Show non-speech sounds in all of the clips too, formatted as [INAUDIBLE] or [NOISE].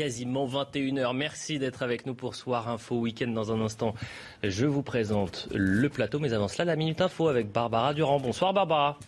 Quasiment 21h. Merci d'être avec nous pour Soir Info Week-end. Dans un instant, je vous présente le plateau. Mais avant cela, la Minute Info avec Barbara Durand. Bonsoir Barbara.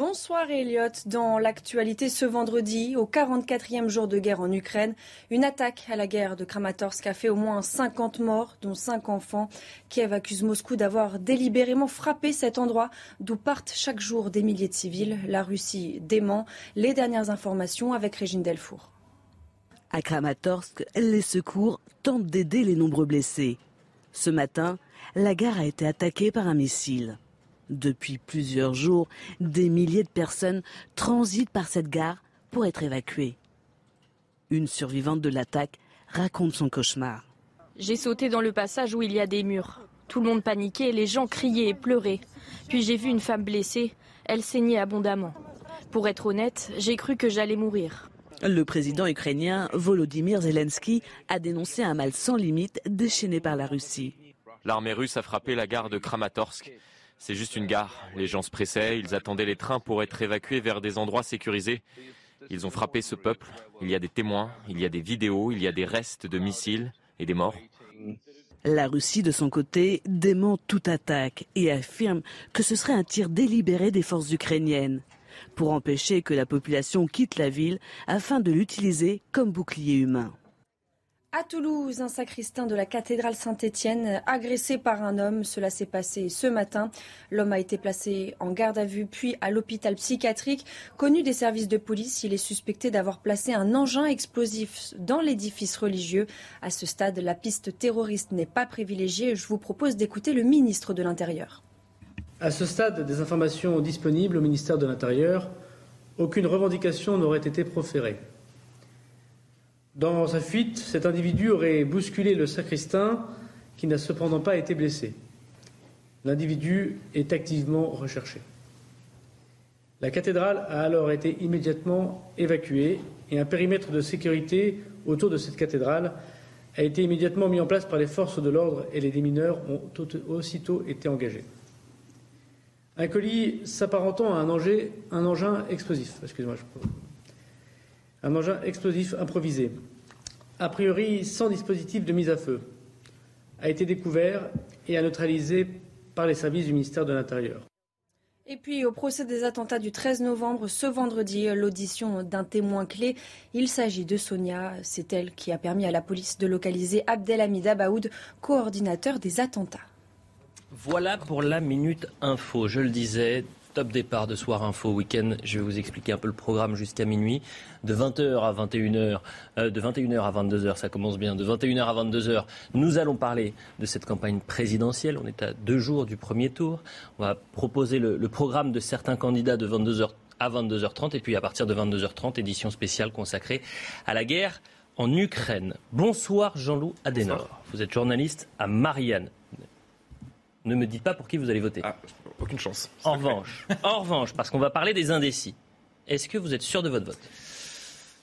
Bonsoir Elliot. Dans l'actualité ce vendredi, au 44e jour de guerre en Ukraine, une attaque à la guerre de Kramatorsk a fait au moins 50 morts, dont 5 enfants. Kiev accuse Moscou d'avoir délibérément frappé cet endroit d'où partent chaque jour des milliers de civils. La Russie dément. Les dernières informations avec Régine Delfour. À Kramatorsk, les secours tentent d'aider les nombreux blessés. Ce matin, la gare a été attaquée par un missile. Depuis plusieurs jours, des milliers de personnes transitent par cette gare pour être évacuées. Une survivante de l'attaque raconte son cauchemar. J'ai sauté dans le passage où il y a des murs. Tout le monde paniquait, les gens criaient et pleuraient. Puis j'ai vu une femme blessée, elle saignait abondamment. Pour être honnête, j'ai cru que j'allais mourir. Le président ukrainien Volodymyr Zelensky a dénoncé un mal sans limite déchaîné par la Russie. L'armée russe a frappé la gare de Kramatorsk. C'est juste une gare. Les gens se pressaient, ils attendaient les trains pour être évacués vers des endroits sécurisés. Ils ont frappé ce peuple. Il y a des témoins, il y a des vidéos, il y a des restes de missiles et des morts. La Russie, de son côté, dément toute attaque et affirme que ce serait un tir délibéré des forces ukrainiennes pour empêcher que la population quitte la ville afin de l'utiliser comme bouclier humain. À Toulouse, un sacristain de la cathédrale Saint-Étienne agressé par un homme. Cela s'est passé ce matin. L'homme a été placé en garde à vue puis à l'hôpital psychiatrique. Connu des services de police, il est suspecté d'avoir placé un engin explosif dans l'édifice religieux. À ce stade, la piste terroriste n'est pas privilégiée. Je vous propose d'écouter le ministre de l'Intérieur. À ce stade des informations disponibles au ministère de l'Intérieur, aucune revendication n'aurait été proférée. Dans sa fuite, cet individu aurait bousculé le sacristain qui n'a cependant pas été blessé. L'individu est activement recherché. La cathédrale a alors été immédiatement évacuée et un périmètre de sécurité autour de cette cathédrale a été immédiatement mis en place par les forces de l'ordre et les démineurs ont aussitôt été engagés. Un colis s'apparentant à un, engin explosif, excusez-moi, un engin explosif improvisé, a priori sans dispositif de mise à feu, a été découvert et a neutralisé par les services du ministère de l'Intérieur. Et puis au procès des attentats du 13 novembre, ce vendredi, l'audition d'un témoin clé. Il s'agit de Sonia. C'est elle qui a permis à la police de localiser Abdelhamid Abaoud, coordinateur des attentats. Voilà pour la minute info. Je le disais, top départ de Soir Info Week-end. Je vais vous expliquer un peu le programme jusqu'à minuit. De 20h à 21h, euh, de 21h à 22h, ça commence bien. De 21h à 22h, nous allons parler de cette campagne présidentielle. On est à deux jours du premier tour. On va proposer le, le programme de certains candidats de 22h à 22h30 et puis à partir de 22h30, édition spéciale consacrée à la guerre en Ukraine. Bonsoir Jean-Loup Adenor. Vous êtes journaliste à Marianne. Ne me dites pas pour qui vous allez voter. Ah, aucune chance. En revanche, en revanche, parce qu'on va parler des indécis, est-ce que vous êtes sûr de votre vote?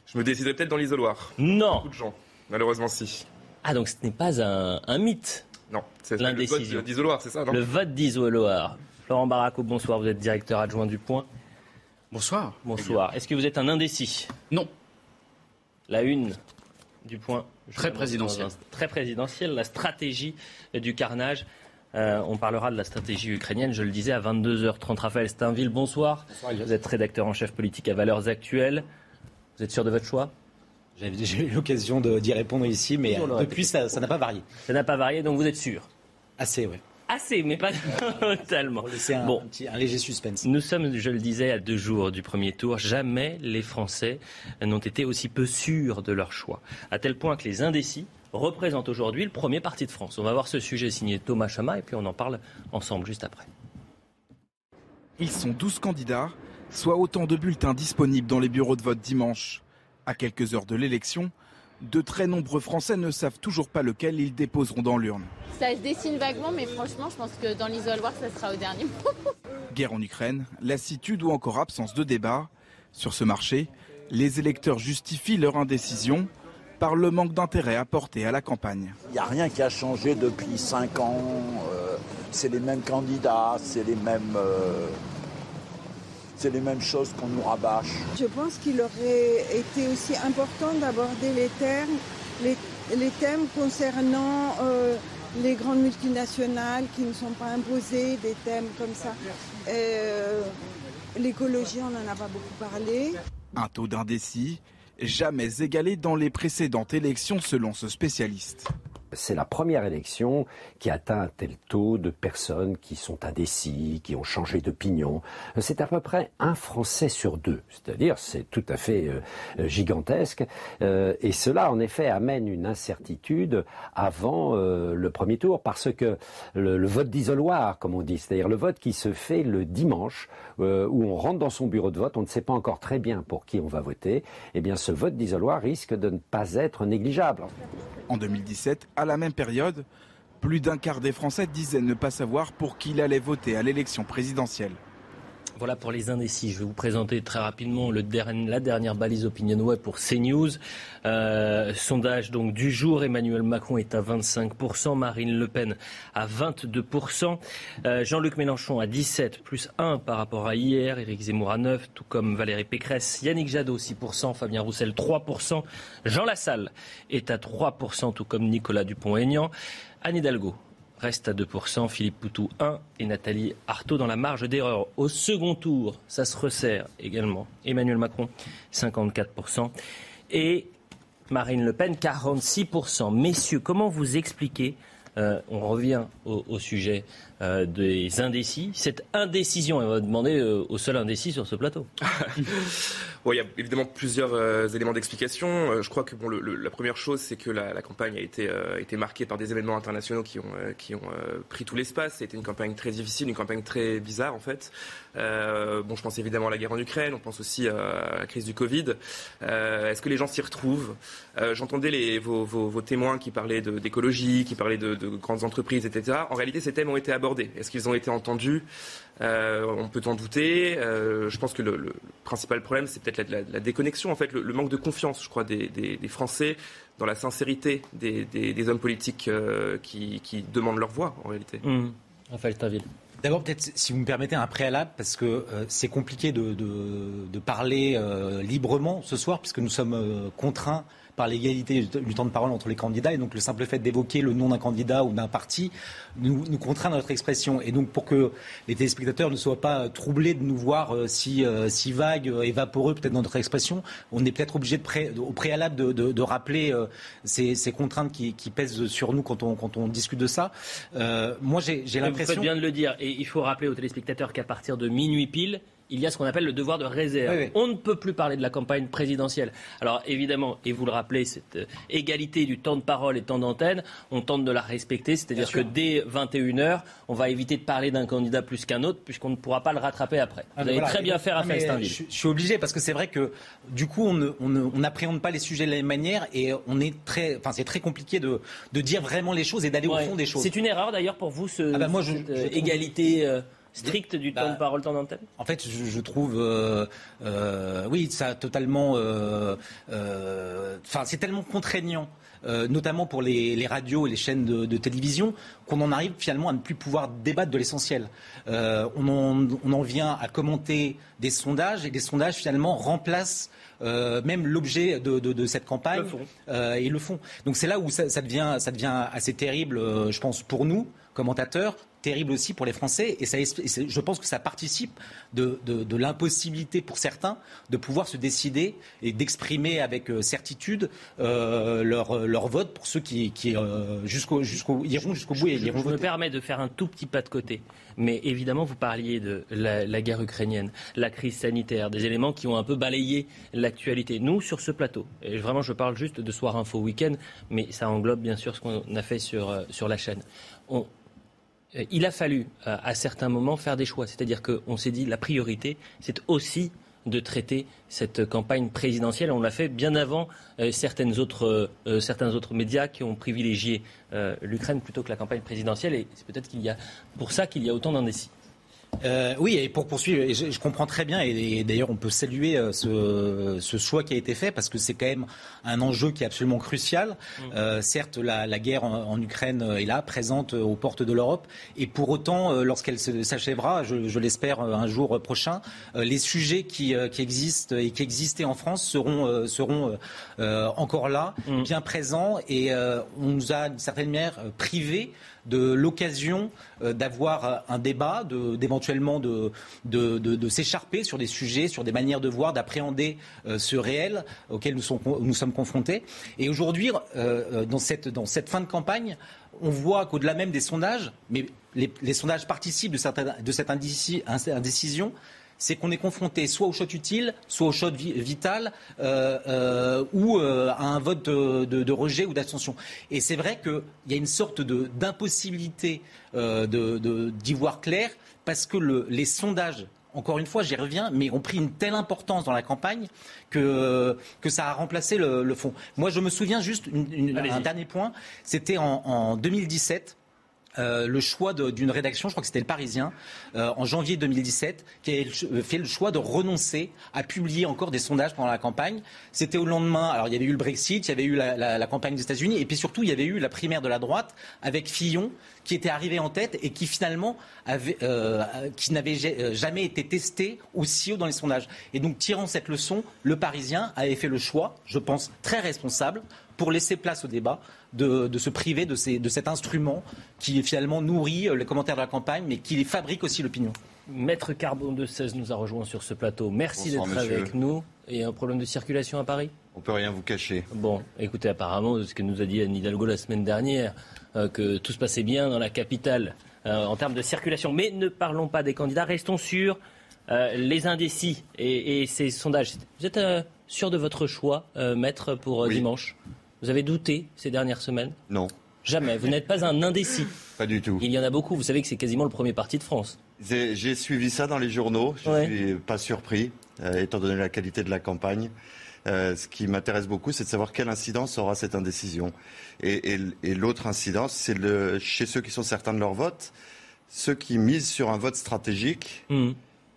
Je me déciderai peut-être dans l'isoloir. Non. Beaucoup de gens, malheureusement si. Ah, donc ce n'est pas un, un mythe Non, c'est le L'indécision. vote d'isoloir, c'est ça non? Le vote d'isoloir. Florent Baraco, bonsoir, vous êtes directeur adjoint du Point. Bonsoir. Bonsoir. Est-ce que vous êtes un indécis? Non. La une du Point. Très présidentielle. Très présidentielle, la stratégie du carnage. Euh, on parlera de la stratégie ukrainienne, je le disais, à 22h30. Raphaël Steinville, bonsoir. Vous êtes rédacteur en chef politique à Valeurs Actuelles. Vous êtes sûr de votre choix? J'ai eu l'occasion d'y répondre ici, mais euh, depuis, ça ça n'a pas varié. Ça n'a pas varié, donc vous êtes sûr? Assez, oui. Assez, mais pas [LAUGHS] totalement. C'est un, Bon. un petit- un léger suspense. Nous sommes, je le disais, à deux jours du premier tour. Jamais les Français n'ont été aussi peu sûrs de leur choix. À tel point que les indécis représentent aujourd'hui le premier parti de France. On va voir ce sujet signé Thomas Chama et puis on en parle ensemble juste après. Ils sont 12 candidats, soit autant de bulletins disponibles dans les bureaux de vote dimanche. À quelques heures de l'élection, de très nombreux Français ne savent toujours pas lequel ils déposeront dans l'urne. Ça se dessine vaguement, mais franchement, je pense que dans l'isoloir, ça sera au dernier moment. [LAUGHS] Guerre en Ukraine, lassitude ou encore absence de débat. Sur ce marché, les électeurs justifient leur indécision par le manque d'intérêt apporté à la campagne. Il n'y a rien qui a changé depuis cinq ans. euh, c'est les mêmes candidats, c'est les mêmes, euh, c'est les mêmes choses qu'on nous rabâche. Je pense qu'il aurait été aussi important d'aborder les thèmes, les, les thèmes concernant euh, les grandes multinationales qui ne sont pas imposées, des thèmes comme ça. Euh, L'écologie, on n'en a pas beaucoup parlé. Un taux d'indécis jamais égalé dans les précédentes élections selon ce spécialiste. C'est la première élection qui atteint un tel taux de personnes qui sont indécis, qui ont changé d'opinion. C'est à peu près un Français sur deux. C'est-à-dire, c'est tout à fait euh, gigantesque. Euh, et cela, en effet, amène une incertitude avant euh, le premier tour, parce que le, le vote d'isoloir, comme on dit, c'est-à-dire le vote qui se fait le dimanche, euh, où on rentre dans son bureau de vote, on ne sait pas encore très bien pour qui on va voter, eh bien, ce vote d'isoloir risque de ne pas être négligeable. En 2017, à la même période, plus d'un quart des Français disaient ne pas savoir pour qui il allait voter à l'élection présidentielle. Voilà pour les indécis. Je vais vous présenter très rapidement la dernière balise Opinion Web pour CNews. Euh, sondage donc du jour, Emmanuel Macron est à 25%, Marine Le Pen à 22%, euh, Jean-Luc Mélenchon à 17, plus 1 par rapport à hier, Éric Zemmour à 9, tout comme Valérie Pécresse, Yannick Jadot 6%, Fabien Roussel 3%, Jean Lassalle est à 3%, tout comme Nicolas Dupont-Aignan, Anne Hidalgo reste à 2%, Philippe Poutou 1 et Nathalie Arthaud dans la marge d'erreur. Au second tour, ça se resserre également. Emmanuel Macron 54% et Marine Le Pen 46%. Messieurs, comment vous expliquez euh, on revient au, au sujet euh, des indécis. Cette indécision, on va demander euh, au seul indécis sur ce plateau. [LAUGHS] Bon, il y a évidemment plusieurs euh, éléments d'explication. Je crois que bon, la première chose, c'est que la, la campagne a été, été marquée par des événements internationaux qui ont, qui ont pris tout l'espace. C'était une campagne très difficile, une campagne très bizarre en fait. Euh, bon, je pense évidemment à la guerre en Ukraine, on pense aussi à la crise du Covid. Euh, Est-ce que les gens s'y retrouvent? Euh, J'entendais vos, témoins qui parlaient d'écologie, qui parlaient de, de grandes entreprises, etc. En réalité, ces thèmes ont été abordés. Est-ce qu'ils ont été entendus? Euh, On peut en douter. Euh, je pense que le, principal problème, c'est peut-être la, déconnexion, en fait, le, manque de confiance, je crois, des, Français dans la sincérité des, hommes politiques euh, qui, qui demandent leur voix, en réalité. Mmh. Raphaël Taville. D'abord, peut-être, si vous me permettez, un préalable, parce que euh, c'est compliqué de, parler euh, librement ce soir, puisque nous sommes euh, contraints par l'égalité du temps de parole entre les candidats, et donc le simple fait d'évoquer le nom d'un candidat ou d'un parti nous, nous contraint dans notre expression. Et donc, pour que les téléspectateurs ne soient pas troublés de nous voir euh, si, euh, si vagues et vaporeux peut-être dans notre expression, on est peut-être obligé de pré- au préalable de, de- de rappeler euh, ces, ces contraintes qui, qui pèsent sur nous quand on, quand on discute de ça. Euh, moi, j'ai j'ai Vous l'impression... faites bien de le dire. Et il faut rappeler aux téléspectateurs qu'à partir de minuit pile, il y a ce qu'on appelle le devoir de réserve. Oui, oui. On ne peut plus parler de la campagne présidentielle. Alors évidemment, et vous le rappelez, cette euh, égalité du temps de parole et temps d'antenne, on tente de la respecter. C'est-à-dire que dès 21h, on va éviter de parler d'un candidat plus qu'un autre, puisqu'on ne pourra pas le rattraper après. Ah, Vous allez voilà. très bien faire à mais Steinville. Je, je suis obligé parce que c'est vrai que du coup on n'appréhende pas les sujets de la même manière et on est très, enfin c'est très compliqué de, de dire vraiment les choses et d'aller Ouais. au fond des choses. C'est une erreur d'ailleurs pour vous, ce, Ah bah moi, cette euh, je égalité euh, stricte du Bah, temps de parole, temps d'antenne? En fait, je, je trouve, euh, euh, oui, ça a totalement, euh, enfin, c'est tellement contraignant. notamment pour les, les radios et les chaînes de, de télévision, qu'on en arrive finalement à ne plus pouvoir débattre de l'essentiel. On, en, on en vient à commenter des sondages et les sondages finalement remplacent euh, même l'objet de, de- de cette campagne Le euh, et le fond. Donc c'est là où ça, ça devient, ça devient assez terrible, euh, je pense, pour nous, commentateurs, terrible aussi pour les Français. Et, ça, je pense que ça participe de, l'impossibilité pour certains de pouvoir se décider et d'exprimer avec euh, certitude euh, leur, leur, vote pour ceux qui, qui jusqu'au, jusqu'au, iront jusqu'au bout. Et je, iront je me permets de faire un tout petit pas de côté. Mais évidemment, vous parliez de la, guerre ukrainienne, la crise sanitaire, des éléments qui ont un peu balayé l'actualité. Nous, sur ce plateau, et vraiment je parle juste de Soir Info Week-end, mais ça englobe bien sûr ce qu'on a fait sur, euh, sur la chaîne. On, euh, il a fallu, euh, à certains moments, faire des choix. C'est-à-dire qu'on s'est dit, la priorité, c'est aussi de traiter cette campagne présidentielle. On l'a fait bien avant certaines autres, certains autres médias qui ont privilégié l'Ukraine plutôt que la campagne présidentielle. Et c'est peut-être qu'il y a pour ça qu'il y a autant d'indécis. Euh, oui, et pour poursuivre, je, comprends très bien, et, d'ailleurs on peut saluer euh, ce, choix qui a été fait, parce que c'est quand même un enjeu qui est absolument crucial. Mm. Euh, certes, la, guerre en, Ukraine est là, présente aux portes de l'Europe, et pour autant, lorsqu'elle s'achèvera, je, l'espère un jour prochain, les sujets qui, existent et qui existaient en France seront, seront encore là, mm. bien présents, et on nous a d'une certaine manière privés de l'occasion euh, d'avoir euh, un débat, d'éventuellement de, s'écharper sur des sujets, sur des manières de voir, d'appréhender euh, ce réel auquel nous, sommes confrontés. Et aujourd'hui, dans, cette, fin de campagne, on voit qu'au-delà même des sondages, mais les, sondages participent de cette indécision, c'est qu'on est confronté soit au shot utile, soit au shot vital, euh, euh, ou euh, à un vote de, rejet ou d'abstention. Et c'est vrai qu'il y a une sorte d'impossibilité d'y voir clair, parce que les sondages encore une fois, j'y reviens, mais ont pris une telle importance dans la campagne que, que ça a remplacé le, fond. Moi, je me souviens juste un dernier point. C'était en, en 2017. Euh, le choix d'une rédaction, je crois que c'était le Parisien, euh, en janvier 2017, qui a fait le choix de renoncer à publier encore des sondages pendant la campagne. C'était au lendemain, alors il y avait eu le Brexit, il y avait eu la, campagne des États-Unis, et puis surtout il y avait eu la primaire de la droite avec Fillon, qui était arrivé en tête et qui finalement avait, qui n'avait jamais été testé aussi haut dans les sondages. Et donc tirant cette leçon, le Parisien avait fait le choix, je pense très responsable, pour laisser place au débat, de, se priver de, cet instrument qui finalement nourrit euh, les commentaires de la campagne, mais qui fabrique aussi l'opinion. Maître Carbon de 16 nous a rejoint sur ce plateau. Merci d'être avec nous. Et un problème de circulation à Paris? On peut rien vous cacher. Bon, écoutez, apparemment, ce que nous a dit Anne Hidalgo la semaine dernière, euh, que tout se passait bien dans la capitale euh, en termes de circulation. Mais ne parlons pas des candidats, restons sur les indécis et, ces sondages. Vous êtes sûr de votre choix, maître, pour dimanche? Vous avez douté ces dernières semaines? Non. Jamais. Vous n'êtes pas un indécis. [LAUGHS] Pas du tout. Il y en a beaucoup. Vous savez que c'est quasiment le premier parti de France. J'ai suivi ça dans les journaux. Je ne suis pas surpris, euh, étant donné la qualité de la campagne. Euh, ce qui m'intéresse beaucoup, c'est de savoir quelle incidence aura cette indécision. Et, l'autre incidence, c'est chez ceux qui sont certains de leur vote, ceux qui misent sur un vote stratégique. Mmh.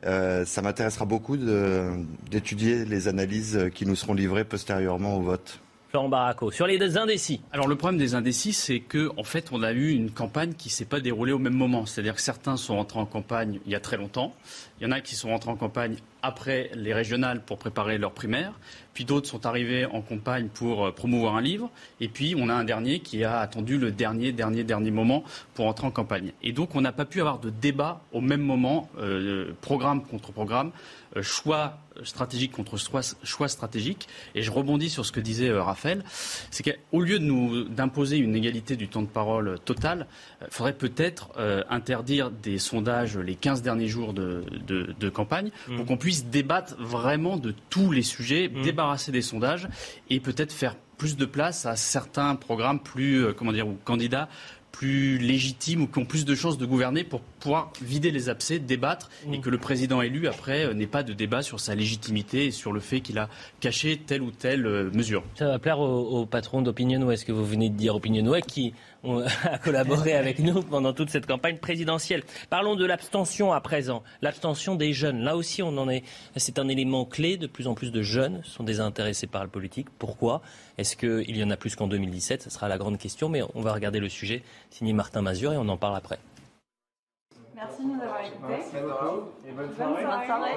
Euh, ça m'intéressera beaucoup d'étudier les analyses qui nous seront livrées postérieurement au vote. Florent Baraco, sur les indécis. Alors le problème des indécis, c'est que en fait, on a eu une campagne qui s'est pas déroulée au même moment. C'est-à-dire que certains sont rentrés en campagne il y a très longtemps. Il y en a qui sont rentrés en campagne après les régionales pour préparer leur primaire. Puis d'autres sont arrivés en campagne pour euh, promouvoir un livre. Et puis on a un dernier qui a attendu le dernier, dernier, dernier moment pour entrer en campagne. Et donc on n'a pas pu avoir de débat au même moment, euh, programme contre programme, euh, choix stratégique contre choix, stratégique. Et je rebondis sur ce que disait euh, Raphaël, c'est qu'au lieu de nous d'imposer une égalité du temps de parole totale, il faudrait peut-être interdire des sondages les 15 derniers jours de, campagne mmh. pour qu'on puisse débattre vraiment de tous les sujets, mmh. débarrasser des sondages et peut-être faire plus de place à certains programmes plus, comment dire, ou candidats plus légitimes ou qui ont plus de chances de gouverner pour pouvoir vider les abcès, débattre et mm. que le président élu, après, euh, n'ait pas de débat sur sa légitimité et sur le fait qu'il a caché telle ou telle euh, mesure. Ça va plaire au, patron d'Opinion est-ce que vous venez de dire Opinion qui a collaboré avec nous pendant toute cette campagne présidentielle. Parlons de l'abstention à présent, l'abstention des jeunes. Là aussi, on en est. C'est un élément clé. De plus en plus de jeunes sont désintéressés par la politique. Pourquoi? Est-ce qu'il y en a plus qu'en 2017 Ce sera la grande question. Mais on va regarder le sujet signé Martin Mazur et on en parle après. Merci de nous avoir invités. bonne soirée.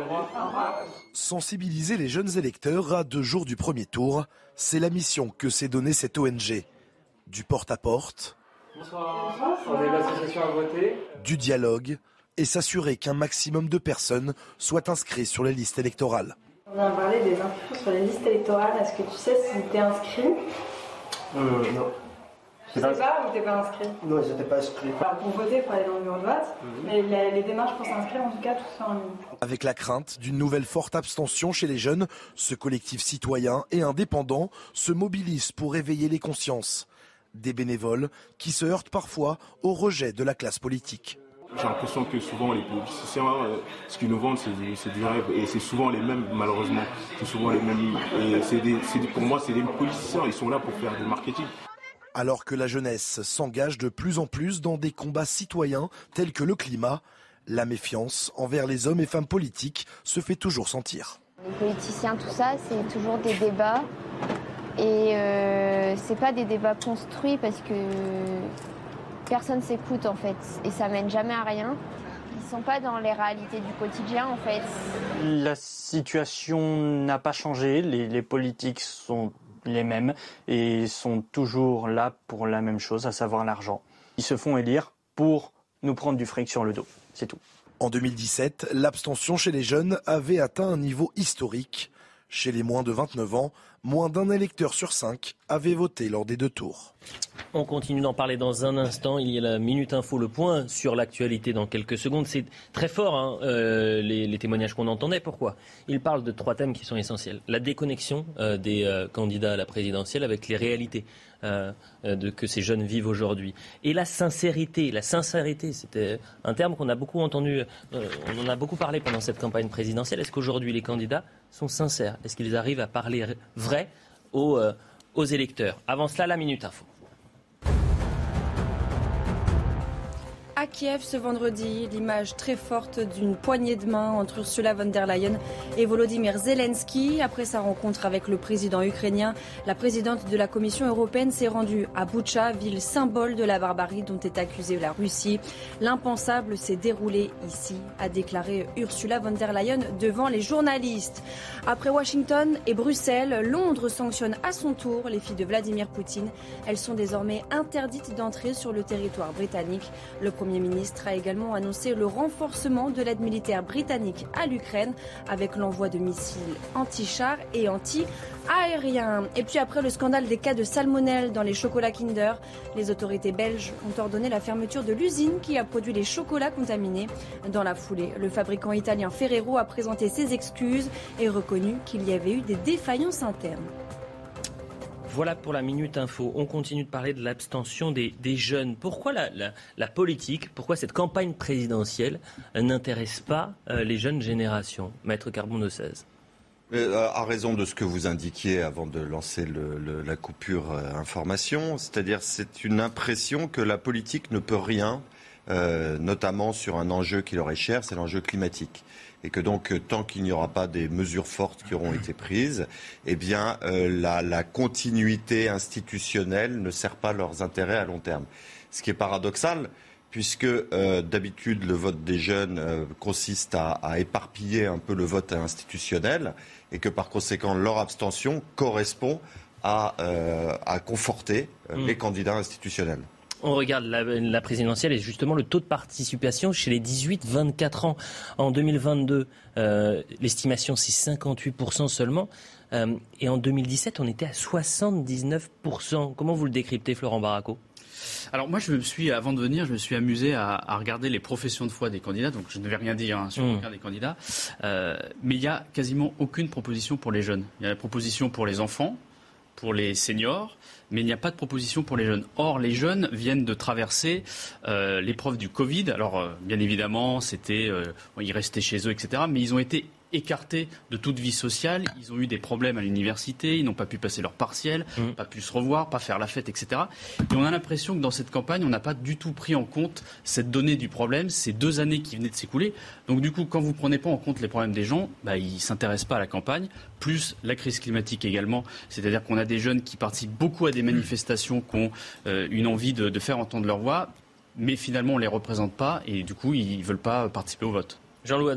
Sensibiliser les jeunes électeurs à deux jours du premier tour, c'est la mission que s'est donnée cette ONG. Du porte-à-porte. Du dialogue et s'assurer qu'un maximum de personnes soient inscrites sur les listes électorales. On a parlé des infos sur les listes électorales. Est-ce que tu sais si tu es inscrit? Euh, Non. Tu sais pas ou t'es pas inscrit? Non, ils n'étaient pas inscrits. Alors pour voter, il faut aller dans le bureau de vote. Mhm. Mais les, les démarches pour s'inscrire, en tout cas, tout ça en ligne. Avec la crainte d'une nouvelle forte abstention chez les jeunes, ce collectif citoyen et indépendant se mobilise pour éveiller les consciences. Des bénévoles qui se heurtent parfois au rejet de la classe politique. J'ai l'impression que souvent les politiciens, euh, ce qu'ils nous vendent, c'est c'est du rêve. Et c'est souvent les mêmes, malheureusement. C'est souvent les mêmes. Et c'est des- c'est des- pour moi, c'est des politiciens. Ils sont là pour faire du marketing. Alors que la jeunesse s'engage de plus en plus dans des combats citoyens tels que le climat, la méfiance envers les hommes et femmes politiques se fait toujours sentir. Les politiciens, tout ça, c'est toujours des débats. Et euh, c'est pas des débats construits parce que personne s'écoute en fait. Et ça mène jamais à rien. Ils sont pas dans les réalités du quotidien en fait. La situation n'a pas changé, les, les politiques sont les mêmes et sont toujours là pour la même chose, à savoir l'argent. Ils se font élire pour nous prendre du fric sur le dos, c'est tout. En 2017, l'abstention chez les jeunes avait atteint un niveau historique. Chez les moins de 29 ans, moins d'un électeur sur cinq avait voté lors des deux tours. On continue d'en parler dans un instant. Il y a la Minute Info, le point sur l'actualité dans quelques secondes. C'est très fort, hein, euh, les, témoignages qu'on entendait. Pourquoi? Il parle de trois thèmes qui sont essentiels. La déconnexion euh, des euh, candidats à la présidentielle avec les réalités de, que ces jeunes vivent aujourd'hui. Et la sincérité. La sincérité, c'était un terme qu'on a beaucoup entendu, on en a beaucoup parlé pendant cette campagne présidentielle. Est-ce qu'aujourd'hui les candidats sont sincères? Est-ce qu'ils arrivent à parler vrai aux, euh, aux électeurs Avant cela, la Minute Info. À Kiev ce vendredi, l'image très forte d'une poignée de main entre Ursula von der Leyen et Volodymyr Zelensky. Après sa rencontre avec le président ukrainien, la présidente de la Commission européenne s'est rendue à Boutcha, ville symbole de la barbarie dont est accusée la Russie. L'impensable s'est déroulé ici, a déclaré Ursula von der Leyen devant les journalistes. Après Washington et Bruxelles, Londres sanctionne à son tour les filles de Vladimir Poutine. Elles sont désormais interdites d'entrer sur le territoire britannique. Le Premier ministre a également annoncé le renforcement de l'aide militaire britannique à l'Ukraine avec l'envoi de missiles anti-chars et anti-aériens. Et puis après le scandale des cas de salmonelle dans les chocolats Kinder, les autorités belges ont ordonné la fermeture de l'usine qui a produit les chocolats contaminés. Dans la foulée, le fabricant italien Ferrero a présenté ses excuses et reconnu qu'il y avait eu des défaillances internes. Voilà pour la Minute Info. On continue de parler de l'abstention des, jeunes. Pourquoi la, politique, pourquoi cette campagne présidentielle n'intéresse pas euh, les jeunes générations Maître Carbon de 16. Euh, à raison de ce que vous indiquiez avant de lancer la coupure euh, information, c'est-à-dire c'est une impression que la politique ne peut rien, notamment sur un enjeu qui leur est cher, c'est l'enjeu climatique. Et que donc, euh, tant qu'il n'y aura pas des mesures fortes qui auront été prises, eh bien, euh, la, la continuité institutionnelle ne sert pas leurs intérêts à long terme. Ce qui est paradoxal, puisque euh, d'habitude le vote des jeunes euh, consiste à, à éparpiller un peu le vote institutionnel et que par conséquent leur abstention correspond à, à conforter Mm. les candidats institutionnels. On regarde la, la présidentielle et justement le taux de participation chez les 18-24 ans. En 2022, euh, l'estimation c'est 58% seulement. Euh, et en 2017, on était à 79%. Comment vous le décryptez, Florent Baraco Alors moi, je me suis, avant de venir, je me suis amusé à, à regarder les professions de foi des candidats. Donc je ne vais rien dire hein, sur Mm. aucun des candidats, Euh, mais il y a quasiment aucune proposition pour les jeunes. Il y a la proposition pour les enfants, pour les seniors, mais il n'y a pas de proposition pour les jeunes. Or, les jeunes viennent de traverser euh, l'épreuve du Covid. Alors, euh, bien évidemment, c'était, euh, ils restaient chez eux, etc. Mais ils ont été écartés de toute vie sociale. Ils ont eu des problèmes à l'université. Ils n'ont pas pu passer leur partiel, pas pu se revoir, pas faire la fête, etc. Et on a l'impression que dans cette campagne, on n'a pas du tout pris en compte cette donnée du problème, ces deux années qui venaient de s'écouler. Donc, du coup, quand vous prenez pas en compte les problèmes des gens, bah, ils s'intéressent pas à la campagne, plus la crise climatique également. C'est-à-dire qu'on a des jeunes qui participent beaucoup à des manifestations, qui ont euh, une envie de, de faire entendre leur voix, mais finalement on les représente pas et du coup ils veulent pas participer au vote. Jean-Louis.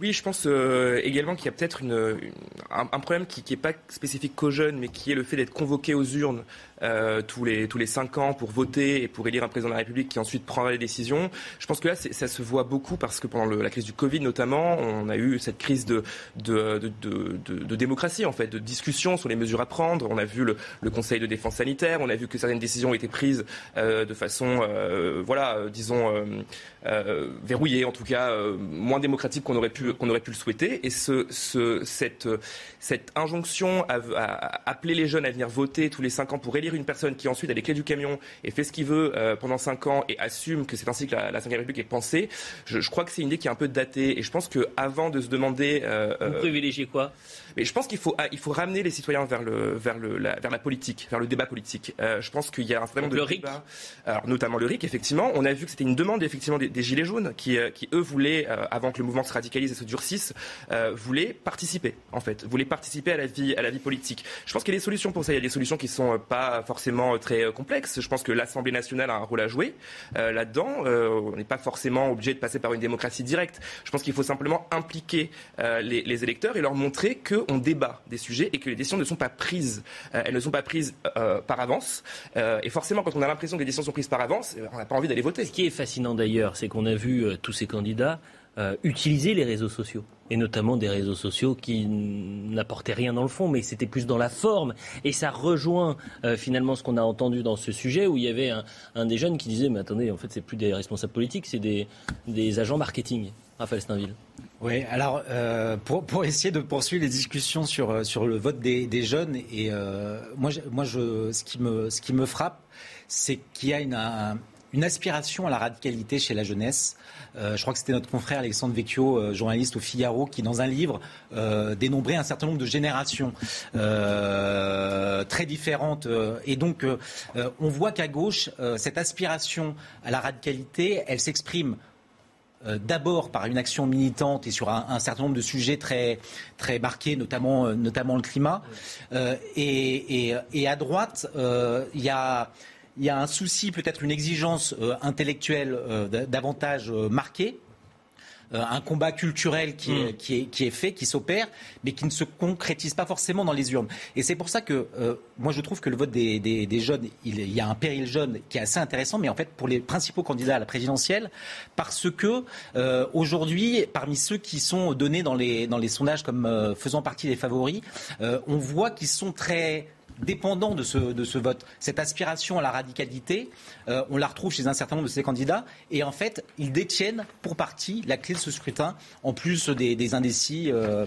Oui, je pense euh, également qu'il y a peut-être un, un problème qui n'est pas spécifique qu'aux jeunes, mais qui est le fait d'être convoqués aux urnes euh, tous les tous les cinq ans pour voter et pour élire un président de la République qui ensuite prendra les décisions. Je pense que là, ça se voit beaucoup parce que pendant la crise du Covid notamment, on a eu cette crise de de, de, démocratie en fait, de discussion sur les mesures à prendre. On a vu le, Conseil de défense sanitaire, on a vu que certaines décisions ont été prises de façon, voilà, disons verrouillée, en tout cas moins démocratique qu'on aurait pu aurait pu le souhaiter. Et ce, ce cette cette injonction à, à, appeler les jeunes à venir voter tous les cinq ans pour élire une personne qui ensuite a les clés du camion et fait ce qu'il veut euh, pendant cinq ans et assume que c'est ainsi que la, la République est pensée, je, je crois que c'est une idée qui est un peu datée. Et je pense qu'avant de se demander... Euh, Vous euh, privilégiez quoi? Mais je pense qu'il faut, ah, il faut ramener les citoyens vers, le, vers, le, la, vers la politique, vers le débat politique. Euh, je pense qu'il y a un certain nombre de le débats, alors, notamment le RIC, effectivement. On a vu que c'était une demande effectivement des, des Gilets jaunes qui, euh, qui eux, voulaient, euh, avant que le mouvement se radicalise et se durcisse, voulaient participer, en fait, voulaient participer à la vie, à la vie politique. Je pense qu'il y a des solutions pour ça. Il y a des solutions qui sont pas forcément très complexes. Je pense que l'Assemblée nationale a un rôle à jouer là-dedans. on n'est pas forcément obligé de passer par une démocratie directe. Je pense qu'il faut simplement impliquer les, les électeurs et leur montrer qu'on débat des et que les décisions ne sont pas prises. Euh, elles ne sont pas prises euh, par avance. Euh, et forcément, quand on a l'impression que les décisions sont prises par avance, on n'a pas envie d'aller voter. Ce qui est fascinant d'ailleurs, c'est qu'on a vu tous ces candidats utiliser les réseaux sociaux et notamment des réseaux sociaux qui n'apportaient rien dans le fond, mais c'était plus dans la forme. Et ça rejoint finalement ce qu'on a entendu dans ce sujet, où il y avait un, des jeunes qui disait, mais attendez, en fait, c'est plus des responsables politiques, c'est des, des agents marketing. Raphaël Steinville. Oui, alors euh, pour, pour, essayer de poursuivre les discussions sur, euh, sur le vote des, des jeunes, et euh, moi, moi je, ce, qui me, ce qui me frappe, c'est qu'il y a une, une aspiration à la radicalité chez la jeunesse. Euh, je crois que c'était notre confrère Alexandre Vecchio, euh, journaliste au Figaro, qui dans un livre euh, dénombrait un certain nombre de générations très différentes. et donc on voit qu'à gauche, cette aspiration à la radicalité, elle s'exprime d'abord par une action militante et sur un, certain nombre de sujets très, très marqués, notamment, notamment le climat. Et, à droite, il y a il y a un souci, peut-être une exigence intellectuelle davantage marquée, euh, un combat culturel qui est, mm. qui, est, qui est, fait, qui s'opère, mais qui ne se concrétise pas forcément dans les urnes. Et c'est pour ça que euh, moi je trouve que le vote des, des, des jeunes, il, y a un péril jeune qui est assez intéressant, mais en fait pour les principaux candidats à la présidentielle, parce que euh, aujourd'hui, parmi ceux qui sont donnés dans les, dans les sondages comme faisant partie des favoris, on voit qu'ils sont très dépendant de ce, vote. Cette aspiration à la radicalité, euh, on la retrouve chez un certain nombre de ces candidats. Et en fait, ils détiennent pour partie la clé de ce scrutin, en plus des, indécis. Euh,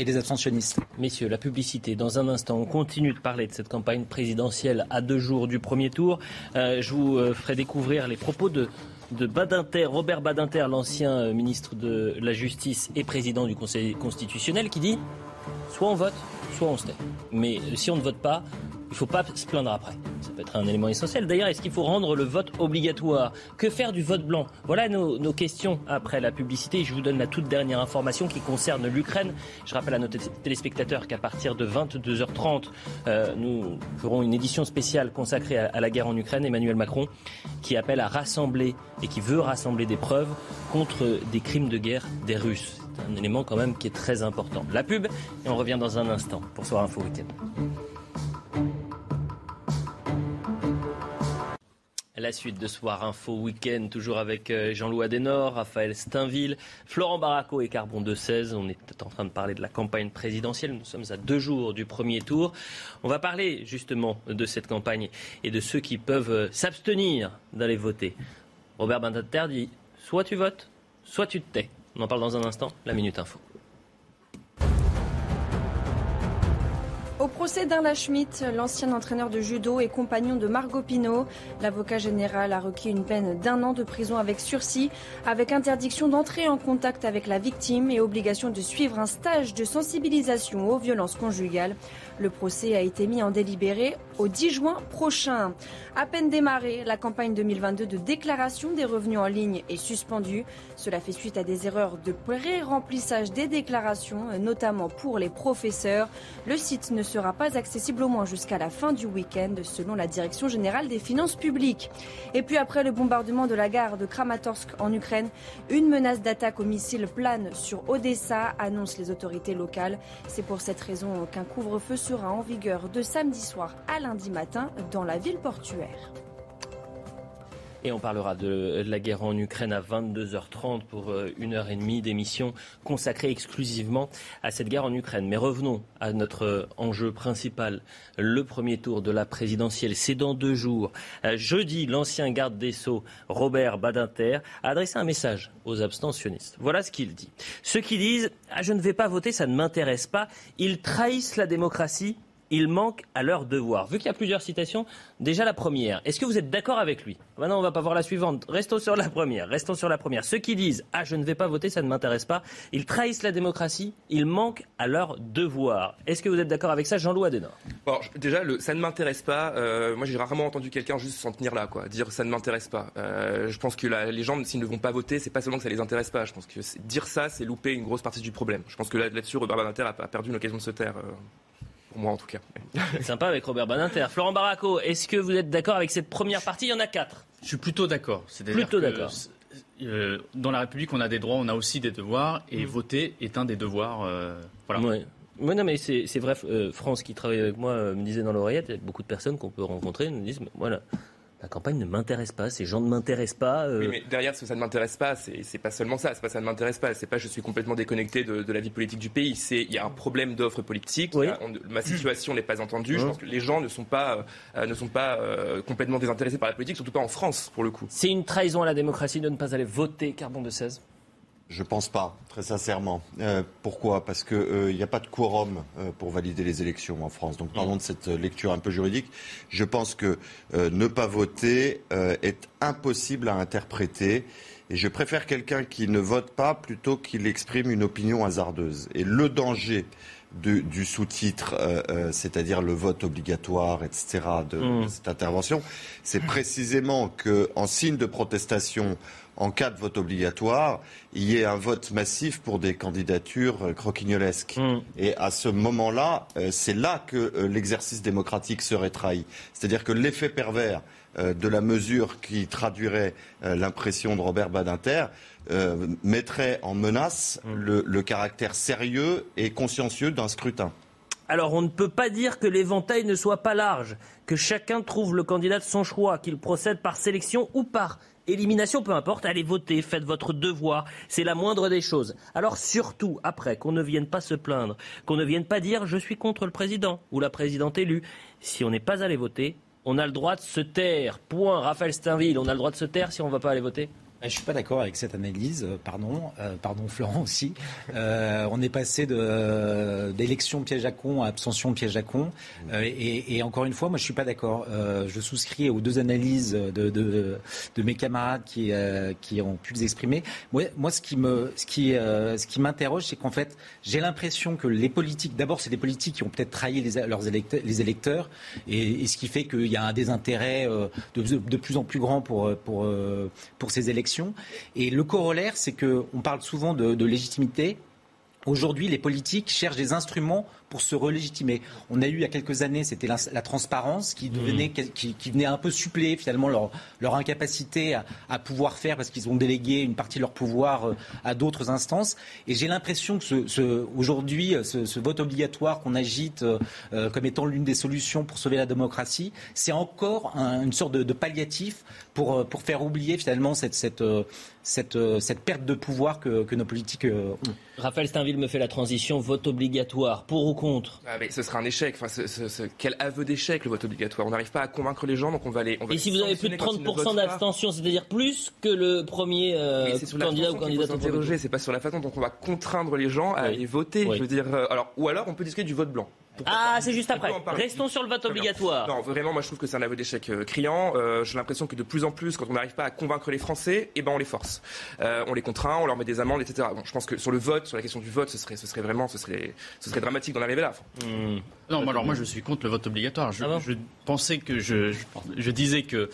et des abstentionnistes. Messieurs, la publicité. Dans un instant, on continue de parler de cette campagne présidentielle à deux jours du premier tour. Euh, je vous ferai découvrir les propos de, Robert Badinter, l'ancien ministre de la Justice et président du Conseil constitutionnel, qui dit soit on vote, soit on se tait. Mais si on ne vote pas, il ne faut pas se plaindre après. Ça peut être un élément essentiel. D'ailleurs, est-ce qu'il faut rendre le vote obligatoire? Que faire du vote blanc? Voilà nos, questions après la publicité. Je vous donne la toute dernière information qui concerne l'Ukraine. Je rappelle à nos téléspectateurs qu'à partir de 22h30, euh, nous ferons une édition spéciale consacrée à, la guerre en Ukraine. Emmanuel Macron qui appelle à rassembler et qui veut rassembler des preuves contre des crimes de guerre des Russes un élément quand même qui est très important. La pub, et on revient dans un instant pour Soir Info Week-end. La suite de Soir Info Week-end, toujours avec euh, Jean-Louis Adenor, Raphaël Steinville, Florent Baraco et Carbon de 16. On est en train de parler de la campagne présidentielle. Nous sommes à deux jours du premier tour. On va parler justement de cette campagne et de ceux qui peuvent euh, s'abstenir d'aller voter. Robert Bandater dit soit tu votes, soit tu te tais. On en parle dans un instant, la Minute Info. Au procès d'Arla Schmitt, l'ancien entraîneur de judo et compagnon de Margot Pino, l'avocat général a requis une peine d'un an de prison avec sursis, avec interdiction d'entrer en contact avec la victime et obligation de suivre un stage de sensibilisation aux violences conjugales. Le procès a été mis en délibéré au 10 juin prochain. À peine démarrée, la campagne 2022 de déclaration des revenus en ligne est suspendue. Cela fait suite à des erreurs de pré-remplissage des déclarations, notamment pour les professeurs. Le site ne sera pas accessible au moins jusqu'à la fin du week-end, selon la Direction générale des finances publiques. Et puis après le bombardement de la gare de Kramatorsk en Ukraine, une menace d'attaque au missile plane sur Odessa, annoncent les autorités locales. C'est pour cette raison qu'un couvre-feu sera en vigueur de samedi soir à lundi matin dans la ville portuaire. Et on parlera de la guerre en Ukraine à 22h30 pour euh, une heure et demie d'émission consacrée exclusivement à cette guerre en Ukraine. Mais revenons à notre euh, enjeu principal. Le premier tour de la présidentielle, c'est dans deux jours. Euh, jeudi, l'ancien garde des Sceaux, Robert Badinter, a adressé un message aux abstentionnistes. Voilà ce qu'il dit. Ceux qui disent ah, Je ne vais pas voter, ça ne m'intéresse pas, ils trahissent la démocratie ils manquent à leur devoir. Vu qu'il y a plusieurs citations, déjà la première. Est-ce que vous êtes d'accord avec lui? Maintenant, on va pas voir la suivante. Restons sur la première. Restons sur la première. Ceux qui disent ah je ne vais pas voter, ça ne m'intéresse pas, ils trahissent la démocratie. Ils manquent à leur devoir. Est-ce que vous êtes d'accord avec ça, Jean-Louis Adenor? Bon, déjà, ça ne m'intéresse pas. Euh, moi, j'ai rarement entendu quelqu'un juste s'en tenir là, quoi, dire ça ne m'intéresse pas. Euh, je pense que les gens, s'ils ne vont pas voter, c'est pas seulement que ça les intéresse pas. Je pense que dire ça, c'est louper une grosse partie du problème. Je pense que là-dessus, Robert Badinter a, perdu une occasion de se taire. Euh moi en tout cas. [LAUGHS] Sympa avec Robert Badinter. Florent Baraco, est-ce que vous êtes d'accord avec cette première partie? Il y en a quatre. Je suis plutôt d'accord. Plutôt d'accord. Euh, dans la République, on a des droits, on a aussi des devoirs, et mm. voter est un des devoirs. Euh, voilà. Oui, non, mais c'est vrai. Euh, France, qui travaille avec moi, me disait dans l'oreillette, il y a beaucoup de personnes qu'on peut rencontrer, nous disent, voilà, la campagne ne m'intéresse pas, ces gens ne m'intéressent pas. Euh. Oui, mais derrière ce ça ne m'intéresse pas, c'est pas seulement ça, c'est pas ça ne m'intéresse pas, c'est pas je suis complètement déconnecté de, la vie politique du pays, c'est il y a un problème d'offre politique, ma situation n'est pas entendue, je pense que les gens ne sont pas, euh, ne sont pas euh, complètement désintéressés par la politique, surtout pas en France pour le coup. C'est une trahison à la démocratie de ne pas aller voter Carbon de 16 je pense pas, très sincèrement. Euh, pourquoi? Parce qu'il euh, n'y a pas de quorum euh, pour valider les élections en France. Donc, pardon de cette lecture un peu juridique. Je pense que ne pas voter est impossible à interpréter. Et je préfère quelqu'un qui ne vote pas plutôt qu'il exprime une opinion hasardeuse. Et le danger du sous-titre, c'est-à-dire le vote obligatoire, etc., de, mmh. de cette intervention, c'est précisément qu'en signe de protestation, en cas de vote obligatoire, il y ait un vote massif pour des candidatures euh, croquignolesques. Mm. Et à ce moment-là, euh, c'est là que euh, l'exercice démocratique serait trahi. C'est-à-dire que l'effet pervers de la mesure qui traduirait l'impression de Robert Badinter mettrait en menace mm. le, caractère sérieux et consciencieux d'un scrutin. Alors on ne peut pas dire que l'éventail ne soit pas large, que chacun trouve le candidat de son choix, qu'il procède par sélection ou par élimination, peu importe, allez voter, faites votre devoir, c'est la moindre des choses. Alors surtout, après, qu'on ne vienne pas se plaindre, qu'on ne vienne pas dire je suis contre le président ou la présidente élue. Si on n'est pas allé voter, on a le droit de se taire. Point. Raphaël Steinville, on a le droit de se taire si on ne va pas aller voter? Je ne suis pas d'accord avec cette analyse, euh, pardon, euh, pardon [LAUGHS] Florent aussi. Euh, on est passé d'élection piège à con à abstention piège à con. et, encore une fois, moi je ne suis pas d'accord. je souscris aux deux analyses de, mes camarades qui, ont pu les exprimer. Moi, ce qui m'interroge, c'est qu'en fait, j'ai l'impression que les politiques, d'abord, c'est des politiques qui ont peut-être trahi les, leurs électeurs, électeurs, et, ce qui fait qu'il y a un désintérêt de, plus en plus grand pour, pour, ces et le corollaire, c'est qu'on parle souvent de légitimité. Aujourd'hui, les politiques cherchent des instruments pour se relégitimer. On a eu il y a quelques années, c'était la, transparence qui, devenait, mmh. qui, venait un peu suppléer finalement leur, leur incapacité à, pouvoir faire parce qu'ils ont délégué une partie de leur pouvoir euh, à d'autres instances. Et j'ai l'impression que ce, aujourd'hui, ce, vote obligatoire qu'on agite euh, euh, comme étant l'une des solutions pour sauver la démocratie, c'est encore une sorte de, palliatif pour, pour faire oublier finalement cette, cette, cette, cette perte de pouvoir que, que nos politiques ont. Raphaël Steinville me fait la transition vote obligatoire pour ou contre? Ah, mais Ce sera un échec. Enfin, quel aveu d'échec le vote obligatoire? On n'arrive pas à convaincre les gens, donc on va les. Et si vous avez plus de 30% d'abstention, c'est-à-dire plus que le premier euh, candidat ou candidate C'est pas sur la façon dont on va contraindre les gens à aller voter. Je veux dire, euh, alors, ou alors on peut discuter du vote blanc. Ah, c'est juste après. Restons sur le vote obligatoire. Non, vraiment, moi je trouve que c'est un aveu d'échec euh, criant. Euh, j'ai l'impression que de plus en plus, quand on n'arrive pas à convaincre les Français, eh ben on les force. Euh, on les contraint, on leur met des amendes, etc. Bon, je pense que sur le vote, sur la question du vote, ce serait, ce serait vraiment, ce serait, ce serait dramatique d'en arriver là. Hmm. Non, alors moi je suis contre le vote obligatoire. Je, ah je pensais que je, je, disais que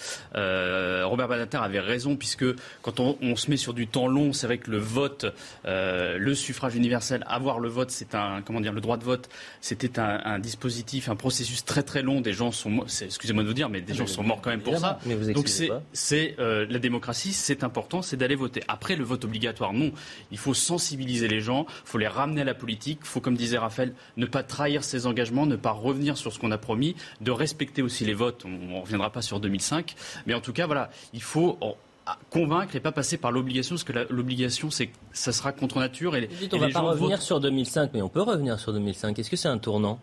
Robert Badinter avait raison puisque quand on, on, se met sur du temps long, c'est vrai que le vote, le suffrage universel, avoir le vote, c'est un comment dire, le droit de vote, c'était un un, un dispositif, un processus très très long. Des gens sont, excusez-moi de vous dire, mais des gens sont morts quand même pour ça. Mais vous Donc c'est, euh, la démocratie, c'est important, c'est d'aller voter. Après, le vote obligatoire, non. Il faut sensibiliser les gens, il faut les ramener à la politique. Il faut, comme disait Raphaël, ne pas trahir ses engagements, ne pas revenir sur ce qu'on a promis, de respecter aussi les votes. On ne reviendra pas sur 2005, mais en tout cas, voilà, il faut convaincre et pas passer par l'obligation, parce que l'obligation, c'est que ça sera contre nature. Et, Vous dites, on va les pas revenir votent- sur 2005, mais on peut revenir sur 2005. Est-ce que c'est un tournant,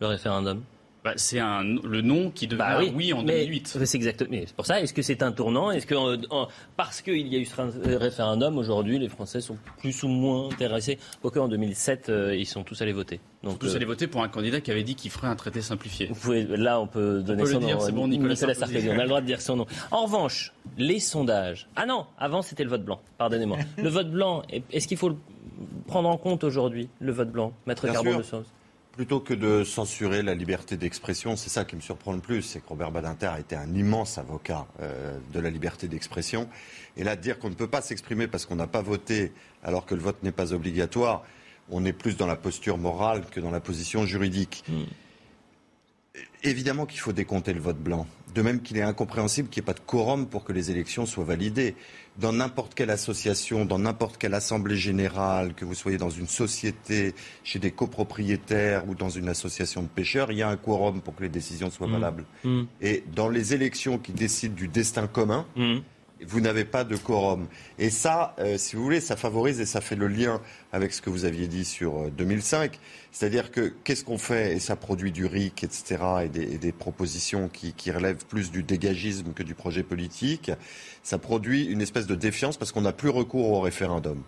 le référendum? Bah, c'est un, le nom qui devient Bah oui, oui, en mais 2008. C'est exactement. mais c'est pour ça. Est-ce que c'est un tournant Est-ce que euh, en- parce qu'il y a eu ce ré- référendum aujourd'hui, les Français sont plus ou moins intéressés Quoique en 2007, euh, ils sont tous allés voter. Donc Tous euh, allés voter pour un candidat qui avait dit qu'il ferait un traité simplifié. vous pouvez, là, on peut donner peut le son dire, nom. c'est bon, euh, Nicolas Sarkozy. Sarkozy. On a le droit de dire son nom. En revanche, les sondages. Ah non, avant c'était le vote blanc. Pardonnez-moi. [LAUGHS] le vote blanc. Est-ce qu'il faut le prendre en compte aujourd'hui, le vote blanc, Maître Carbon de Sens Plutôt que de censurer la liberté d'expression, c'est ça qui me surprend le plus, c'est que Robert Badinter a été un immense avocat euh, de la liberté d'expression. Et là, dire qu'on ne peut pas s'exprimer parce qu'on n'a pas voté alors que le vote n'est pas obligatoire, on est plus dans la posture morale que dans la position juridique. Évidemment qu'il faut décompter le vote blanc. De même qu'il est incompréhensible qu'il n'y ait pas de quorum pour que les élections soient validées. Dans n'importe quelle association, dans n'importe quelle assemblée générale, que vous soyez dans une société, chez des copropriétaires ou dans une association de pêcheurs, il y a un quorum pour que les décisions soient Mmh. valables. Mmh. Et dans les élections qui décident du destin commun, vous n'avez pas de quorum. Et ça, euh, si vous voulez, ça favorise et ça fait le lien avec ce que vous aviez dit sur euh, 2005. C'est-à-dire que qu'est-ce qu'on fait Et ça produit du RIC, etc., et des, et des propositions qui, qui relèvent plus du dégagisme que du projet politique. Ça produit une espèce de défiance parce qu'on n'a plus recours au référendum.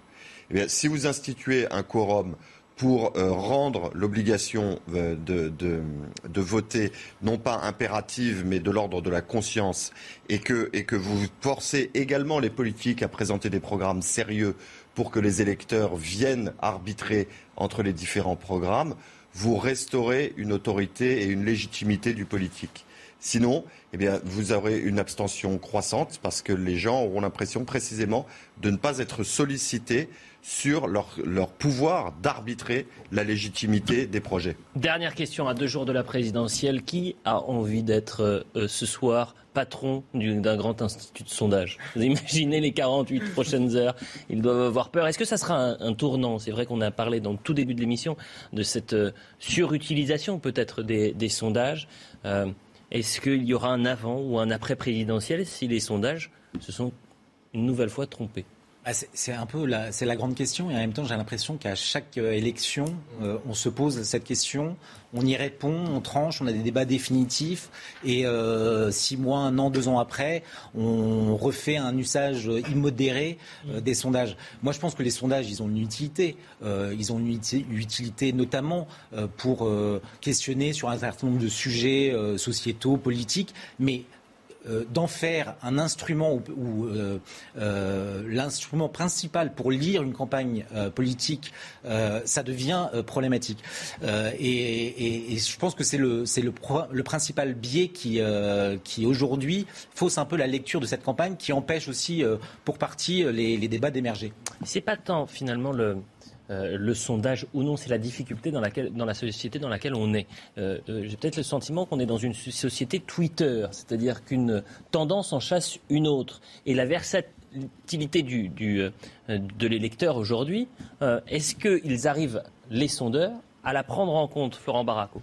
Eh bien, si vous instituez un quorum pour euh, rendre l'obligation euh, de, de, de voter non pas impérative mais de l'ordre de la conscience et que, et que vous forcez également les politiques à présenter des programmes sérieux pour que les électeurs viennent arbitrer entre les différents programmes, vous restaurez une autorité et une légitimité du politique. Sinon, eh bien, vous aurez une abstention croissante parce que les gens auront l'impression précisément de ne pas être sollicités sur leur, pouvoir d'arbitrer la légitimité des projets. Dernière question à deux jours de la présidentielle. Qui a envie d'être euh, ce soir patron du- d'un grand institut de sondage? Vous imaginez les 48 prochaines heures Ils doivent avoir peur. Est-ce que ça sera un, tournant? C'est vrai qu'on a parlé dans le tout début de l'émission de cette euh, surutilisation peut-être des, sondages. Euh, Est-ce qu'il y aura un avant ou un après présidentiel si les sondages se sont une nouvelle fois trompés? Ah, c'est- un peu la, c'est la grande question et en même temps j'ai l'impression qu'à chaque euh, élection euh, on se pose cette question, on y répond, on tranche, on a des débats définitifs et euh, six mois, un an, deux ans après on refait un usage immodéré euh, des sondages. Moi je pense que les sondages ils ont une utilité, ils ont une uti- utilité notamment pour questionner sur un certain nombre de sujets sociétaux, politiques, mais euh, d'en faire un instrument ou, euh, euh, l'instrument principal pour lire une campagne politique, ça devient problématique. Et, je pense que c'est le, le, principal biais qui, qui aujourd'hui fausse un peu la lecture de cette campagne, qui empêche aussi pour partie les, les débats d'émerger. C'est pas tant finalement le, euh, le sondage ou non, c'est la difficulté dans, laquelle, dans la société dans laquelle on est. Euh, euh, J'ai peut-être le sentiment qu'on est dans une so- société Twitter, c'est-à-dire qu'une tendance en chasse une autre. Et la versatilité du, du, euh, de l'électeur aujourd'hui, est-ce qu'ils arrivent, les sondeurs, à la prendre en compte, Florent Baraco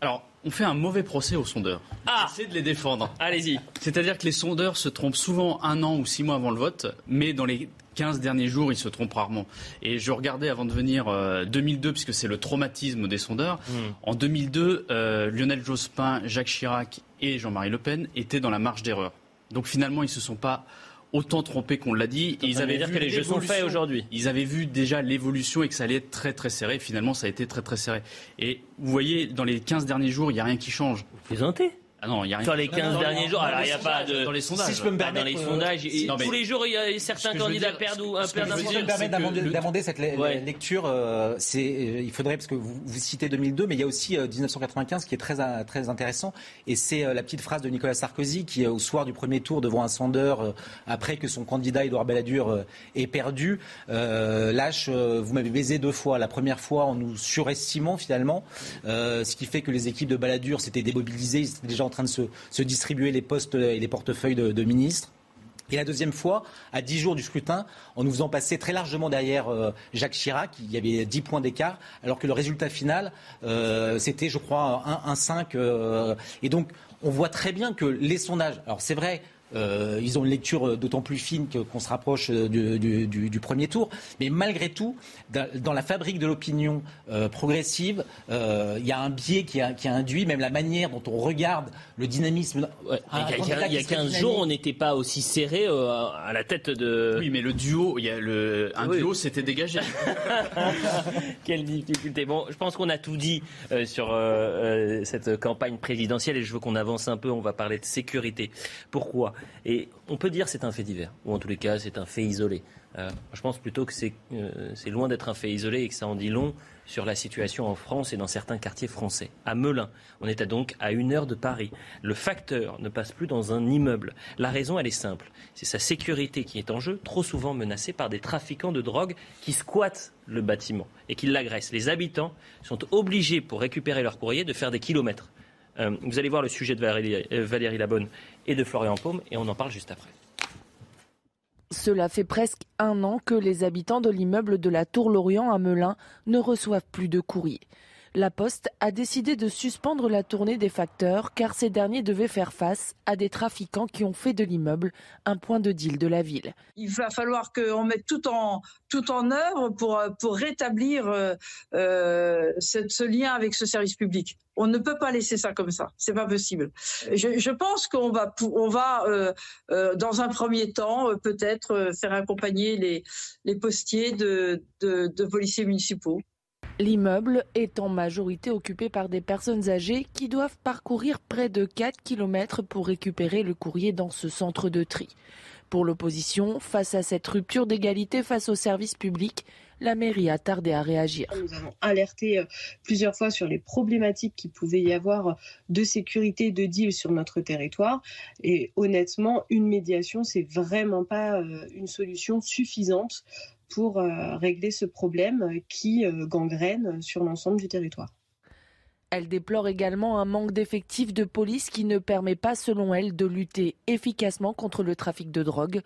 Alors, on fait un mauvais procès aux sondeurs. Ah Essayez de les défendre. Allez-y. C'est-à-dire que les sondeurs se trompent souvent un an ou six mois avant le vote, mais dans les 15 derniers jours, ils se trompent rarement. Et je regardais avant de venir euh, 2002, puisque c'est le traumatisme des sondeurs. En 2002, euh, Lionel Jospin, Jacques Chirac et Jean-Marie Le Pen étaient dans la marge d'erreur. Donc finalement, ils ne se sont pas autant trompés qu'on l'a dit. ils avaient dire vu que les jeux sont faits aujourd'hui. Ils avaient vu déjà l'évolution et que ça allait être très très serré. Finalement, ça a été très très serré. Et vous voyez, dans les 15 derniers jours, il n'y a rien qui change. Vous plaisantez Ah non, il y a rien. Sur les 15 Dans derniers jours, dans alors il n'y a pas de. Dans les sondages. Si je peux me permettre, dans les euh, sondages, non, mais- tous les jours, il y a certains je candidats perdent ou un perdent je un point. dire, me permet c'est que d'amender cette le- Ouais. lecture. euh, c'est, euh, il faudrait, parce que vous, vous citez 2002, mais il y a aussi euh, 1995 qui est très, euh, très intéressant. Et c'est euh, la petite phrase de Nicolas Sarkozy qui, euh, au soir du premier tour, devant un sondeur, euh, après que son candidat Édouard Balladur euh, ait perdu, euh, lâche euh, Vous m'avez baisé deux fois. La première fois en nous surestimant finalement, euh, ce qui fait que les équipes de Balladur s'étaient démobilisées, ils étaient déjà en train de se, distribuer les postes et les portefeuilles de, ministres. Et la deuxième fois, à 10 jours du scrutin, en nous faisant passer très largement derrière euh, Jacques Chirac, il y avait 10 points d'écart, alors que le résultat final, euh, c'était, je crois, 1-5. euh, et donc, on voit très bien que les sondages, alors c'est vrai, euh, ils ont une lecture euh, d'autant plus fine qu'on se rapproche euh, du, du- du- du premier tour. Mais malgré tout, dans, la fabrique de l'opinion euh, progressive, euh, il y a un biais qui a, qui a induit même la manière dont on regarde le dynamisme. Il y a- candidat il y a qui serait 15 dynamique. jours, on n'était pas aussi serré euh, à la tête de. Oui, mais le duo, il y a le, un Oui. duo s'était dégagé. [LAUGHS] Quelle difficulté. Bon, je pense qu'on a tout dit euh, sur euh, euh, cette campagne présidentielle et je veux qu'on avance un peu. On va parler de sécurité. Pourquoi? Et on peut dire c'est un fait divers, ou en tous les cas c'est un fait isolé. Euh, je pense plutôt que c'est euh, c'est loin d'être un fait isolé et que ça en dit long sur la situation en France et dans certains quartiers français. À Melun, on à donc à une heure de Paris. Le facteur ne passe plus dans un immeuble. La raison, elle est simple. C'est sa sécurité qui est en jeu, trop souvent menacée par des trafiquants de drogue qui squattent le bâtiment et qui l'agressent. Les habitants sont obligés, pour récupérer leur courrier, de faire des kilomètres. Euh, vous allez voir le sujet de Valérie, euh, Valérie Labonne et de Florian Paume et on en parle juste après. Cela fait presque un an que les habitants de l'immeuble de la Tour Lorient à Melun ne reçoivent plus de courrier. La Poste a décidé de suspendre la tournée des facteurs car ces derniers devaient faire face à des trafiquants qui ont fait de l'immeuble un point de deal de la ville. Il va falloir qu'on mette tout en, œuvre pour, rétablir euh, euh, ce, lien avec ce service public. On ne peut pas laisser ça comme ça, c'est pas possible. Je, pense qu'on va, on va euh, dans un premier temps, peut-être faire accompagner les, postiers de policiers municipaux. L'immeuble est en majorité occupé par des personnes âgées qui doivent parcourir près de 4 km pour récupérer le courrier dans ce centre de tri. Pour l'opposition, face à cette rupture d'égalité face aux services publics, la mairie a tardé à réagir. Nous avons alerté euh, plusieurs fois sur les problématiques qu'il pouvait y avoir de sécurité, de deal sur notre territoire. Et honnêtement, une médiation, c'est vraiment pas euh, une solution suffisante pour euh, régler ce problème qui euh, gangrène sur l'ensemble du territoire. Elle déplore également un manque d'effectifs de police qui ne permet pas, selon elle, de lutter efficacement contre le trafic de drogue.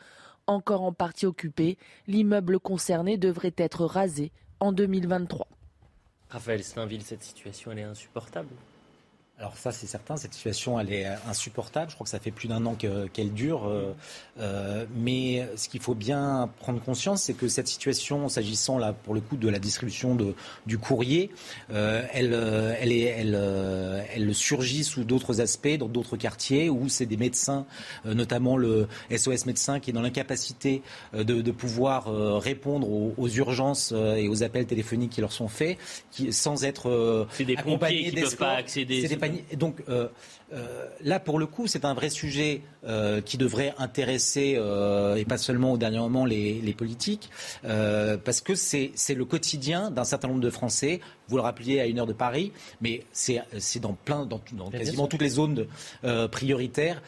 Encore en partie occupé, l'immeuble concerné devrait être rasé en 2023. Raphaël Steinville, cette situation, elle est insupportable. Alors ça, c'est certain, cette situation, elle est insupportable. Je crois que ça fait plus d'un an que- qu'elle dure. euh, euh, mais ce qu'il faut bien prendre conscience, c'est que cette situation, s'agissant là pour le coup de la distribution de, du courrier, euh, elle, euh, elle, est, elle, euh, elle surgit sous d'autres aspects, dans d'autres quartiers, où c'est des médecins, euh, notamment le SOS médecin, qui est dans l'incapacité euh, de, de pouvoir euh, répondre aux, aux urgences euh, et aux appels téléphoniques qui leur sont faits, qui, sans être euh, C'est des accompagnés pompiers qui peuvent pas accéder. Et Donc euh, euh, là, pour le coup, c'est un vrai sujet euh, qui devrait intéresser, euh, et pas seulement au dernier moment, les, les politiques, parce que c'est le quotidien d'un certain nombre de Français. Vous le rappeliez à une heure de Paris, mais c'est dans plein, dans, quasiment toutes les zones de- prioritaires.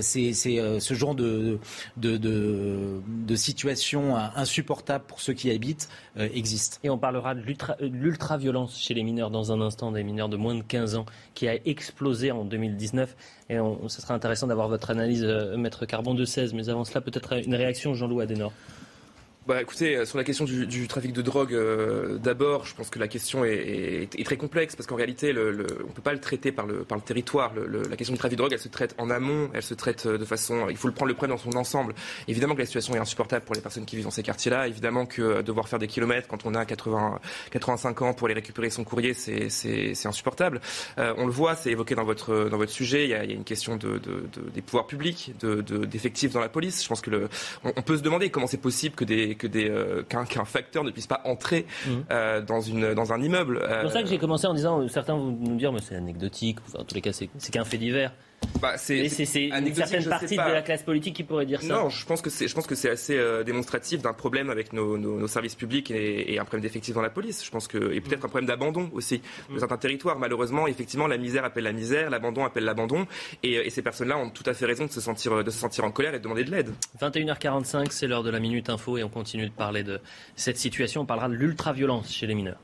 C'est ce genre de, de, de, de situation insupportable pour ceux qui y habitent existe. Et on parlera de l'ultra- de l'ultra-violence chez les mineurs dans un instant, des mineurs de moins de 15 ans, qui a explosé en 2019. Et on, ce sera intéressant d'avoir votre analyse, euh, Maître Carbon de 16. Mais avant cela, peut-être une réaction, Jean-Loup Adenor. Bah, écoutez, euh, sur la question du, trafic de drogue, euh, d'abord, je pense que la question est, très complexe parce qu'en réalité, on ne peut pas le traiter par le, territoire. La question du trafic de drogue, elle se traite en amont, elle se traite euh, de façon. Il faut le prendre le problème dans son ensemble. Évidemment que la situation est insupportable pour les personnes qui vivent dans ces quartiers-là. Évidemment que devoir faire des kilomètres quand on a 80, 85 ans pour aller récupérer son courrier, c'est insupportable. On le voit, c'est évoqué dans votre, sujet. Il y a, une question de, de- de- des pouvoirs publics, de- de- d'effectifs dans la police. Je pense que le, on, on peut se demander comment c'est possible que des, que des, euh, qu'un facteur ne puisse pas entrer euh, dans, une, dans un immeuble. C'est Euh, pour ça que j'ai commencé en disant, euh, certains vont nous dire, mais c'est anecdotique, enfin, en tous les cas, c'est c'est qu'un fait divers. Bah, c'est une certaine partie de la classe politique qui pourrait dire ça. Non, je pense que c'est, je pense que c'est assez euh, démonstratif d'un problème avec nos, nos, services publics et, un problème d'effectifs dans la police. Je pense que et peut-être un problème d'abandon aussi de certains territoires. Malheureusement, effectivement, la misère appelle la misère, l'abandon appelle l'abandon, et, et, ces personnes-là ont tout à fait raison de se sentir, de se sentir en colère et de demander de l'aide. 21h45, c'est l'heure de la minute info et on continue de parler de cette situation. On parlera de l'ultra-violence chez les mineurs.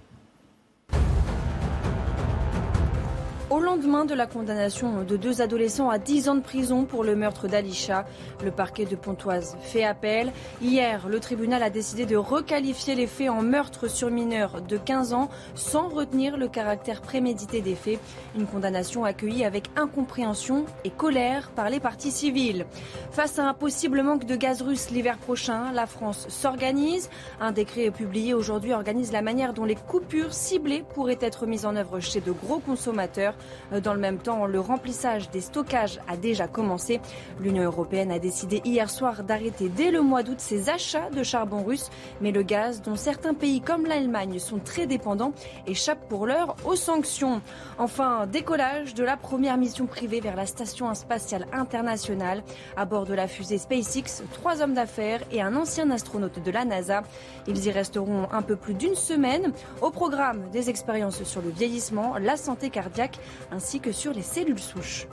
Au lendemain de la condamnation de deux adolescents à 10 ans de prison pour le meurtre d'Alisha, le parquet de Pontoise fait appel. Hier, le tribunal a décidé de requalifier les faits en meurtre sur mineur de 15 ans sans retenir le caractère prémédité des faits. Une condamnation accueillie avec incompréhension et colère par les partis civils. Face à un possible manque de gaz russe l'hiver prochain, la France s'organise. Un décret publié aujourd'hui organise la manière dont les coupures ciblées pourraient être mises en œuvre chez de gros consommateurs. Euh, dans le même temps, le remplissage des stockages a déjà commencé. L'Union européenne a décidé hier soir d'arrêter dès le mois d'août ses achats de charbon russe. Mais le gaz, dont certains pays comme l'Allemagne sont très dépendants, échappe pour l'heure aux sanctions. Enfin, décollage de la première mission privée vers la station spatiale internationale. À bord de la fusée SpaceX, trois hommes d'affaires et un ancien astronaute de la NASA. Ils y resteront un peu plus d'une semaine. Au programme des expériences sur le vieillissement, la santé cardiaque ainsi que sur les cellules souches.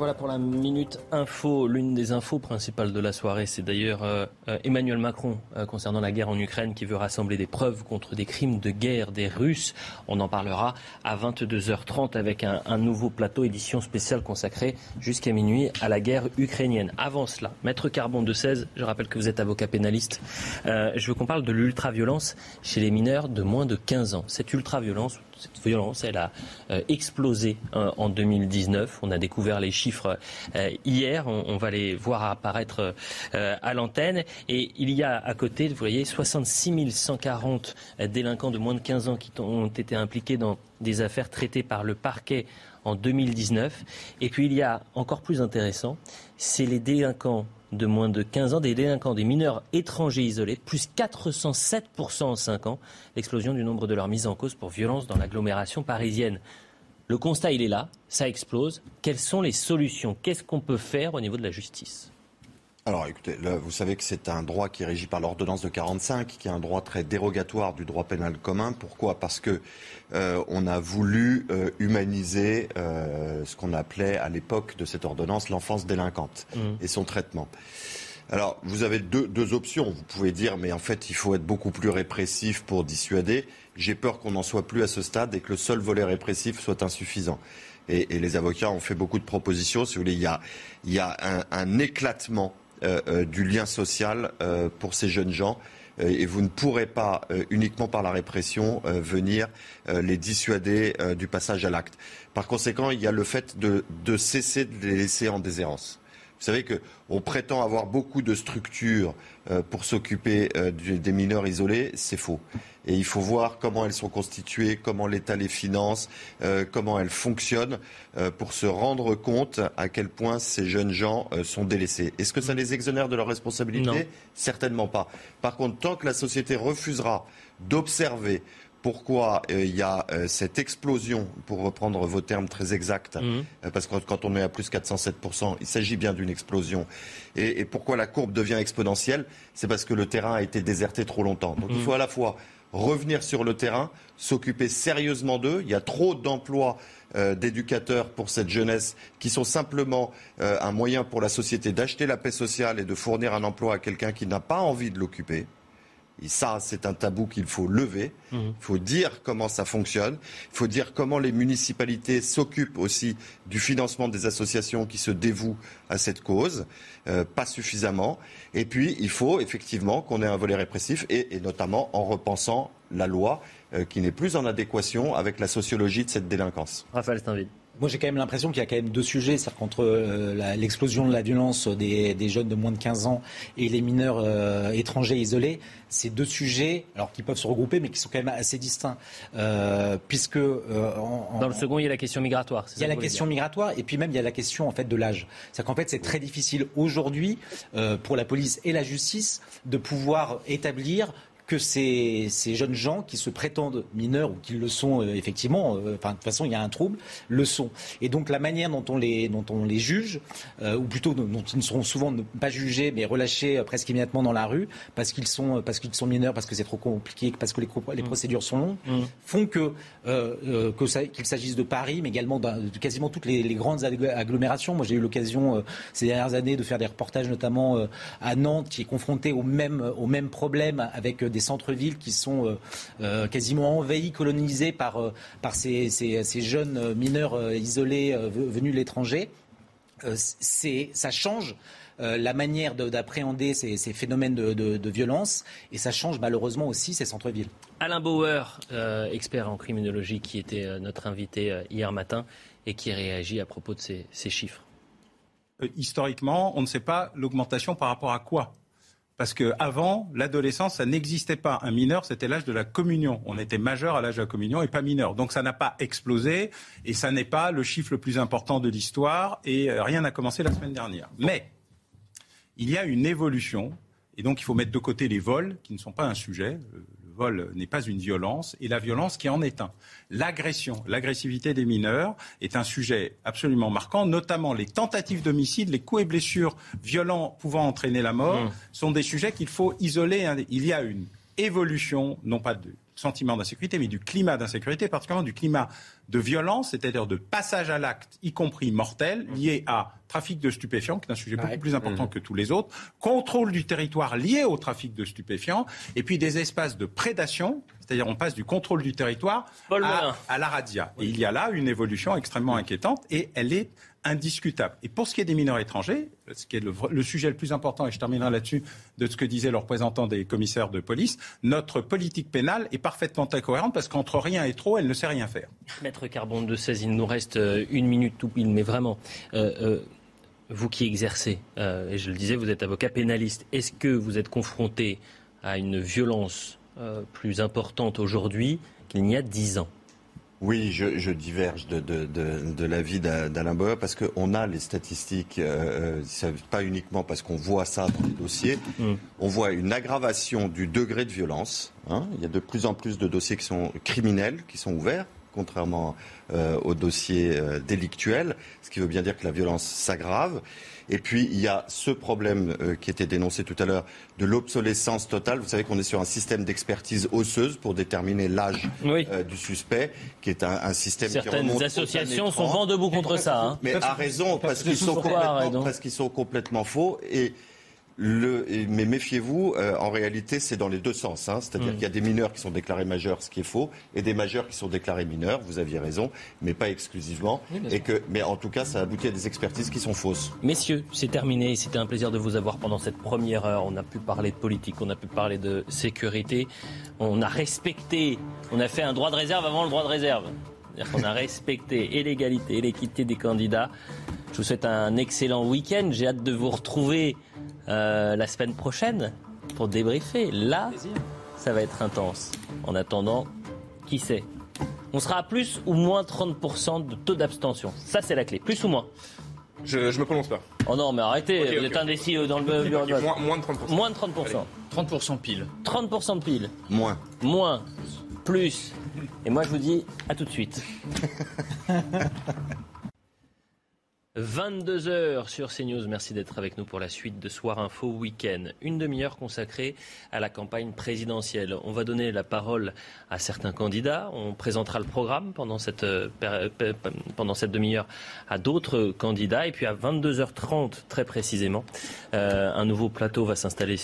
Voilà pour la minute info. L'une des infos principales de la soirée, c'est d'ailleurs euh, euh, Emmanuel Macron euh, concernant la guerre en Ukraine qui veut rassembler des preuves contre des crimes de guerre des Russes. On en parlera à 22h30 avec un, nouveau plateau édition spéciale consacré jusqu'à minuit à la guerre ukrainienne. Avant cela, Maître Carbon de 16, je rappelle que vous êtes avocat pénaliste. je veux qu'on parle de l'ultra-violence chez les mineurs de moins de 15 ans. Cette ultra-violence, cette violence, elle a euh, explosé euh, en 2019. On a découvert les chiffres euh, hier. On, va les voir apparaître à l'antenne. Et il y a à côté, vous voyez, 66 140 délinquants de moins de 15 ans qui ont été impliqués dans des affaires traitées par le parquet en 2019. Et puis il y a encore plus intéressant, c'est les délinquants de moins de 15 ans, des délinquants, des mineurs étrangers isolés, plus 407% en 5 ans, l'explosion du nombre de leurs mises en cause pour violence dans l'agglomération parisienne. Le constat, il est là, ça explose. Quelles sont les solutions? Qu'est-ce qu'on peut faire au niveau de la justice? Alors écoutez, vous savez que c'est un droit qui est régi par l'ordonnance de 45, qui est un droit très dérogatoire du droit pénal commun. Pourquoi? Parce que euh, on a voulu euh, humaniser euh, ce qu'on appelait à l'époque de cette ordonnance l'enfance délinquante mmh. et son traitement. Alors, vous avez deux, deux, options. Vous pouvez dire, mais en fait, il faut être beaucoup plus répressif pour dissuader. J'ai peur qu'on n'en soit plus à ce stade et que le seul volet répressif soit insuffisant. Et, et les avocats ont fait beaucoup de propositions. Si vous voulez, il y a, il y a un, un éclatement du lien social euh, pour ces jeunes gens et vous ne pourrez pas uniquement par la répression venir les dissuader du passage à l'acte. Par conséquent, il y a le fait de, de cesser de les laisser en déshérence. Vous savez qu'on prétend avoir beaucoup de structures pour s'occuper des mineurs isolés, c'est faux. Et il faut voir comment elles sont constituées, comment l'État les finance, euh, comment elles fonctionnent, euh, pour se rendre compte à quel point ces jeunes gens euh, sont délaissés. Est-ce que ça les exonère de leurs responsabilités Certainement pas. Par contre, tant que la société refusera d'observer pourquoi il y a cette explosion, pour reprendre vos termes très exacts, mmh. parce que quand on est à plus 407%, il s'agit bien d'une explosion. Et, pourquoi la courbe devient exponentielle? C'est parce que le terrain a été déserté trop longtemps. Donc il mmh. faut à la fois revenir sur le terrain, s'occuper sérieusement d'eux. Il y a trop d'emplois euh, d'éducateurs pour cette jeunesse qui sont simplement euh, un moyen pour la société d'acheter la paix sociale et de fournir un emploi à quelqu'un qui n'a pas envie de l'occuper. Et ça, c'est un tabou qu'il faut lever. Mmh. Il faut dire comment ça fonctionne. Il faut dire comment les municipalités s'occupent aussi du financement des associations qui se dévouent à cette cause. Euh, pas suffisamment. Et puis, il faut effectivement qu'on ait un volet répressif, et, notamment en repensant la loi euh, qui n'est plus en adéquation avec la sociologie de cette délinquance. Raphaël Steinville. Moi, j'ai quand même l'impression qu'il y a quand même deux sujets, c'est-à-dire qu'entre euh, l'explosion de la violence des, jeunes de moins de 15 ans et les mineurs euh, étrangers isolés, c'est deux sujets, alors qui peuvent se regrouper, mais qui sont quand même assez distincts, euh, puisque dans le second, il y a la question migratoire. Il y a la question migratoire, et puis même il y a la question en fait de l'âge. C'est qu'en fait, c'est très difficile aujourd'hui pour la police et la justice de pouvoir établir que ces, ces, jeunes gens qui se prétendent mineurs ou qui le sont euh, effectivement, euh, enfin, de toute façon il y a un trouble, le sont. Et donc la manière dont on les, dont on les juge, euh, ou plutôt dont ils ne seront souvent pas jugés mais relâchés presque immédiatement dans la rue parce qu'ils sont, parce qu'ils sont mineurs, parce que c'est trop compliqué, parce que les, les mmh. procédures sont longues, mmh. font que qu'il s'agisse de Paris, mais également de quasiment toutes les, les grandes agglomérations. Moi j'ai eu l'occasion ces dernières années de faire des reportages notamment à Nantes qui est confronté au même, au même problème avec des centres-villes qui sont euh, euh, quasiment envahis, colonisés par, euh, par ces, ces, jeunes mineurs isolés venus de l'étranger. ça change la manière d'appréhender ces, ces, phénomènes de, de, violence et ça change malheureusement aussi ces centres-villes. Alain Bauer, expert en criminologie, qui était notre invité hier matin et qui réagit à propos de ces, ces chiffres. historiquement, on ne sait pas l'augmentation par rapport à quoi parce qu'avant, l'adolescence, ça n'existait pas. Un mineur, c'était l'âge de la communion. On était majeur à l'âge de la communion et pas mineur. Donc ça n'a pas explosé et ça n'est pas le chiffre le plus important de l'histoire et euh, rien n'a commencé la semaine dernière. Mais il y a une évolution et donc il faut mettre de côté les vols qui ne sont pas un sujet. Vol n'est pas une violence et la violence qui en est un. L'agression, l'agressivité des mineurs est un sujet absolument marquant, notamment les tentatives d'homicide, les coups et blessures violents pouvant entraîner la mort mmh. sont des sujets qu'il faut isoler. Il y a une évolution, non pas de sentiment d'insécurité, mais du climat d'insécurité, particulièrement du climat de violence, c'est-à-dire de passage à l'acte, y compris mortel, lié à trafic de stupéfiants, qui est un sujet beaucoup plus important mmh. que tous les autres, contrôle du territoire lié au trafic de stupéfiants, et puis des espaces de prédation, c'est-à-dire on passe du contrôle du territoire à, à, la radia. Et il y a là une évolution extrêmement inquiétante, et elle est indiscutable. Et pour ce qui est des mineurs étrangers, ce qui est le, sujet le plus important, et je terminerai là-dessus, de ce que disait le représentant des commissaires de police, notre politique pénale est parfaitement incohérente parce qu'entre rien et trop, elle ne sait rien faire. Maître Carbone de 16, il nous reste euh, une minute tout pile, mais vraiment. Euh, euh, vous qui exercez, et je le disais, vous êtes avocat pénaliste, est-ce que vous êtes confronté à une violence plus importante aujourd'hui qu'il n'y a dix ans? Oui, je, diverge de, l'avis d'Alain Bauer parce qu'on a les statistiques, euh, pas uniquement parce qu'on voit ça dans les dossiers, mm. on voit une aggravation du degré de violence. Hein. Il y a de plus en plus de dossiers qui sont criminels, qui sont ouverts, contrairement euh, aux dossiers euh, délictuels, ce qui veut bien dire que la violence s'aggrave. Et puis, il y a ce problème euh, qui était dénoncé tout à l'heure de l'obsolescence totale. Vous savez qu'on est sur un système d'expertise osseuse pour déterminer l'âge euh, du suspect, qui est un, système Certaines qui associations sont vent debout contre ça. Hein. Mais à raison, parce qu'ils sont, complètement, parce qu'ils sont complètement faux. Et mais méfiez-vous, euh, en réalité, c'est dans les deux sens. Hein. C'est-à-dire mm. qu'il y a des mineurs qui sont déclarés majeurs, ce qui est faux, et des majeurs qui sont déclarés mineurs. Vous aviez raison, mais pas exclusivement. et que, mais en tout cas, ça aboutit à des expertises qui sont fausses. Messieurs, c'est terminé. C'était un plaisir de vous avoir pendant cette première heure. On a pu parler de politique, on a pu parler de sécurité. On a respecté, on a fait un droit de réserve avant le droit de réserve. C'est-à-dire qu'on a respecté et l'égalité et l'équité des candidats. Je vous souhaite un excellent week-end. J'ai hâte de vous retrouver euh, la semaine prochaine pour débriefer. Là, ça va être intense. En attendant, qui sait? On sera à plus ou moins 30% de taux d'abstention. Ça, c'est la clé. Plus ou moins je, je me prononce pas. Oh non, mais arrêtez, vous êtes indécis euh, dans le bureau de Moins, moins, de 30%. Moins de 30%. 30% pile. 30% pile. Moins. Moins. Plus. Et moi, je vous dis à tout de suite. [LAUGHS] 22h sur CNews. Merci d'être avec nous pour la suite de Soir Info Week-end. Une demi-heure consacrée à la campagne présidentielle. On va donner la parole à certains candidats. On présentera le programme pendant cette, euh, demi-heure à d'autres candidats. Et puis à 22h30, très précisément, euh, un nouveau plateau va s'installer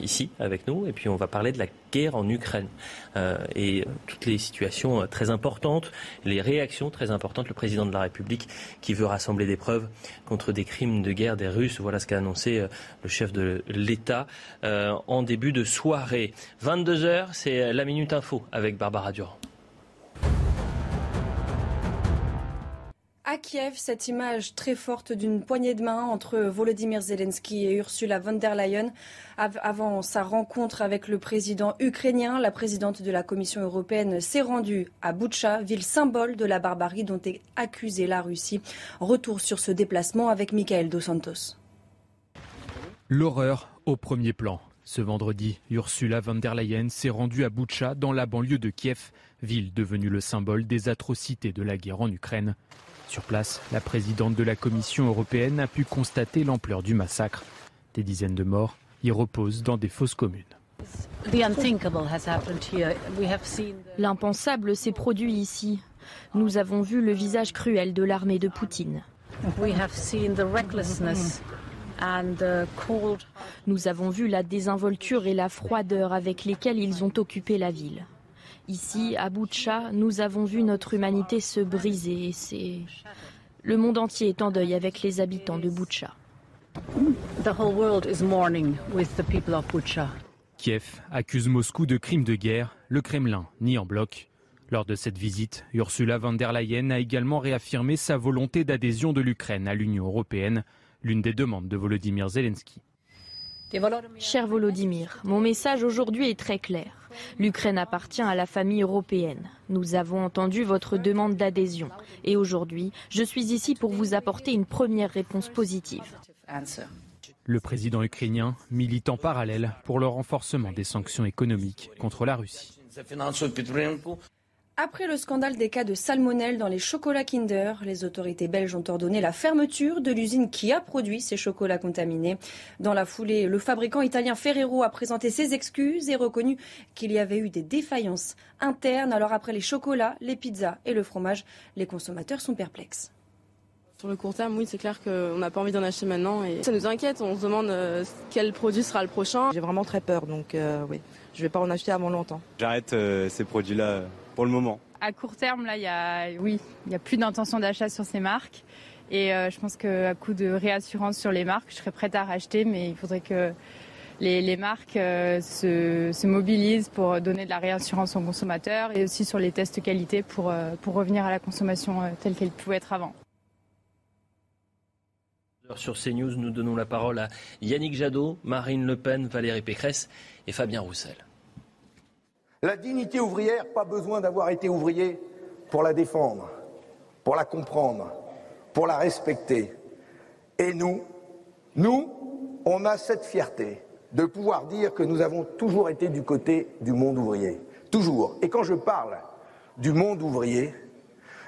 ici avec nous. Et puis on va parler de la en Ukraine euh, et toutes les situations très importantes, les réactions très importantes. Le président de la République qui veut rassembler des preuves contre des crimes de guerre des Russes. Voilà ce qu'a annoncé euh, le chef de l'État euh, en début de soirée. 22h, c'est la Minute Info avec Barbara Durand. À Kiev, cette image très forte d'une poignée de main entre Volodymyr Zelensky et Ursula von der Leyen avant sa rencontre avec le président ukrainien. La présidente de la Commission européenne s'est rendue à Boutcha, ville symbole de la barbarie dont est accusée la Russie. Retour sur ce déplacement avec Michael Dos Santos. L'horreur au premier plan. Ce vendredi, Ursula von der Leyen s'est rendue à Boutcha, dans la banlieue de Kiev, ville devenue le symbole des atrocités de la guerre en Ukraine. Sur place, la présidente de la Commission européenne a pu constater l'ampleur du massacre. Des dizaines de morts y reposent dans des fosses communes. L'impensable s'est produit ici. Nous avons vu le visage cruel de l'armée de Poutine. Nous avons vu la désinvolture et la froideur avec lesquelles ils ont occupé la ville. Ici, à Boutcha, nous avons vu notre humanité se briser. C'est le monde entier est en deuil avec les habitants de Boutcha. Kiev accuse Moscou de crimes de guerre. Le Kremlin nie en bloc. Lors de cette visite, Ursula von der Leyen a également réaffirmé sa volonté d'adhésion de l'Ukraine à l'Union européenne, l'une des demandes de Volodymyr Zelensky. Cher Volodymyr, mon message aujourd'hui est très clair. L'Ukraine appartient à la famille européenne. Nous avons entendu votre demande d'adhésion et aujourd'hui, je suis ici pour vous apporter une première réponse positive. Le président ukrainien milite en parallèle pour le renforcement des sanctions économiques contre la Russie. Après le scandale des cas de salmonelle dans les chocolats Kinder, les autorités belges ont ordonné la fermeture de l'usine qui a produit ces chocolats contaminés. Dans la foulée, le fabricant italien Ferrero a présenté ses excuses et reconnu qu'il y avait eu des défaillances internes. Alors après les chocolats, les pizzas et le fromage, les consommateurs sont perplexes. Sur le court terme, oui, c'est clair qu'on n'a pas envie d'en acheter maintenant et ça nous inquiète. On se demande euh, quel produit sera le prochain. J'ai vraiment très peur, donc euh, oui, je ne vais pas en acheter avant longtemps. J'arrête euh, ces produits-là pour le moment. À court terme, là, il y a, oui, il y a plus d'intention d'achat sur ces marques. Et je pense qu'à coup de réassurance sur les marques, je serais prête à racheter, mais il faudrait que les, marques se, se, mobilisent pour donner de la réassurance aux consommateurs et aussi sur les tests qualité pour, pour revenir à la consommation telle qu'elle pouvait être avant. Sur CNews, nous donnons la parole à Yannick Jadot, Marine Le Pen, Valérie Pécresse et Fabien Roussel. La dignité ouvrière, pas besoin d'avoir été ouvrier pour la défendre, pour la comprendre, pour la respecter. Et nous, nous, on a cette fierté de pouvoir dire que nous avons toujours été du côté du monde ouvrier. Toujours. Et quand je parle du monde ouvrier,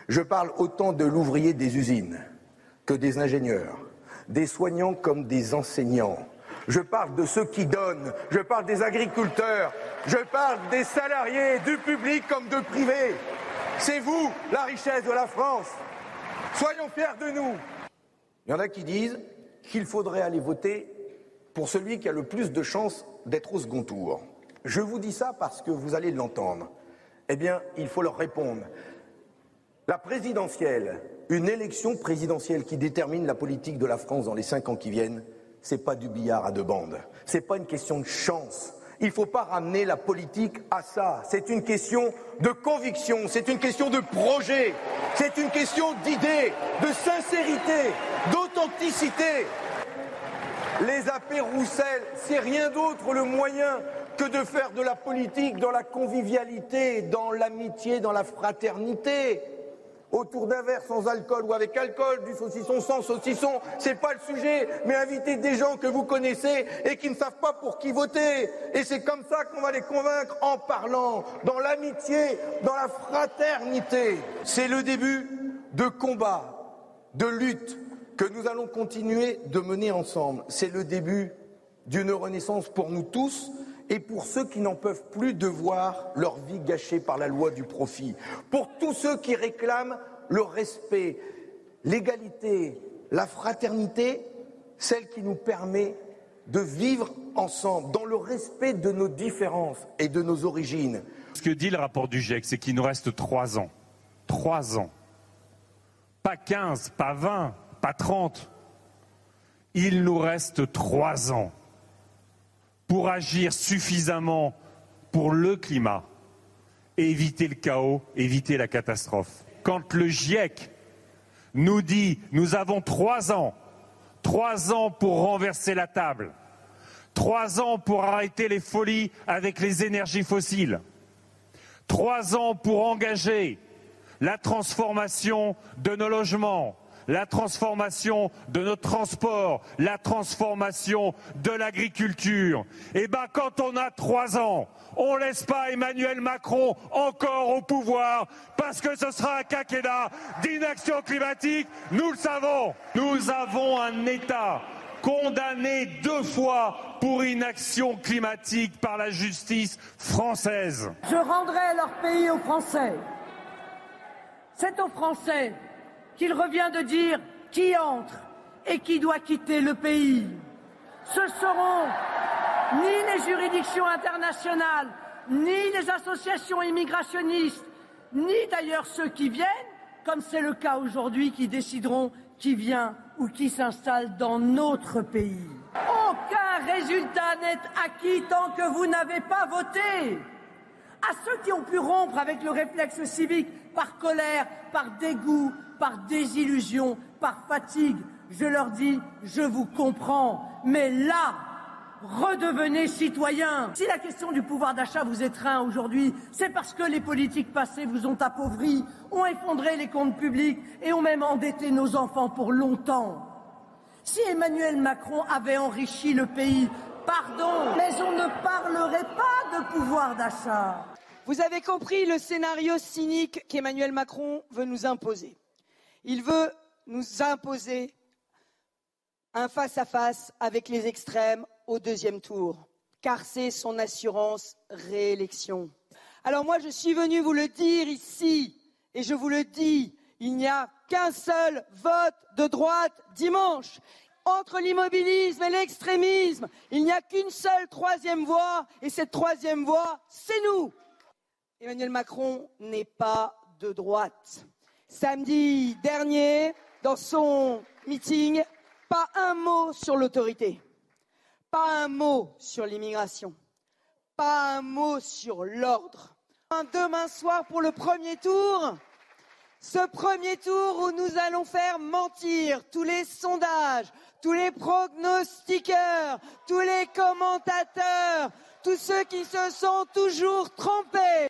je parle autant de l'ouvrier des usines que des ingénieurs, des soignants comme des enseignants. Je parle de ceux qui donnent, je parle des agriculteurs, je parle des salariés, du public comme de privé. C'est vous la richesse de la France. Soyons fiers de nous. Il y en a qui disent qu'il faudrait aller voter pour celui qui a le plus de chances d'être au second tour. Je vous dis ça parce que vous allez l'entendre. Eh bien, il faut leur répondre. La présidentielle, une élection présidentielle qui détermine la politique de la France dans les cinq ans qui viennent, c'est pas du billard à deux bandes. C'est pas une question de chance. Il faut pas ramener la politique à ça. C'est une question de conviction, c'est une question de projet, c'est une question d'idée, de sincérité, d'authenticité. Les AP Roussel, c'est rien d'autre le moyen que de faire de la politique dans la convivialité, dans l'amitié, dans la fraternité autour d'un verre sans alcool ou avec alcool, du saucisson sans saucisson, c'est pas le sujet, mais inviter des gens que vous connaissez et qui ne savent pas pour qui voter. Et c'est comme ça qu'on va les convaincre en parlant, dans l'amitié, dans la fraternité. C'est le début de combat, de lutte que nous allons continuer de mener ensemble. C'est le début d'une renaissance pour nous tous et pour ceux qui n'en peuvent plus de voir leur vie gâchée par la loi du profit, pour tous ceux qui réclament le respect, l'égalité, la fraternité, celle qui nous permet de vivre ensemble dans le respect de nos différences et de nos origines. Ce que dit le rapport du GIEC, c'est qu'il nous reste trois ans. Trois ans. Pas quinze, pas vingt, pas trente. Il nous reste trois ans pour agir suffisamment pour le climat éviter le chaos, éviter la catastrophe. Quand le GIEC nous dit nous avons trois ans, trois ans pour renverser la table, trois ans pour arrêter les folies avec les énergies fossiles, trois ans pour engager la transformation de nos logements, la transformation de nos transports, la transformation de l'agriculture. Eh bien, quand on a trois ans, on ne laisse pas Emmanuel Macron encore au pouvoir parce que ce sera un quinquennat d'inaction climatique. Nous le savons. Nous avons un État condamné deux fois pour inaction climatique par la justice française. Je rendrai leur pays aux Français. C'est aux Français qu'il revient de dire qui entre et qui doit quitter le pays. Ce seront ni les juridictions internationales, ni les associations immigrationnistes, ni d'ailleurs ceux qui viennent, comme c'est le cas aujourd'hui, qui décideront qui vient ou qui s'installe dans notre pays. Aucun résultat n'est acquis tant que vous n'avez pas voté. À ceux qui ont pu rompre avec le réflexe civique par colère, par dégoût, par désillusion, par fatigue, je leur dis, je vous comprends, mais là, redevenez citoyens. Si la question du pouvoir d'achat vous étreint aujourd'hui, c'est parce que les politiques passées vous ont appauvri, ont effondré les comptes publics et ont même endetté nos enfants pour longtemps. Si Emmanuel Macron avait enrichi le pays, pardon, mais on ne parlerait pas de pouvoir d'achat. Vous avez compris le scénario cynique qu'Emmanuel Macron veut nous imposer. Il veut nous imposer un face-à-face avec les extrêmes au deuxième tour, car c'est son assurance réélection. Alors moi, je suis venu vous le dire ici, et je vous le dis, il n'y a qu'un seul vote de droite dimanche. Entre l'immobilisme et l'extrémisme, il n'y a qu'une seule troisième voie, et cette troisième voie, c'est nous. Emmanuel Macron n'est pas de droite. Samedi dernier, dans son meeting, pas un mot sur l'autorité. Pas un mot sur l'immigration. Pas un mot sur l'ordre. Demain soir pour le premier tour. Ce premier tour où nous allons faire mentir tous les sondages, tous les prognostiqueurs, tous les commentateurs, tous ceux qui se sont toujours trompés.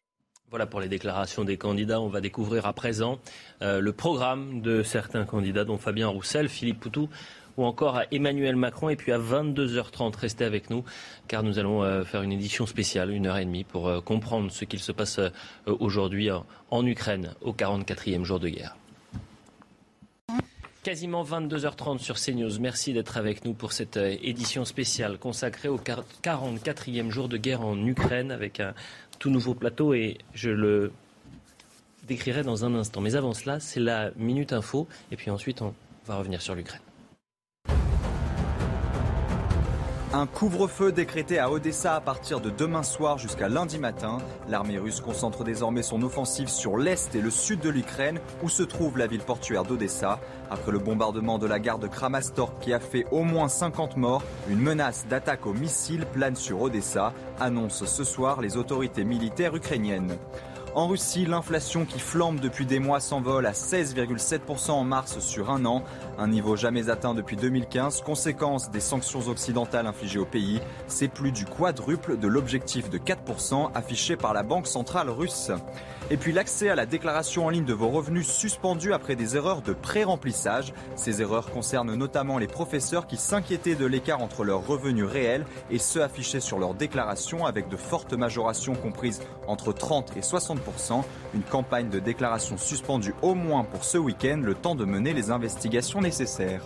Voilà pour les déclarations des candidats. On va découvrir à présent euh, le programme de certains candidats, dont Fabien Roussel, Philippe Poutou ou encore Emmanuel Macron. Et puis à 22h30, restez avec nous car nous allons euh, faire une édition spéciale, une heure et demie, pour euh, comprendre ce qu'il se passe aujourd'hui en Ukraine au 44e jour de guerre. Quasiment 22h30 sur CNews. Merci d'être avec nous pour cette édition spéciale consacrée au 44e jour de guerre en Ukraine avec un tout nouveau plateau et je le décrirai dans un instant. Mais avant cela, c'est la Minute Info et puis ensuite on va revenir sur l'Ukraine. Un couvre-feu décrété à Odessa à partir de demain soir jusqu'à lundi matin. L'armée russe concentre désormais son offensive sur l'est et le sud de l'Ukraine, où se trouve la ville portuaire d'Odessa. Après le bombardement de la gare de Kramatorsk qui a fait au moins 50 morts, une menace d'attaque aux missiles plane sur Odessa, annoncent ce soir les autorités militaires ukrainiennes. En Russie, l'inflation qui flambe depuis des mois s'envole à 16,7% en mars sur un an, un niveau jamais atteint depuis 2015, conséquence des sanctions occidentales infligées au pays. C'est plus du quadruple de l'objectif de 4% affiché par la Banque centrale russe. Et puis l'accès à la déclaration en ligne de vos revenus suspendu après des erreurs de pré-remplissage. Ces erreurs concernent notamment les professeurs qui s'inquiétaient de l'écart entre leurs revenus réels et ceux affichés sur leur déclaration avec de fortes majorations comprises entre 30 et 60% Une campagne de déclaration suspendue au moins pour ce week-end, le temps de mener les investigations nécessaires.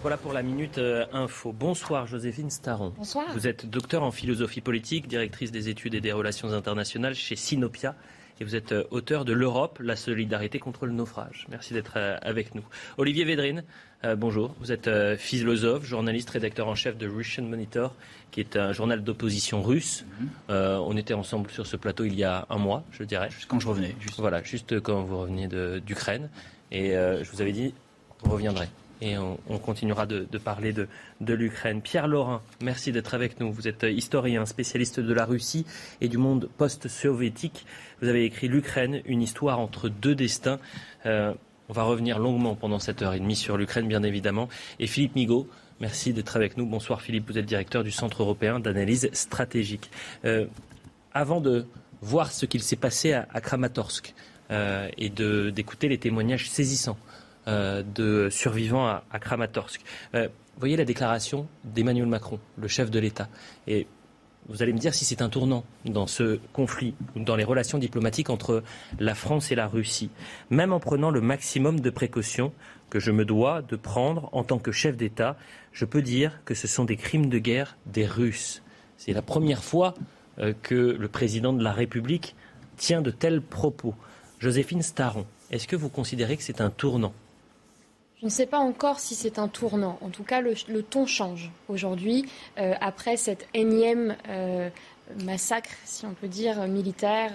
Voilà pour la minute euh, info. Bonsoir Joséphine Staron. Bonsoir. Vous êtes docteur en philosophie politique, directrice des études et des relations internationales chez Sinopia et vous êtes euh, auteur de L'Europe, la solidarité contre le naufrage. Merci d'être euh, avec nous. Olivier Védrine, bonjour. Vous êtes philosophe, journaliste, rédacteur en chef de Russian Monitor, qui est un journal d'opposition russe. Mhm. on était ensemble sur ce plateau il y a un mois, je dirais. Juste quand je revenais. Juste. Voilà, juste quand vous reveniez d'Ukraine. Et je vous avais dit, vous reviendrez et on, continuera de, parler de, l'Ukraine. Pierre Laurin, merci d'être avec nous. Vous êtes historien, spécialiste de la Russie et du monde post-soviétique. Vous avez écrit L'Ukraine, une histoire entre deux destins. Euh, on va revenir longuement pendant cette heure et demie sur l'Ukraine, bien évidemment. Et Philippe Migaud, merci d'être avec nous. Bonsoir Philippe, vous êtes directeur du Centre européen d'analyse stratégique. Euh, avant de voir ce qu'il s'est passé à, Kramatorsk euh, et d'écouter les témoignages saisissants de survivants à, Kramatorsk. vous voyez la déclaration d'Emmanuel Macron, le chef de l'État. Et vous allez me dire si c'est un tournant dans ce conflit, dans les relations diplomatiques entre la France et la Russie. Même en prenant le maximum de précautions que je me dois de prendre en tant que chef d'État, je peux dire que ce sont des crimes de guerre des Russes. C'est la première fois euh, que le président de la République tient de tels propos. Joséphine Staron, est-ce que vous considérez que c'est un tournant? Je ne sais pas encore si c'est un tournant. En tout cas, le, ton change aujourd'hui, euh, après cette énième euh, massacre, si on peut dire, militaire,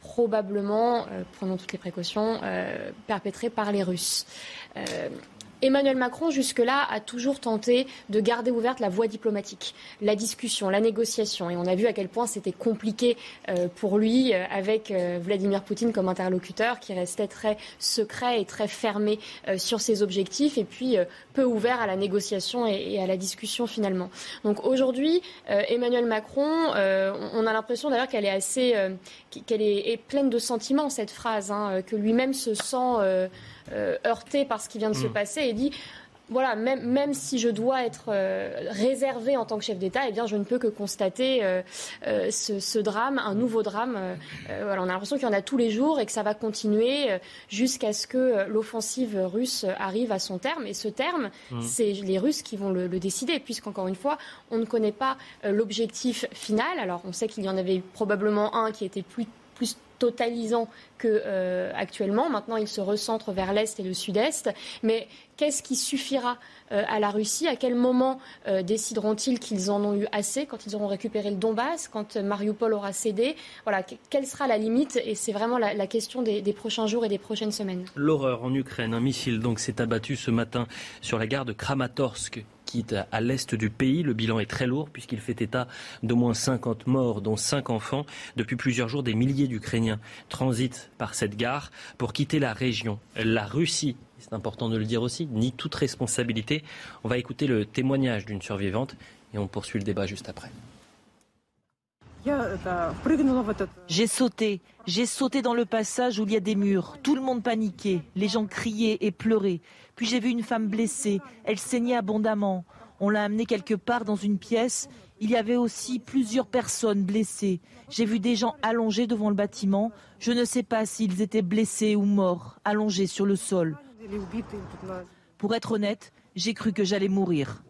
probablement, prenons toutes les précautions, perpétré par les Russes. Emmanuel Macron, jusque-là, a toujours tenté de garder ouverte la voie diplomatique, la discussion, la négociation. Et on a vu à quel point c'était compliqué euh, pour lui, euh, avec euh, Vladimir Poutine comme interlocuteur, qui restait très secret et très fermé sur ses objectifs, et puis peu ouvert à la négociation et, à la discussion finalement. Donc aujourd'hui, Emmanuel Macron, on a l'impression d'ailleurs qu'elle est assez, qu'elle est, pleine de sentiments cette phrase, hein, que lui-même se sent heurté par ce qui vient de se mm. passer et dit voilà, même, même, si je dois être euh, réservé en tant que chef d'État, eh bien, je ne peux que constater euh, ce, drame, un nouveau drame. voilà, on a l'impression qu'il y en a tous les jours et que ça va continuer jusqu'à ce que l'offensive russe arrive à son terme. Et ce terme, mm. c'est les Russes qui vont le, le décider, puisqu'encore une fois, on ne connaît pas l'objectif final. Alors, on sait qu'il y en avait probablement un qui était plus, plus totalisant que euh, actuellement. Maintenant, il se recentre vers l'est et le sud-est. Mais qu'est-ce qui suffira euh, à la Russie? À quel moment euh, décideront-ils qu'ils en ont eu assez Quand ils auront récupéré le Donbass Quand Mariupol aura cédé? Voilà, quelle sera la limite? Et c'est vraiment la, question des, des, prochains jours et des prochaines semaines. L'horreur en Ukraine. Un missile donc s'est abattu ce matin sur la gare de Kramatorsk à l'est du pays. Le bilan est très lourd puisqu'il fait état d'au moins 50 morts, dont 5 enfants. Depuis plusieurs jours, des milliers d'Ukrainiens transitent par cette gare pour quitter la région. La Russie, c'est important de le dire aussi, nie toute responsabilité. On va écouter le témoignage d'une survivante et on poursuit le débat juste après. J'ai sauté, j'ai sauté dans le passage où il y a des murs. Tout le monde paniquait, les gens criaient et pleuraient. Puis j'ai vu une femme blessée, elle saignait abondamment. On l'a amenée quelque part dans une pièce. Il y avait aussi plusieurs personnes blessées. J'ai vu des gens allongés devant le bâtiment. Je ne sais pas s'ils étaient blessés ou morts, allongés sur le sol. Pour être honnête, j'ai cru que j'allais mourir.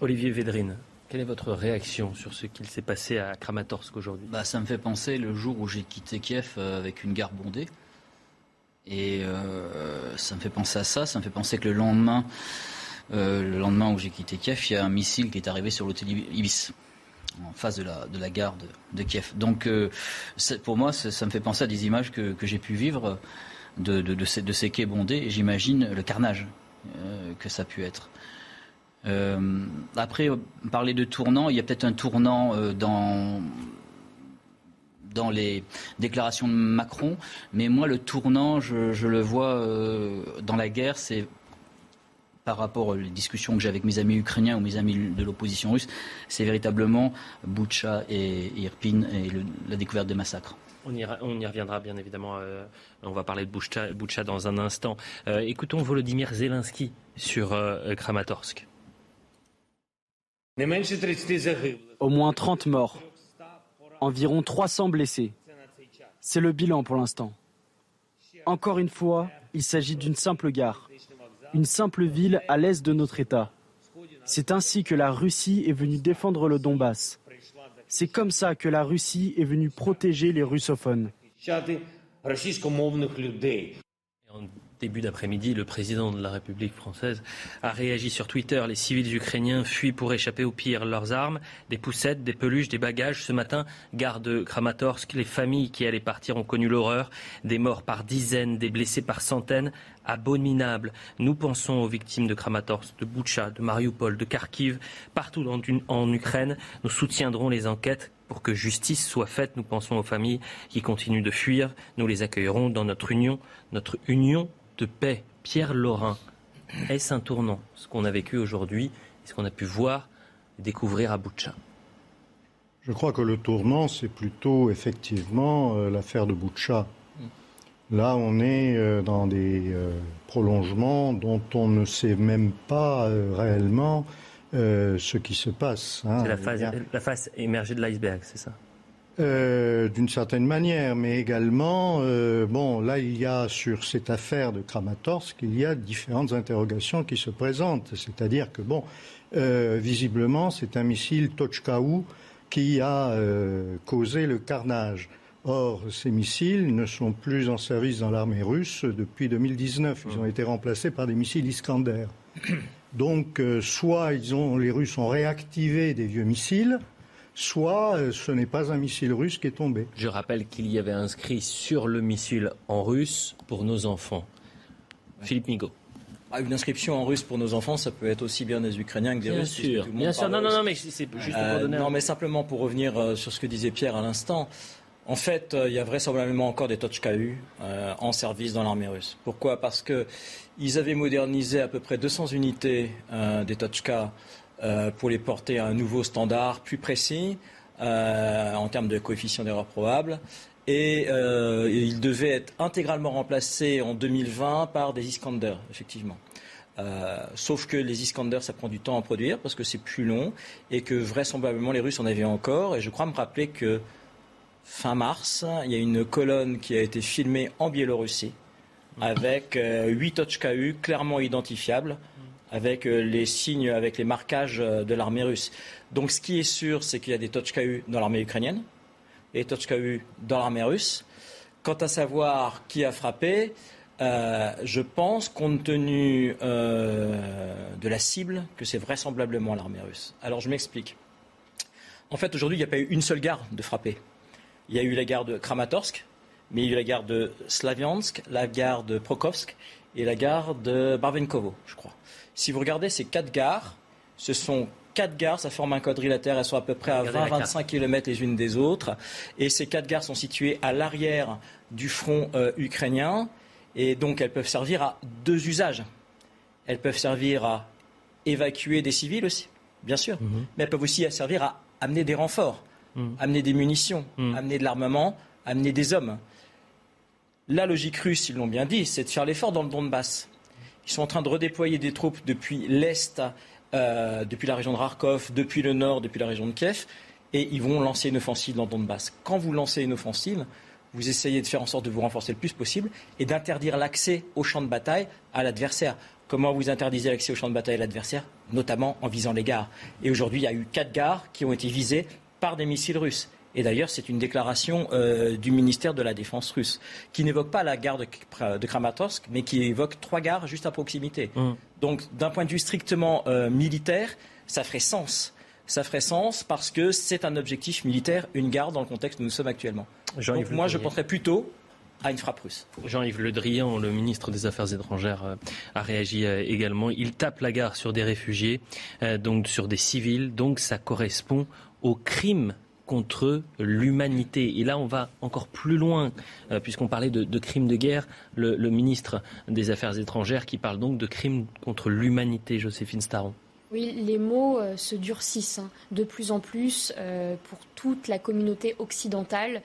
Olivier Védrine, quelle est votre réaction sur ce qu'il s'est passé à Kramatorsk aujourd'hui? Bah, Ça me fait penser le jour où j'ai quitté Kiev euh, avec une gare bondée. Et euh, ça me fait penser à ça. Ça me fait penser que le lendemain, euh, le lendemain où j'ai quitté Kiev, il y a un missile qui est arrivé sur l'hôtel Ibis en face de la, de la gare de, Kiev. Donc pour moi, ça, me fait penser à des images que, j'ai pu vivre de, de, ces, de ces quais bondés. Et j'imagine le carnage que ça a pu être. Euh, après, parler de tournant, il y a peut-être un tournant euh, dans dans les déclarations de Macron, mais moi le tournant, je, le vois euh, dans la guerre, c'est par rapport aux discussions que j'ai avec mes amis ukrainiens ou mes amis de l'opposition russe, c'est véritablement Boucha et, Irpin et la découverte des massacres. On y, on y, reviendra bien évidemment. on va parler de Boucha, dans un instant. écoutons Volodymyr Zelensky sur Kramatorsk. Au moins 30 morts, environ 300 blessés. C'est le bilan pour l'instant. Encore une fois, il s'agit d'une simple gare, une simple ville à l'est de notre État. C'est ainsi que la Russie est venue défendre le Donbass. C'est comme ça que la Russie est venue protéger les russophones début d'après-midi, le président de la République française a réagi sur Twitter. Les civils ukrainiens fuient pour échapper au pire leurs armes, des poussettes, des peluches, des bagages. Ce matin, gare de Kramatorsk, les familles qui allaient partir ont connu l'horreur. Des morts par dizaines, des blessés par centaines. Abominable. Nous pensons aux victimes de Kramatorsk, de Boucha, de Mariupol, de Kharkiv, partout en Ukraine. Nous soutiendrons les enquêtes pour que justice soit faite. Nous pensons aux familles qui continuent de fuir. Nous les accueillerons dans notre union, notre union de paix. Pierre Laurin, est-ce un tournant, ce qu'on a vécu aujourd'hui, ce qu'on a pu voir et découvrir à Boutcha Je crois que le tournant, c'est plutôt effectivement euh, l'affaire de Boutcha. Là, on est euh, dans des euh, prolongements dont on ne sait même pas euh, réellement ce qui se passe. Hein. C'est la face, la face émergée de l'iceberg, c'est ça? D'une certaine manière, mais également, bon, là, il y a sur cette affaire de Kramatorsk, il y a différentes interrogations qui se présentent. C'est-à-dire que, bon, visiblement, c'est un missile Tochkaou qui a causé le carnage. Or, ces missiles ne sont plus en service dans l'armée russe depuis 2019. Ils ont été remplacés par des missiles Iskander. [CLEARS THROAT] Donc, euh, soit ils ont, les Russes ont réactivé des vieux missiles, soit euh, ce n'est pas un missile russe qui est tombé. Je rappelle qu'il y avait inscrit sur le missile en russe pour nos enfants. Philippe Migaud. Ah, une inscription en russe pour nos enfants, ça peut être aussi bien des Ukrainiens que des bien Russes. Sûr, bien sûr, non, non, non, mais c'est juste pour donner. Non, mais simplement pour revenir sur ce que disait Pierre à l'instant. En fait, euh, il y a vraisemblablement encore des Tochka-U euh, en service dans l'armée russe. Pourquoi? Parce qu'ils avaient modernisé à peu près 200 unités euh, des Tochka pour les porter à un nouveau standard plus précis en termes de coefficient d'erreur probable. Et ils devaient être intégralement remplacés en 2020 par des Iskander, effectivement. sauf que les Iskander, ça prend du temps à produire parce que c'est plus long et que vraisemblablement les Russes en avaient encore. Et je crois me rappeler que fin mars, il y a une colonne qui a été filmée en Biélorussie avec euh, huit 8 U clairement identifiables, avec euh, les signes, avec les marquages euh, de l'armée russe. Donc ce qui est sûr, c'est qu'il y a des U dans l'armée ukrainienne et des dans l'armée russe. Quant à savoir qui a frappé, je pense, compte tenu de la cible, que c'est vraisemblablement l'armée russe. Alors je m'explique. En fait, aujourd'hui, il n'y a pas eu une seule gare de frappé. Il y a eu la gare de Kramatorsk, mais il y a eu la gare de Slaviansk, la gare de Prokhovsk et la gare de Barvenkovo, je crois. Si vous regardez ces quatre gares, ce sont quatre gares, ça forme un quadrilatère, elles sont à peu près à 20-25 km les unes des autres. Et ces quatre gares sont situées à l'arrière du front euh, ukrainien. Et donc elles peuvent servir à deux usages. Elles peuvent servir à évacuer des civils aussi, bien sûr, mhm. mais elles peuvent aussi servir à amener des renforts. Mm. amener des munitions, mm. amener de l'armement, amener des hommes. La logique russe, ils l'ont bien dit, c'est de faire l'effort dans le Donbass. Ils sont en train de redéployer des troupes depuis l'Est, euh, depuis la région de Kharkov, depuis le Nord, depuis la région de Kiev, et ils vont lancer une offensive dans le Donbass. Quand vous lancez une offensive, vous essayez de faire en sorte de vous renforcer le plus possible et d'interdire l'accès au champ de bataille à l'adversaire. Comment vous interdisez l'accès au champ de bataille à l'adversaire? Notamment en visant les gares. Et aujourd'hui, il y a eu quatre gares qui ont été visées par des missiles russes. Et d'ailleurs, c'est une déclaration euh, du ministère de la Défense russe, qui n'évoque pas la gare de, Kramatorsk, mais qui évoque trois gares juste à proximité. Mmh. Donc, d'un point de vue strictement euh, militaire, ça ferait sens. Ça ferait sens parce que c'est un objectif militaire, une gare dans le contexte où nous sommes actuellement. Donc, moi, je penserais plutôt à une frappe russe. Jean-Yves Le Drian, le ministre des Affaires étrangères, euh, a réagi également. Il tape la gare sur des réfugiés, donc sur des civils. Donc ça correspond au crime contre l'humanité. Et là, on va encore plus loin, euh, puisqu'on parlait de, crimes de guerre. Le, ministre des Affaires étrangères qui parle donc de crimes contre l'humanité, Joséphine Staron. Oui, les mots euh, se durcissent hein, de plus en plus euh, pour toute la communauté occidentale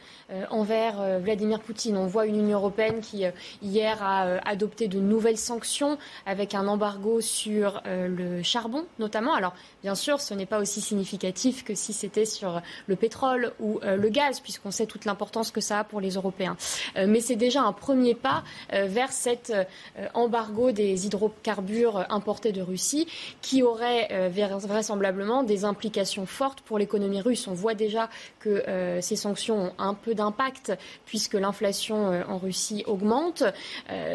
envers Vladimir Poutine. On voit une Union européenne qui, hier, a adopté de nouvelles sanctions avec un embargo sur le charbon, notamment. Alors, bien sûr, ce n'est pas aussi significatif que si c'était sur le pétrole ou le gaz, puisqu'on sait toute l'importance que ça a pour les Européens. mais c'est déjà un premier pas vers cet embargo des hydrocarbures importés de Russie qui aurait euh, vraisemblablement des implications fortes pour l'économie russe. On voit déjà que euh, ces sanctions ont un peu d'impact puisque l'inflation euh, en Russie augmente,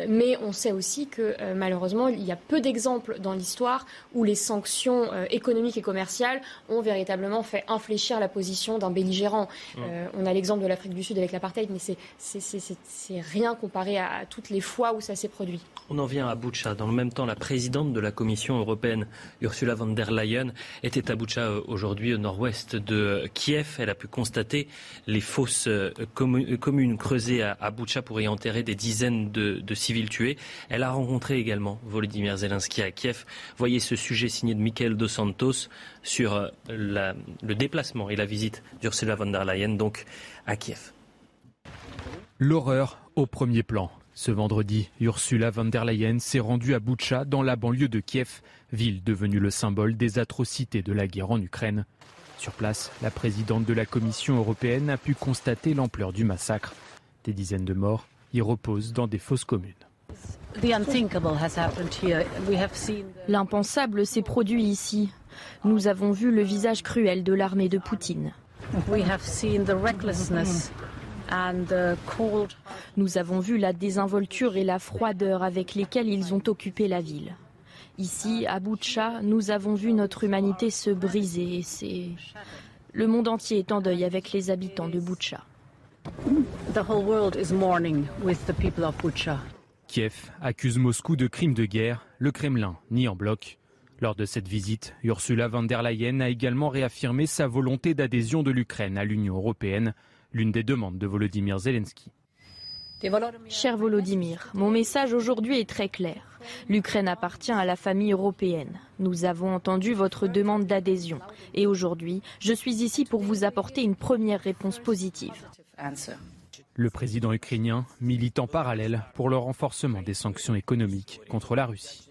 mais on sait aussi que malheureusement il y a peu d'exemples dans l'histoire où les sanctions économiques et commerciales ont véritablement fait infléchir la position d'un belligérant. on a l'exemple de l'Afrique du Sud avec l'apartheid, mais c'est rien comparé à toutes les fois où ça s'est produit. On en vient à Boucha. Dans le même temps, la présidente de la Commission européenne, Ursula von der Leyen, était à Boucha euh, aujourd'hui au nord-ouest de Kiev. Elle a pu constater les fosses euh, communes creusées à Boucha pour y enterrer des dizaines de, civils tués. Elle a rencontré également Volodymyr Zelensky à Kiev. Voyez ce sujet signé de Michael Dos Santos sur euh, le déplacement et la visite d'Ursula von der Leyen donc à Kiev. L'horreur au premier plan. Ce vendredi, Ursula von der Leyen s'est rendue à Boutcha, dans la banlieue de Kiev, ville devenue le symbole des atrocités de la guerre en Ukraine. Sur place, la présidente de la Commission européenne a pu constater l'ampleur du massacre. Des dizaines de morts y reposent dans des fosses communes. L'impensable s'est produit ici. Nous avons vu le visage cruel de l'armée de Poutine. Nous avons vu la désinvolture et la froideur avec lesquelles ils ont occupé la ville. Ici, à Boutcha, nous avons vu notre humanité se briser. C'est le monde entier est en deuil avec les habitants de Boutcha. Kiev accuse Moscou de crimes de guerre. Le Kremlin nie en bloc. Lors de cette visite, Ursula von der Leyen a également réaffirmé sa volonté d'adhésion de l'Ukraine à l'Union européenne, l'une des demandes de Volodymyr Zelensky. Cher Volodymyr, mon message aujourd'hui est très clair. L'Ukraine appartient à la famille européenne. Nous avons entendu votre demande d'adhésion et aujourd'hui, je suis ici pour vous apporter une première réponse positive. Le président ukrainien milite en parallèle pour le renforcement des sanctions économiques contre la Russie.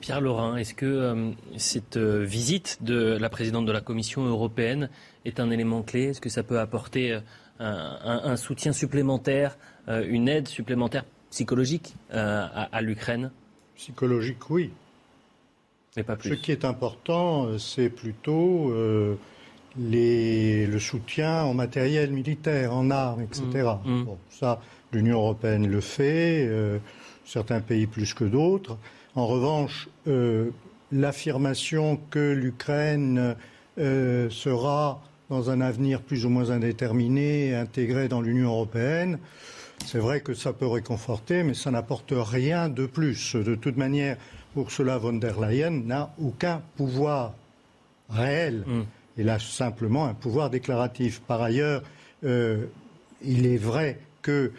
Pierre Laurin, est-ce que euh, cette euh, visite de la présidente de la Commission européenne est un élément clé? Est-ce que ça peut apporter euh, un, soutien supplémentaire, une aide supplémentaire psychologique à, l'Ukraine? Psychologique, oui. Mais pas plus. Ce qui est important, c'est plutôt le soutien en matériel militaire, en armes, etc. Mmh, mmh. ça, l'Union européenne le fait, certains pays plus que d'autres. En revanche, euh, l'affirmation que l'Ukraine euh, sera dans un avenir plus ou moins indéterminé intégrée dans l'Union européenne, c'est vrai que ça peut réconforter, mais ça n'apporte rien de plus. De toute manière, Ursula von der Leyen n'a aucun pouvoir réel. Mm. Elle a simplement un pouvoir déclaratif. Par ailleurs, euh, il est vrai que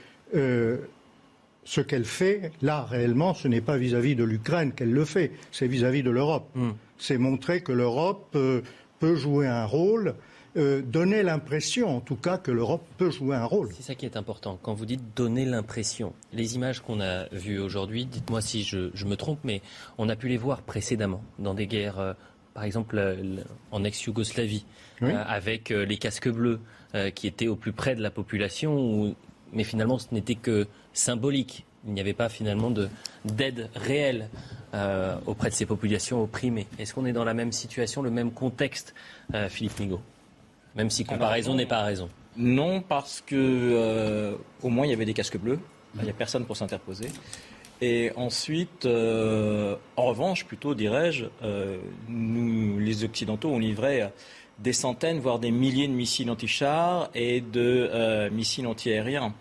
ce qu'elle fait, là, réellement, ce n'est pas vis-à-vis de l'Ukraine qu'elle le fait, c'est vis-à-vis de l'Europe. Hmm. C'est montrer que l'Europe euh, peut jouer un rôle, euh, donner l'impression, en tout cas, que l'Europe peut jouer un rôle. C'est ça qui est important. Quand vous dites donner l'impression, les images qu'on a vues aujourd'hui, dites-moi si je, me trompe, mais on a pu les voir précédemment dans des guerres, euh, par exemple en ex-Yougoslavie, avec les casques bleus qui étaient au plus près de la population, mais finalement ce n'était que symbolique. Il n'y avait pas finalement d'aide réelle euh, auprès de ces populations opprimées. Est-ce qu'on est dans la même situation, le même contexte, euh, Philippe Migaud? Même si comparaison n'est pas raison. Non, parce que euh, au moins il y avait des casques bleus. Il n'y a personne pour s'interposer. Et ensuite, en revanche, plutôt dirais-je, nous, les Occidentaux, on livrait des centaines, voire des milliers de missiles anti-chars et de missiles anti-aériens.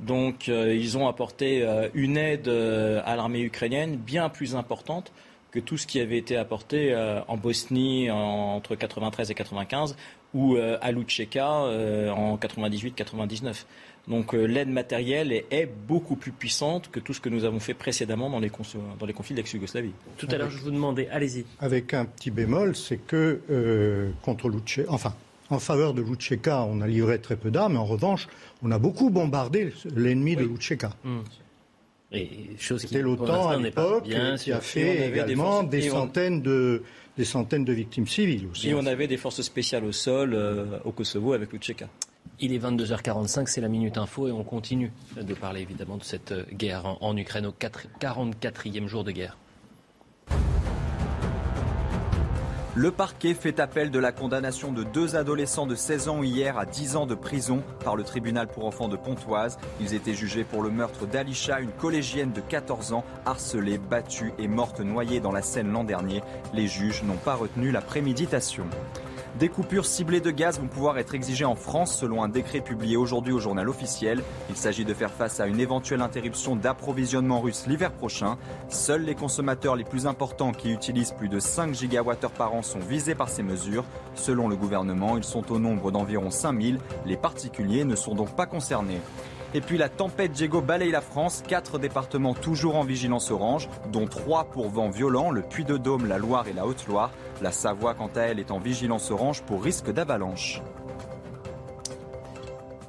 Donc euh, ils ont apporté euh, une aide euh, à l'armée ukrainienne bien plus importante que tout ce qui avait été apporté en Bosnie entre 93 et 95 ou à Lutcheka en 98-99. Donc l'aide matérielle est, beaucoup plus puissante que tout ce que nous avons fait précédemment dans les, dans les conflits d'ex-Yougoslavie. Tout à l'heure, je vous demandais, allez-y. Avec un petit bémol, c'est que contre Lutcheka, enfin, en faveur de Lutcheka, on a livré très peu d'armes. En revanche, on a beaucoup bombardé l'ennemi de Lutcheka. Hmm. C'était l'OTAN à l'époque qui a fait également des, centaines de, des centaines de victimes civiles aussi. Et on avait des forces spéciales au sol euh, au Kosovo avec Lutcheka. Il est 22h45, c'est la Minute Info et on continue de parler évidemment de cette guerre en, Ukraine au 44e jour de guerre. Le parquet fait appel de la condamnation de deux adolescents de 16 ans hier à 10 ans de prison par le tribunal pour enfants de Pontoise. Ils étaient jugés pour le meurtre d'Alisha, une collégienne de 14 ans, harcelée, battue et morte noyée dans la Seine l'an dernier. Les juges n'ont pas retenu la préméditation. Des coupures ciblées de gaz vont pouvoir être exigées en France selon un décret publié aujourd'hui au journal officiel. Il s'agit de faire face à une éventuelle interruption d'approvisionnement russe l'hiver prochain. Seuls les consommateurs les plus importants qui utilisent plus de 5 gigawattheures par an sont visés par ces mesures. Selon le gouvernement, ils sont au nombre d'environ 5000. Les particuliers ne sont donc pas concernés. Et puis la tempête Diego balaye la France, quatre départements toujours en vigilance orange, dont trois pour vent violent, le Puy-de-Dôme, la Loire et la Haute-Loire. La Savoie, quant à elle, est en vigilance orange pour risque d'avalanche.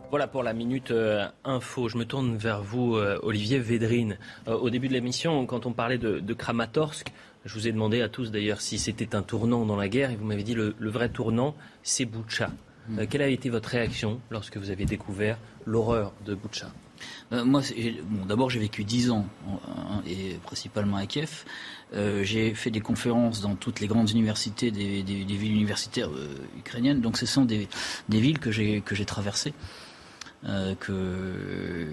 Voilà pour la minute euh, info. Je me tourne vers vous, euh, Olivier Védrine. Euh, au début de l'émission, quand on parlait de, Kramatorsk, je vous ai demandé à tous d'ailleurs si c'était un tournant dans la guerre et vous m'avez dit le, le vrai tournant, c'est Boucha. Hmm. quelle a été votre réaction lorsque vous avez découvert l'horreur de Boucha moi, bon, d'abord, j'ai vécu dix ans, et principalement à Kiev. j'ai fait des conférences dans toutes les grandes universités des, villes universitaires ukrainiennes. Donc, ce sont des, villes que j'ai traversées. Euh, que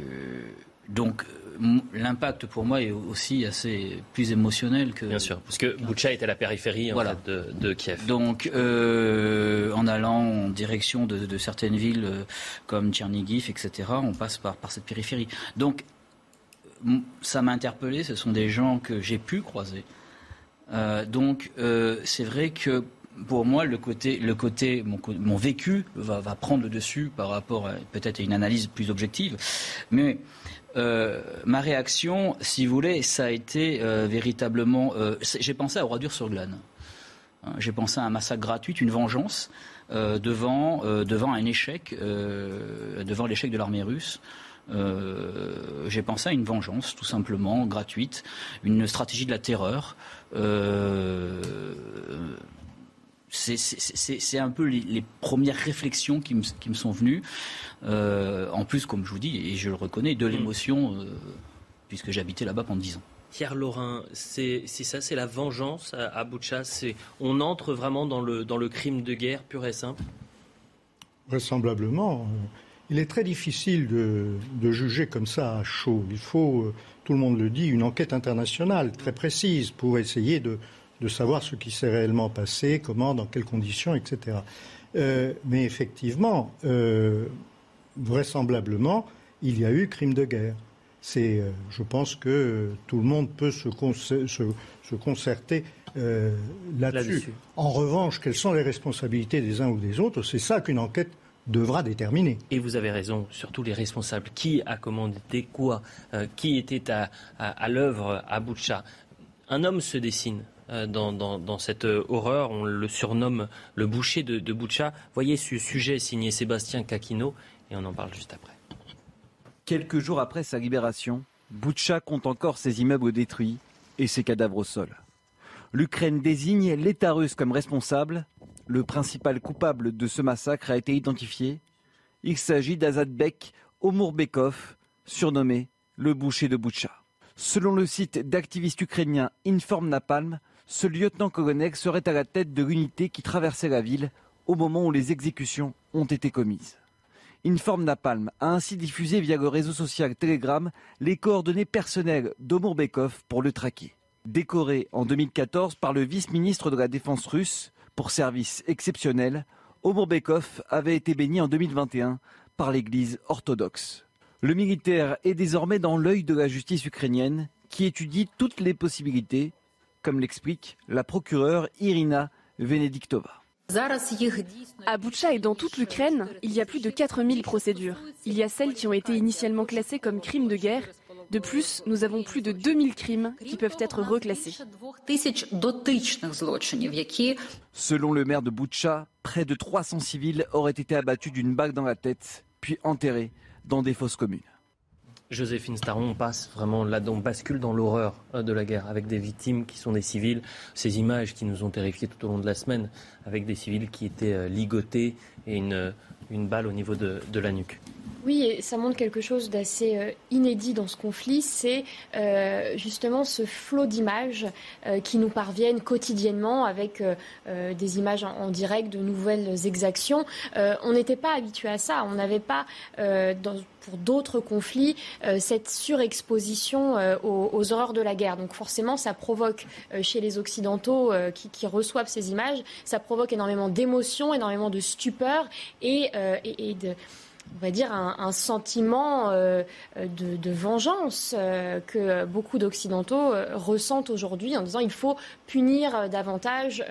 donc l'impact pour moi est aussi assez plus émotionnel que. Bien sûr, parce que Boucha était à la périphérie en fait, de, Kiev. Donc, euh, en allant en direction de, certaines villes euh, comme Tchernigiv, etc., on passe par, par cette périphérie. Donc, ça m'a interpellé. Ce sont des gens que j'ai pu croiser. donc, c'est vrai que pour moi, le côté, le côté mon, vécu va, prendre le dessus par rapport peut-être à une analyse plus objective. Mais euh, ma réaction, si vous voulez, ça a été euh, véritablement. Euh, j'ai pensé à Roidur-sur-Glane. Hein, j'ai pensé à un massacre gratuit, une vengeance devant, devant un échec, devant l'échec de l'armée russe. j'ai pensé à une vengeance, tout simplement, gratuite, une stratégie de la terreur c'est un peu les, premières réflexions qui me, qui me sont venues. Euh, en plus, comme je vous dis, et je le reconnais, de mm. l'émotion, euh, puisque j'ai habité là-bas pendant dix ans. Pierre Laurin, c'est ça, c'est la vengeance à, à On entre vraiment dans le, dans le crime de guerre pur et simple? Vraisemblablement. Il est très difficile de, de, juger comme ça à chaud. Il faut, euh, tout le monde le dit, une enquête internationale très précise pour essayer de, de savoir ce qui s'est réellement passé, comment, dans quelles conditions, etc. Euh, mais effectivement, euh, vraisemblablement, il y a eu crime de guerre. C'est, euh, je pense que tout le monde peut se, se, concerter là-dessus. en revanche, quelles sont les responsabilités des uns ou des autres C'est ça qu'une enquête devra déterminer. Et vous avez raison, surtout les responsables. Qui a commandé quoi Qui était à, à, l'œuvre à Boucha Un homme se dessine euh, dans, cette euh, horreur. On le surnomme le boucher de, de Boucha. Voyez ce sujet signé Sébastien Kakino et on en parle juste après. Quelques jours après sa libération, Boucha compte encore ses immeubles détruits et ses cadavres au sol. L'Ukraine désigne l'État russe comme responsable. Le principal coupable de ce massacre a été identifié. Il s'agit d'Azadbek Omurbekov, surnommé le boucher de Boucha. Selon le site d'activistes ukrainiens Inform Napalm, ce lieutenant-colonel serait à la tête de l'unité qui traversait la ville au moment où les exécutions ont été commises. Inform Napalm a ainsi diffusé via le réseau social Telegram les coordonnées personnelles d'Omurbekov pour le traquer. Décoré en 2014 par le vice-ministre de la Défense russe pour service exceptionnel, Omurbekov avait été béni en 2021 par l'Église orthodoxe. Le militaire est désormais dans l'œil de la justice ukrainienne qui étudie toutes les possibilités comme l'explique la procureure Irina Venediktova. À Boucha et dans toute l'Ukraine, il y a plus de 4000 procédures. Il y a celles qui ont été initialement classées comme crimes de guerre. De plus, nous avons plus de 2000 crimes qui peuvent être reclassés. Selon le maire de Boucha, près de 300 civils auraient été abattus d'une bague dans la tête, puis enterrés dans des fosses communes. Joséphine Staron, on passe vraiment là-dedans, bascule dans l'horreur euh, de la guerre, avec des victimes qui sont des civils. Ces images qui nous ont terrifiés tout au long de la semaine, avec des civils qui étaient euh, ligotés et une, une balle au niveau de la nuque. Oui, et ça montre quelque chose d'assez euh, inédit dans ce conflit, c'est euh, justement ce flot d'images euh, qui nous parviennent quotidiennement avec des images en, direct de nouvelles exactions. on n'était pas habitué à ça, on n'avait pas pour d'autres conflits cette surexposition aux, horreurs de la guerre. Donc forcément, ça provoque chez les Occidentaux qui, reçoivent ces images, ça provoque énormément d'émotions, énormément de stupeur et, et de on va dire, un, sentiment euh, de, vengeance euh, que beaucoup d'Occidentaux euh, ressentent aujourd'hui en disant il faut punir davantage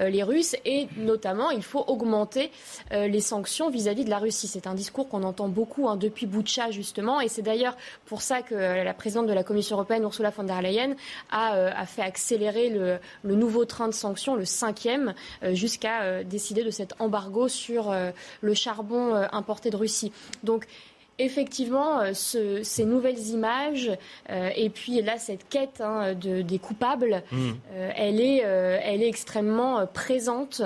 les Russes et notamment il faut augmenter les sanctions vis-à-vis de la Russie. C'est un discours qu'on entend beaucoup hein, depuis Boutcha justement et c'est d'ailleurs pour ça que la présidente de la Commission européenne, Ursula von der Leyen, a, fait accélérer le, le, nouveau train de sanctions, le cinquième, jusqu'à décider de cet embargo sur le charbon importé de Russie aussi. Donc effectivement, euh, ces nouvelles images euh, et puis là cette quête hein, des coupables, mm. euh, elle, est, elle est extrêmement présente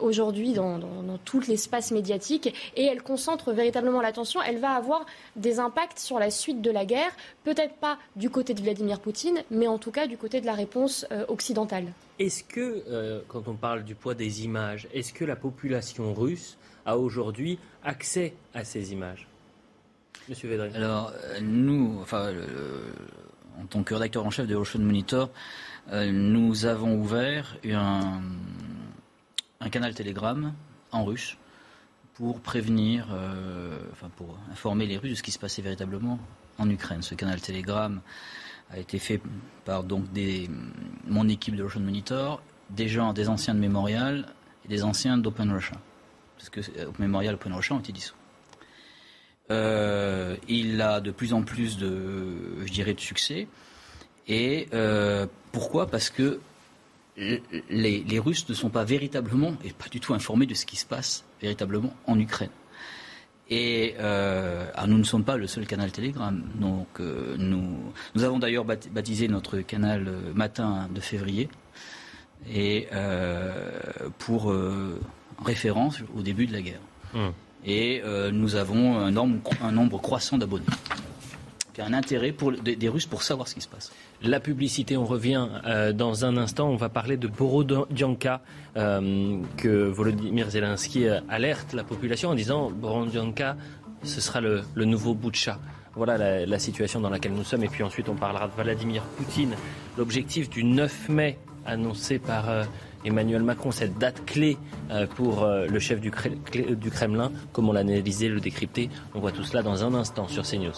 aujourd'hui dans, tout l'espace médiatique et elle concentre véritablement l'attention. Elle va avoir des impacts sur la suite de la guerre, peut-être pas du côté de Vladimir Poutine, mais en tout cas du côté de la réponse occidentale. Est-ce que, quand on parle du poids des images, est-ce que la population russe a aujourd'hui accès à ces images. Monsieur Alors, euh, nous, enfin, en tant que rédacteur en chef de Ocean Monitor, euh, nous avons ouvert un, canal Telegram en russe pour prévenir, euh, enfin pour informer les Russes de ce qui se passait véritablement en Ukraine. Ce canal Telegram a été fait par donc des, mon équipe de Ocean Monitor, des gens, des anciens de Memorial et des anciens d'Open Russia, parce que Memorial et Open Russia ont été dissous. Euh, il a de plus en plus de, je dirais, de succès. Et euh, pourquoi? Parce que les, Russes ne sont pas véritablement et pas du tout informés de ce qui se passe véritablement en Ukraine. Et euh, nous ne sommes pas le seul canal Telegram. Donc nous, nous avons d'ailleurs baptisé notre canal matin de février et pour référence au début de la guerre. Hum et euh, nous avons un nombre, un nombre croissant d'abonnés. Il y a un intérêt pour, des, Russes pour savoir ce qui se passe. La publicité, on revient euh, dans un instant. On va parler de Borodianka, euh, que Volodymyr Zelensky alerte la population en disant Borodianka, ce sera le, nouveau Butcha. Voilà la, la, situation dans laquelle nous sommes. Et puis ensuite, on parlera de Vladimir Poutine. L'objectif du 9 mai annoncé par Emmanuel Macron, cette date clé euh, pour euh, le chef du, Kremlin, comment l'analyser, le décrypter. On voit tout cela dans un instant sur CNews.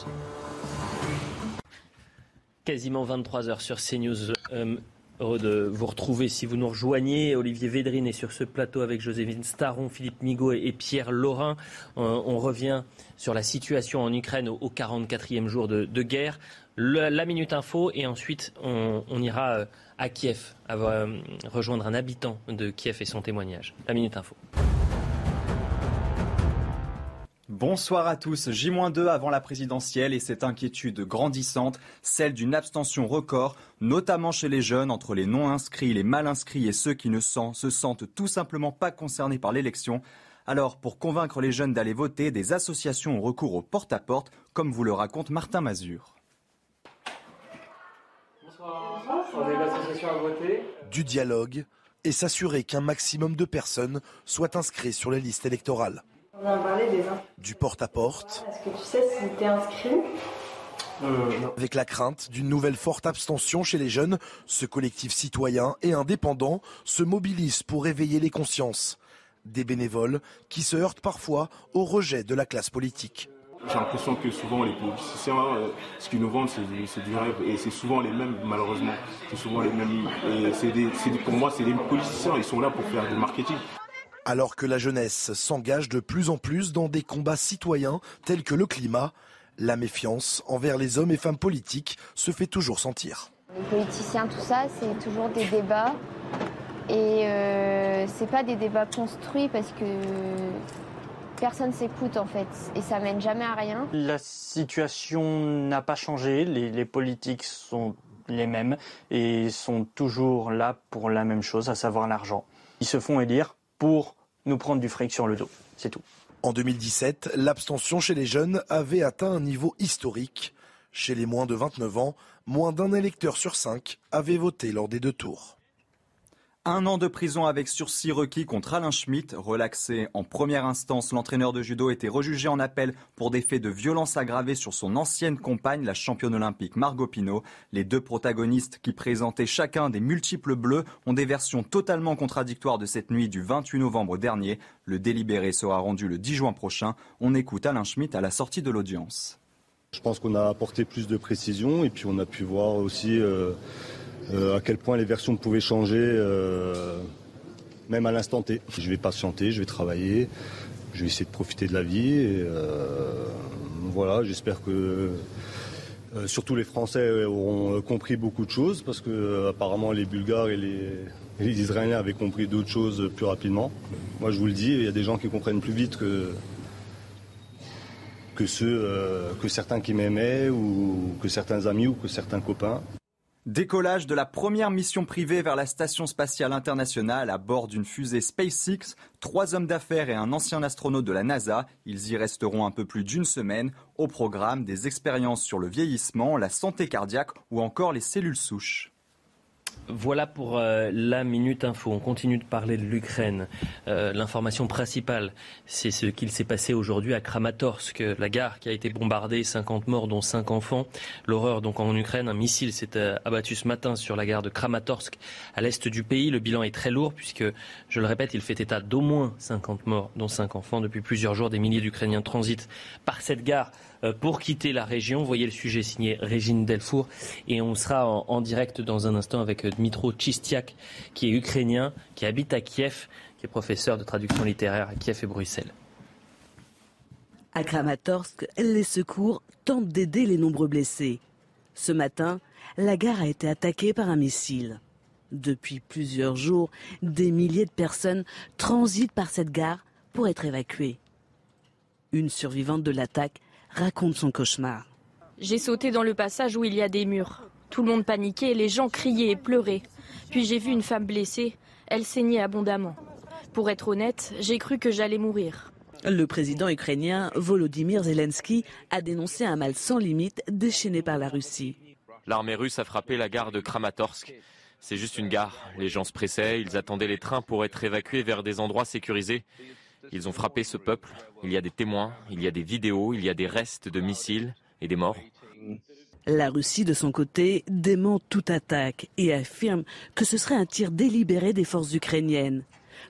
Quasiment 23 heures sur CNews. Euh, heureux de vous retrouver. Si vous nous rejoignez, Olivier Védrine est sur ce plateau avec Joséphine Staron, Philippe Migaud et Pierre Laurin. on revient sur la situation en Ukraine au, 44e jour de, guerre. la Minute Info et ensuite on ira à Kiev, à euh, rejoindre un habitant de Kiev et son témoignage. La Minute Info. Bonsoir à tous. J-2 avant la présidentielle et cette inquiétude grandissante, celle d'une abstention record, notamment chez les jeunes, entre les non-inscrits, les mal-inscrits et ceux qui ne se sentent tout simplement pas concernés par l'élection. Alors, pour convaincre les jeunes d'aller voter, des associations ont recours au porte-à-porte, -porte, comme vous le raconte Martin Mazur. Du dialogue et s'assurer qu'un maximum de personnes soient inscrites sur les listes électorales. Du porte-à-porte. Est-ce que tu sais si tu es inscrit? Euh, Avec la crainte d'une nouvelle forte abstention chez les jeunes, ce collectif citoyen et indépendant se mobilise pour éveiller les consciences. Des bénévoles qui se heurtent parfois au rejet de la classe politique. J'ai l'impression que souvent les politiciens, euh, ce qu'ils nous vendent, c'est du rêve. Et c'est souvent les mêmes, malheureusement. C'est souvent les mêmes. Et pour moi, c'est les politiciens. Ils sont là pour faire du marketing. Alors que la jeunesse s'engage de plus en plus dans des combats citoyens tels que le climat, la méfiance envers les hommes et femmes politiques se fait toujours sentir. Les politiciens, tout ça, c'est toujours des débats. Et euh, c'est pas des débats construits parce que personne s'écoute en fait et ça mène jamais à rien. La situation n'a pas changé, les, politiques sont les mêmes et sont toujours là pour la même chose, à savoir l'argent. Ils se font élire pour nous prendre du fric sur le dos, c'est tout. En 2017, l'abstention chez les jeunes avait atteint un niveau historique. Chez les moins de 29 ans, moins d'un électeur sur cinq avait voté lors des deux tours. Un an de prison avec sursis requis contre Alain Schmitt. Relaxé en première instance, l'entraîneur de judo était rejugé en appel pour des faits de violence aggravée sur son ancienne compagne, la championne olympique Margot Pino. Les deux protagonistes qui présentaient chacun des multiples bleus ont des versions totalement contradictoires de cette nuit du 28 novembre dernier. Le délibéré sera rendu le 10 juin prochain. On écoute Alain Schmitt à la sortie de l'audience. Je pense qu'on a apporté plus de précision et puis on a pu voir aussi... Euh, euh, à quel point les versions pouvaient changer, euh, même à l'instant T. Je vais patienter, je vais travailler, je vais essayer de profiter de la vie. Euh, voilà, j'espère que surtout les Français auront compris beaucoup de choses parce que apparemment les Bulgares et les, les Israéliens avaient compris d'autres choses plus rapidement. Moi, je vous le dis, il y a des gens qui comprennent plus vite que que ceux que certains qui m'aimaient ou que certains amis ou que certains copains. Décollage de la première mission privée vers la Station spatiale internationale à bord d'une fusée SpaceX. Trois hommes d'affaires et un ancien astronaute de la NASA. Ils y resteront un peu plus d'une semaine. Au programme, des expériences sur le vieillissement, la santé cardiaque ou encore les cellules souches. Voilà pour euh, la Minute Info. On continue de parler de l'Ukraine. Euh, l'information principale, c'est ce qu'il s'est passé aujourd'hui à Kramatorsk, la gare qui a été bombardée, 50 morts dont 5 enfants. L'horreur donc en Ukraine, un missile s'est euh, abattu ce matin sur la gare de Kramatorsk à l'est du pays. Le bilan est très lourd puisque, je le répète, il fait état d'au moins 50 morts dont 5 enfants. Depuis plusieurs jours, des milliers d'Ukrainiens transitent par cette gare pour quitter la région. Voyez le sujet signé Régine Delfour. Et on sera en, direct dans un instant avec euh, Dmitro Chistiak, qui est ukrainien, qui habite à Kiev, qui est professeur de traduction littéraire à Kiev et Bruxelles. À Kramatorsk, les secours tentent d'aider les nombreux blessés. Ce matin, la gare a été attaquée par un missile. Depuis plusieurs jours, des milliers de personnes transitent par cette gare pour être évacuées. Une survivante de l'attaque raconte son cauchemar. J'ai sauté dans le passage où il y a des murs. Tout le monde paniquait, les gens criaient et pleuraient. Puis j'ai vu une femme blessée. Elle saignait abondamment. Pour être honnête, j'ai cru que j'allais mourir. Le président ukrainien Volodymyr Zelensky a dénoncé un mal sans limite déchaîné par la Russie. L'armée russe a frappé la gare de Kramatorsk. C'est juste une gare. Les gens se pressaient, ils attendaient les trains pour être évacués vers des endroits sécurisés. Ils ont frappé ce peuple. Il y a des témoins, il y a des vidéos, il y a des restes de missiles et des morts. La Russie, de son côté, dément toute attaque et affirme que ce serait un tir délibéré des forces ukrainiennes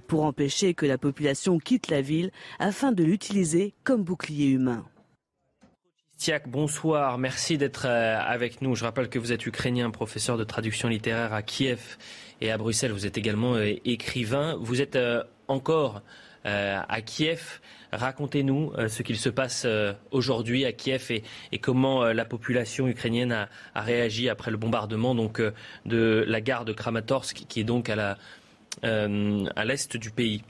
pour empêcher que la population quitte la ville afin de l'utiliser comme bouclier humain. Tiak, bonsoir, merci d'être euh, avec nous. Je rappelle que vous êtes ukrainien, professeur de traduction littéraire à Kiev et à Bruxelles. Vous êtes également euh, écrivain. Vous êtes euh, encore à Kiev. Racontez-nous euh, ce qu'il se passe euh, aujourd'hui à Kiev et, comment la population ukrainienne a, réagi après le bombardement donc, de la gare de Kramatorsk, qui est donc à l'est du pays.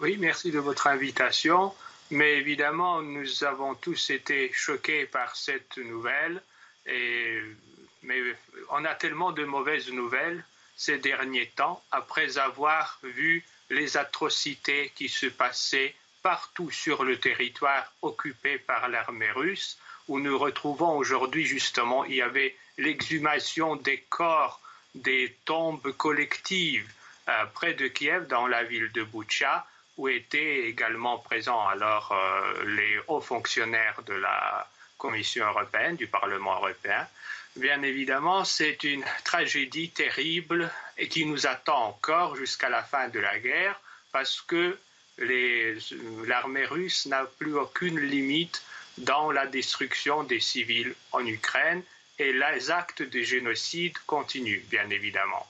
Oui, merci de votre invitation. Mais évidemment, nous avons tous été choqués par cette nouvelle. Mais on a tellement de mauvaises nouvelles ces derniers temps, après avoir vu les atrocités qui se passaient partout sur le territoire occupé par l'armée russe, où nous retrouvons aujourd'hui justement, il y avait l'exhumation des corps des tombes collectives euh, près de Kiev, dans la ville de Boutcha, où étaient également présents alors euh, les hauts fonctionnaires de la Commission européenne, du Parlement européen. Bien évidemment, c'est une tragédie terrible et qui nous attend encore jusqu'à la fin de la guerre parce que l'armée russe n'a plus aucune limite dans la destruction des civils en Ukraine et les actes de génocide continuent, bien évidemment.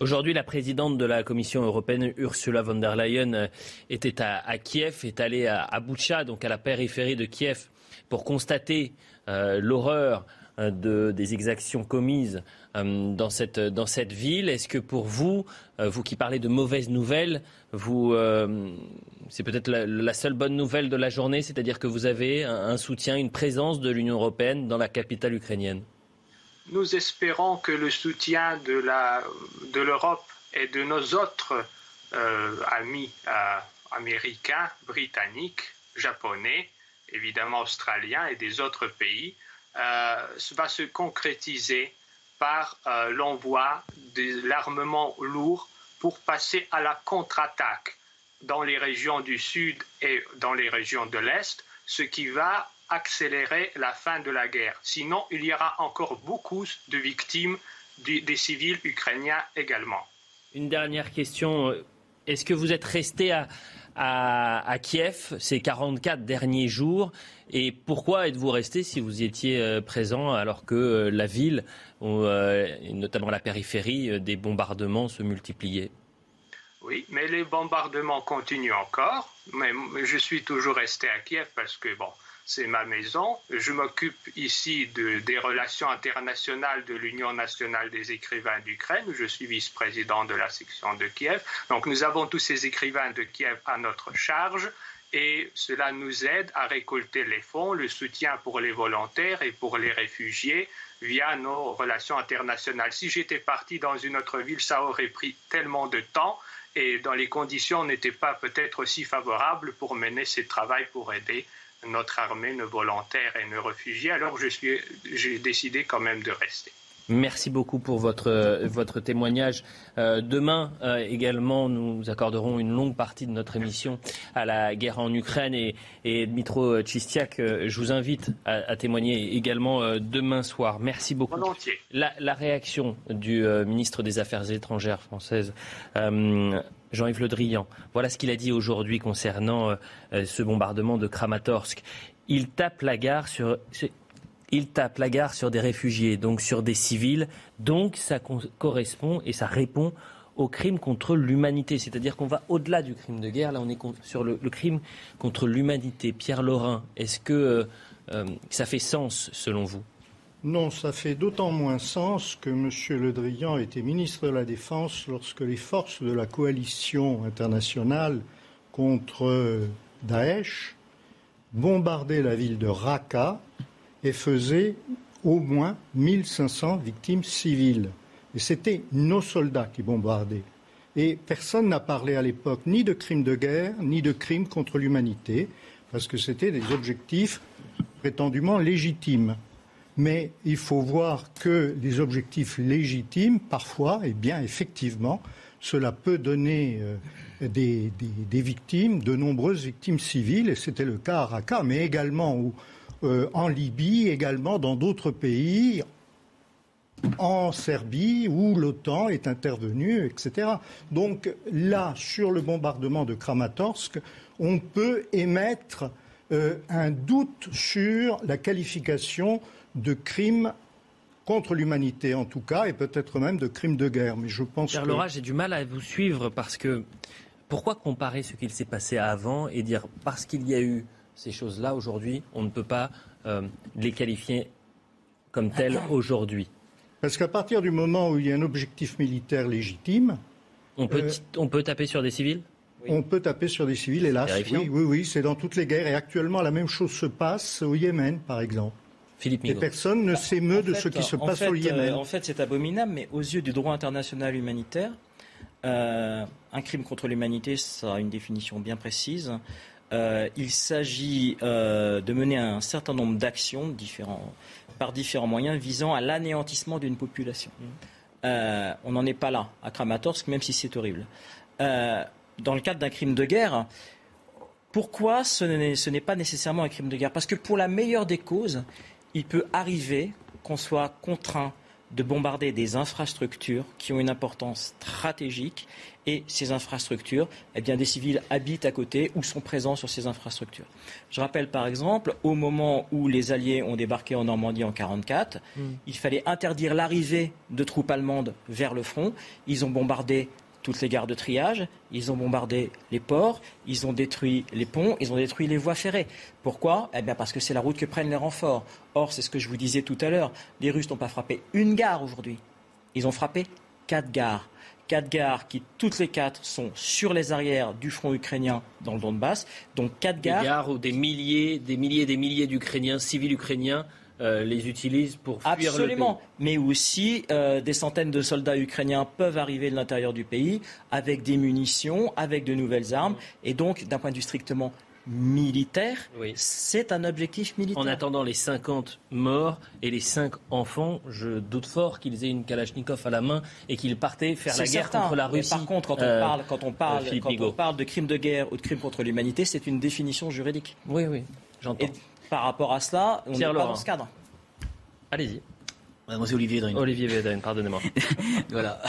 Aujourd'hui, la présidente de la Commission européenne, Ursula von der Leyen, était à, Kiev, est allée à, à donc à la périphérie de Kiev, pour constater euh, l'horreur euh, des exactions commises euh, dans, cette, ville. Est-ce que pour vous, euh, vous qui parlez de mauvaises nouvelles, vous, c'est peut-être la, seule bonne nouvelle de la journée, c'est-à-dire que vous avez un, soutien, une présence de l'Union européenne dans la capitale ukrainienne? Nous espérons que le soutien de, l'Europe et de nos autres amis américains, britanniques, japonais, évidemment australiens et des autres pays va se concrétiser par euh, l'envoi de l'armement lourd pour passer à la contre-attaque dans les régions du sud et dans les régions de l'est, ce qui va accélérer la fin de la guerre. Sinon, il y aura encore beaucoup de victimes des civils ukrainiens également. Une dernière question. Est-ce que vous êtes resté à, à, Kiev ces 44 derniers jours Et pourquoi êtes-vous resté si vous étiez euh, présent alors que euh, la ville, euh, notamment la périphérie, des bombardements se multipliaient? Oui, mais les bombardements continuent encore. Mais je suis toujours resté à Kiev parce que, bon, c'est ma maison. Je m'occupe ici de, des relations internationales de l'Union nationale des écrivains d'Ukraine, je suis vice-président de la section de Kiev. Donc nous avons tous ces écrivains de Kiev à notre charge et cela nous aide à récolter les fonds, le soutien pour les volontaires et pour les réfugiés via nos relations internationales. Si j'étais parti dans une autre ville, ça aurait pris tellement de temps et dans les conditions n'étaient pas peut-être aussi favorables pour mener ce travail pour aider notre armée, nos volontaires et nos réfugiés. Alors j'ai décidé quand même de rester. Merci beaucoup pour votre, votre témoignage. Euh, demain euh, également, nous accorderons une longue partie de notre émission à la guerre en Ukraine et, et Dmitro Chistiak, euh, je vous invite à, témoigner également demain soir. Merci beaucoup. La, la, réaction du ministre des Affaires étrangères française. Jean-Yves Le Drian. Voilà ce qu'il a dit aujourd'hui concernant ce bombardement de Kramatorsk. Il tape la gare sur, il tape la gare sur des réfugiés, donc sur des civils. Donc ça correspond et ça répond au crime contre l'humanité. C'est-à-dire qu'on va au-delà du crime de guerre. Là, on est sur le, crime contre l'humanité. Pierre Laurin, est-ce que euh, euh, ça fait sens selon vous? Non, ça fait d'autant moins sens que M. Le Drian était ministre de la Défense lorsque les forces de la coalition internationale contre Daesh bombardaient la ville de Raqqa et faisait au moins 1500 victimes civiles. Et c'était nos soldats qui bombardaient. Et personne n'a parlé à l'époque ni de crimes de guerre, ni de crimes contre l'humanité, parce que c'était des objectifs prétendument légitimes. Mais il faut voir que les objectifs légitimes, parfois, et bien effectivement, cela peut donner euh, des, des, victimes, de nombreuses victimes civiles, et c'était le cas à Raqqa, mais également où euh, en Libye, également dans d'autres pays, en Serbie, où l'OTAN est intervenue, etc. Donc là, sur le bombardement de Kramatorsk, on peut émettre euh, un doute sur la qualification de crime contre l'humanité en tout cas, et peut-être même de crime de guerre. Mais je pense Pierre Laura, j'ai du mal à vous suivre parce que pourquoi comparer ce qu'il s'est passé avant et dire parce qu'il y a eu ces choses-là, aujourd'hui, on ne peut pas euh, les qualifier comme telles [COUGHS] aujourd'hui Parce qu'à partir du moment où il y a un objectif militaire légitime... On peut, euh, on peut taper sur des civils? On peut taper sur des civils, hélas. Oui, oui, oui, c'est dans toutes les guerres. Et actuellement, la même chose se passe au Yémen, par exemple. Philippe Et personne ne s'émeut de ce qui se passe au Yémen. Euh, en fait, c'est abominable, mais aux yeux du droit international humanitaire, un crime contre l'humanité, ça a une définition bien précise. Euh, il s'agit euh, de mener un certain nombre d'actions par différents moyens visant à l'anéantissement d'une population. Mmh. Euh, on n'en est pas là à Kramatorsk, même si c'est horrible. dans le cadre d'un crime de guerre, pourquoi ce n'est pas nécessairement un crime de guerre? Parce que pour la meilleure des causes, il peut arriver qu'on soit contraint de bombarder des infrastructures qui ont une importance stratégique et ces infrastructures, eh bien, des civils habitent à côté ou sont présents sur ces infrastructures. Je rappelle par exemple, au moment où les Alliés ont débarqué en Normandie en 1944, hmm. il fallait interdire l'arrivée de troupes allemandes vers le front. Ils ont bombardé toutes les gares de triage, ils ont bombardé les ports, ils ont détruit les ponts, ils ont détruit les voies ferrées. Pourquoi? Eh bien parce que c'est la route que prennent les renforts. Or, c'est ce que je vous disais tout à l'heure, les Russes n'ont pas frappé une gare aujourd'hui, ils ont frappé quatre gares. Quatre gares qui, toutes les quatre, sont sur les arrières du front ukrainien dans le Donbass. Donc quatre gares. Des gares où des milliers, des milliers, des milliers d'Ukrainiens, civils ukrainiens, euh, les utilisent pour fuir Absolument, mais aussi euh, des centaines de soldats ukrainiens peuvent arriver de l'intérieur du pays avec des munitions, avec de nouvelles armes, et donc d'un point de vue strictement militaire, c'est un objectif militaire. En attendant les 50 morts et les 5 enfants, je doute fort qu'ils aient une Kalachnikov à la main et qu'ils partaient faire la guerre contre la Russie. par contre, quand on euh, parle, quand on parle, quand on parle de crimes de guerre ou de crimes contre l'humanité, c'est une définition juridique. Oui, oui, j'entends par rapport à cela, on n'est pas dans ce cadre. Allez-y. moi, c'est Olivier Védrine. Olivier Védrine, pardonnez-moi. [LAUGHS] voilà.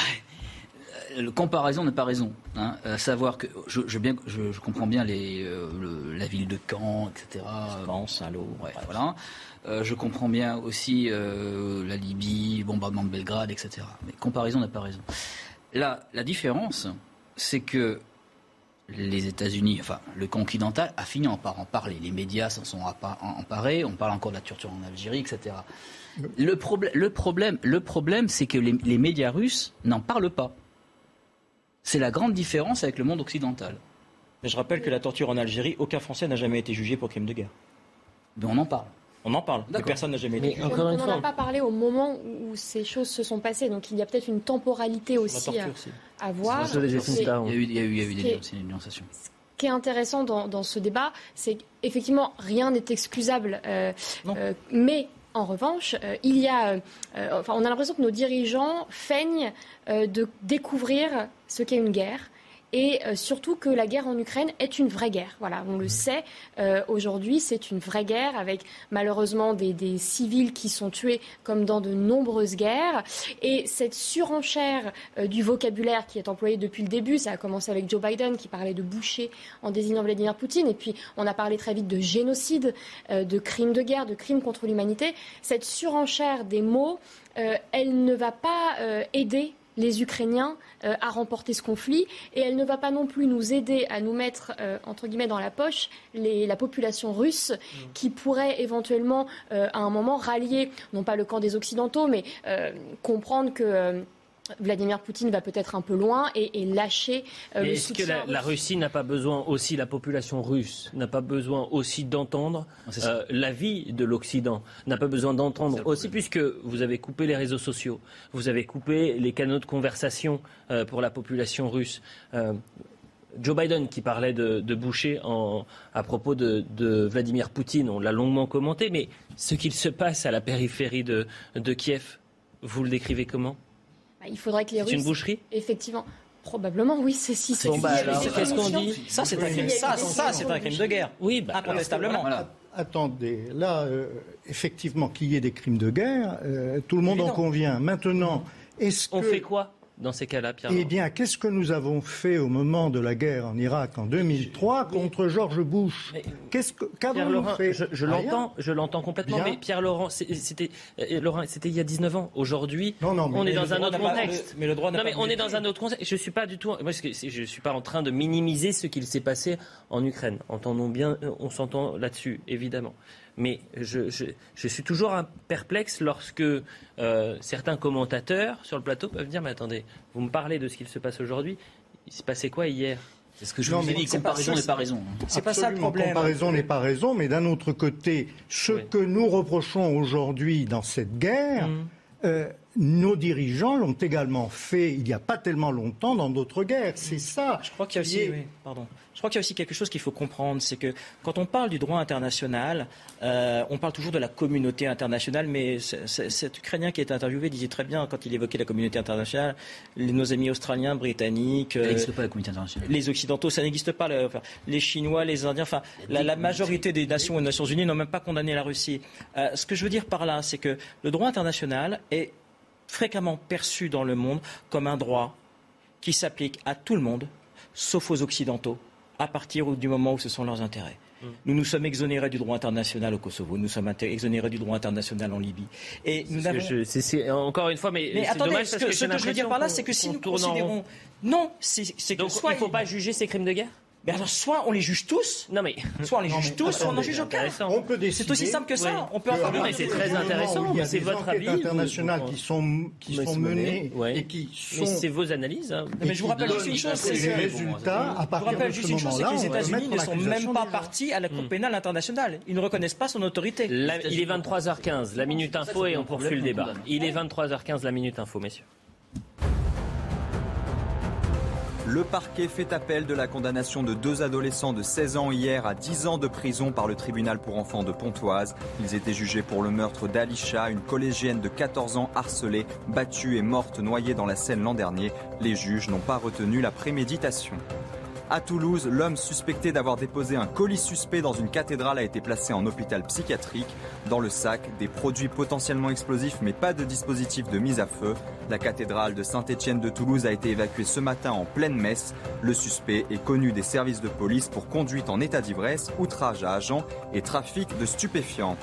Euh, le comparaison n'a pas raison. Hein. Euh, savoir que je, je, bien, je, je comprends bien les, euh, la ville de Caen, etc. Caen, Saint-Lô, ouais, voilà. Euh, je comprends bien aussi la Libye, bombardement de Belgrade, etc. Mais comparaison n'a pas raison. Là, la différence, c'est que les États-Unis, enfin le continental, a fini par en parler. Les médias s'en sont emparés. On parle encore de la torture en Algérie, etc. Le, le problème, le problème c'est que les, médias russes n'en parlent pas. C'est la grande différence avec le monde occidental. Je rappelle que la torture en Algérie, aucun Français n'a jamais été jugé pour crime de guerre. Mais on en parle. On en parle, mais personne n'a jamais jugé. on n'en a pas parlé au moment où ces choses se sont passées, donc il y a peut-être une temporalité aussi à, voir. Il y a eu, il y a eu, il y a eu des dénonciations qui est intéressant dans, ce débat, c'est qu'effectivement, rien n'est excusable. Euh, euh, mais en revanche, euh, il y a, enfin, on a l'impression que nos dirigeants feignent de découvrir ce qu'est une guerre et euh, surtout que la guerre en Ukraine est une vraie guerre. Voilà, on le sait euh, aujourd'hui, c'est une vraie guerre avec malheureusement des, des, civils qui sont tués comme dans de nombreuses guerres. Et cette surenchère euh, du vocabulaire qui est employé depuis le début, ça a commencé avec Joe Biden qui parlait de boucher en désignant Vladimir Poutine, et puis on a parlé très vite de génocide, de crimes de guerre, de crimes contre l'humanité. Cette surenchère des mots, elle ne va pas aider les Ukrainiens euh, à remporter ce conflit et elle ne va pas non plus nous aider à nous mettre euh, entre guillemets dans la poche la population russe mm. qui pourrait éventuellement euh, à un moment rallier non pas le camp des occidentaux mais comprendre que Vladimir Poutine va peut-être un peu loin et, lâcher euh, le Est-ce que la, Russie n'a pas besoin aussi, la population russe n'a pas besoin aussi d'entendre euh, l'avis de l'Occident, n'a pas besoin d'entendre aussi, puisque vous avez coupé les réseaux sociaux, vous avez coupé les canaux de conversation euh, pour la population russe. Joe Biden qui parlait de, Boucher à propos de, Vladimir Poutine, on l'a longuement commenté, mais ce qu'il se passe à la périphérie de Kiev, vous le décrivez comment? Il faudrait que les Russes. C'est une boucherie Effectivement. Probablement, oui, c'est si. Bon, bah, qu'est-ce qu'on dit Ça, c'est un, crime, ça, ça, c'est un crime de guerre. Oui, bah, incontestablement. Attendez, là, euh, effectivement, qu'il y ait des crimes de guerre, euh, tout le monde en convient. Maintenant, est-ce que. On fait quoi dans ces cas-là, Pierre Eh bien, qu'est-ce que nous avons fait au moment de la guerre en Irak en 2003 contre George Bush Qu'est-ce qu'avons-nous fait Je, l'entends, je l'entends complètement. Mais Pierre Laurent, c'était euh, Laurent, c'était il y a 19 ans. Aujourd'hui, on est dans un autre contexte. mais le droit non, mais on est dans un autre contexte. Je suis pas du tout. Moi, je suis pas en train de minimiser ce qu'il s'est passé en Ukraine. Entendons bien, on s'entend là-dessus, évidemment. Mais je, suis toujours un perplexe lorsque euh, certains commentateurs sur le plateau peuvent dire Mais attendez, vous me parlez de ce qu'il se passe aujourd'hui, il s'est passé quoi hier? C'est ce que je vous ai dit, comparaison n'est pas raison. C'est pas ça le problème. Comparaison n'est pas raison, mais d'un autre côté, ce que nous reprochons aujourd'hui dans cette guerre, mmh. euh, nos dirigeants l'ont également fait il n'y a pas tellement longtemps dans d'autres guerres. C'est ça. Je crois qu'il y a aussi, pardon. Je crois qu'il y a aussi quelque chose qu'il faut comprendre, c'est que quand on parle du droit international, euh, on parle toujours de la communauté internationale, mais cet Ukrainien qui est interviewé disait très bien quand il évoquait la communauté internationale, nos amis australiens, britanniques, euh, pas, la communauté internationale. les occidentaux, ça n'existe pas. les Chinois, les Indiens, enfin la, majorité des nations aux Nations Unies n'ont même pas condamné la Russie. Euh, ce que je veux dire par là, c'est que le droit international est fréquemment perçu dans le monde comme un droit qui s'applique à tout le monde, sauf aux Occidentaux à partir du moment où ce sont leurs intérêts. Mm. Nous nous sommes exonérés du droit international au Kosovo, nous sommes exonérés du droit international en Libye. Et nous avons... c'est, encore une fois, mais, mais attendez, ce que, ce que je veux dire par là, c'est que si nous considérons... Non, c'est, que Donc, soit il ne faut pas juger ces crimes de guerre? Mais alors, soit on les juge tous, non mais, soit on les juge tous, soit on n'en juge aucun. On peut C'est aussi simple que ça. On peut en parler. C'est très intéressant. C'est votre avis. internationales qui sont qui sont menées et qui sont. C'est vos analyses. Hein. Mais je vous rappelle aussi une chose, c'est les résultats à partir de ce moment-là. Les États-Unis ne sont même pas partis à la Cour pénale internationale. Ils ne reconnaissent pas son autorité. Il est 23h15, la minute info et on poursuit le débat. Il est 23h15, la minute info, messieurs. Le parquet fait appel de la condamnation de deux adolescents de 16 ans hier à 10 ans de prison par le tribunal pour enfants de Pontoise. Ils étaient jugés pour le meurtre d'Alisha, une collégienne de 14 ans harcelée, battue et morte noyée dans la Seine l'an dernier. Les juges n'ont pas retenu la préméditation. À Toulouse, l'homme suspecté d'avoir déposé un colis suspect dans une cathédrale a été placé en hôpital psychiatrique. Dans le sac, des produits potentiellement explosifs mais pas de dispositif de mise à feu. La cathédrale de Saint-Étienne de Toulouse a été évacuée ce matin en pleine messe. Le suspect est connu des services de police pour conduite en état d'ivresse, outrage à agents et trafic de stupéfiants.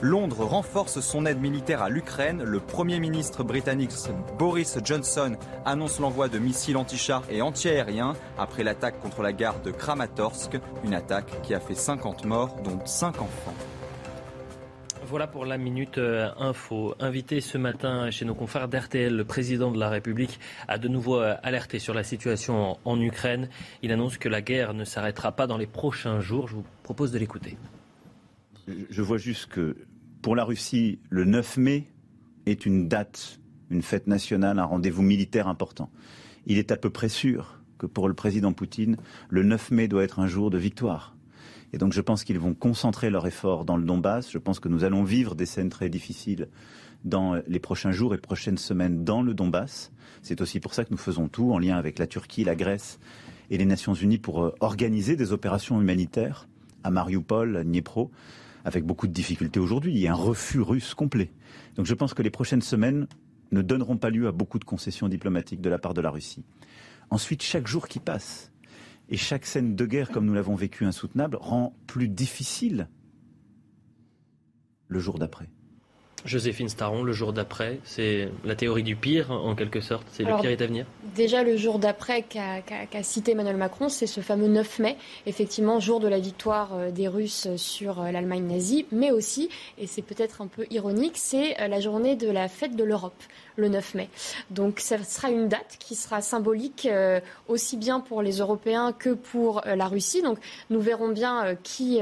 Londres renforce son aide militaire à l'Ukraine. Le Premier ministre britannique Boris Johnson annonce l'envoi de missiles anti-chars et anti-aériens après l'attaque contre la gare de Kramatorsk, une attaque qui a fait 50 morts, dont 5 enfants. Voilà pour la minute euh, info. Invité ce matin chez nos confrères d'RTL, le président de la République a de nouveau euh, alerté sur la situation en, Ukraine. Il annonce que la guerre ne s'arrêtera pas dans les prochains jours. Je vous propose de l'écouter. Je vois juste que pour la Russie, le 9 mai est une date, une fête nationale, un rendez-vous militaire important. Il est à peu près sûr que pour le président Poutine, le 9 mai doit être un jour de victoire. Et donc je pense qu'ils vont concentrer leur effort dans le Donbass. Je pense que nous allons vivre des scènes très difficiles dans les prochains jours et prochaines semaines dans le Donbass. C'est aussi pour ça que nous faisons tout en lien avec la Turquie, la Grèce et les Nations Unies pour euh, organiser des opérations humanitaires à Mariupol, à Dniepro, avec beaucoup de difficultés aujourd'hui. Il y a un refus russe complet. Donc je pense que les prochaines semaines ne donneront pas lieu à beaucoup de concessions diplomatiques de la part de la Russie. Ensuite, chaque jour qui passe, et chaque scène de guerre, comme nous l'avons vécu insoutenable, rend plus difficile le jour d'après. Joséphine Staron, le jour d'après, c'est la théorie du pire, en quelque sorte. C'est le pire est à venir Déjà, le jour d'après qu'a cité Emmanuel Macron, c'est ce fameux 9 mai, effectivement, jour de la victoire euh, des Russes sur euh, l'Allemagne nazie, mais aussi, et c'est peut-être un peu ironique, c'est euh, la journée de la fête de l'Europe le 9 mai. Donc ça sera une date qui sera symbolique euh, aussi bien pour les Européens que pour euh, la Russie. Donc nous verrons bien euh, qui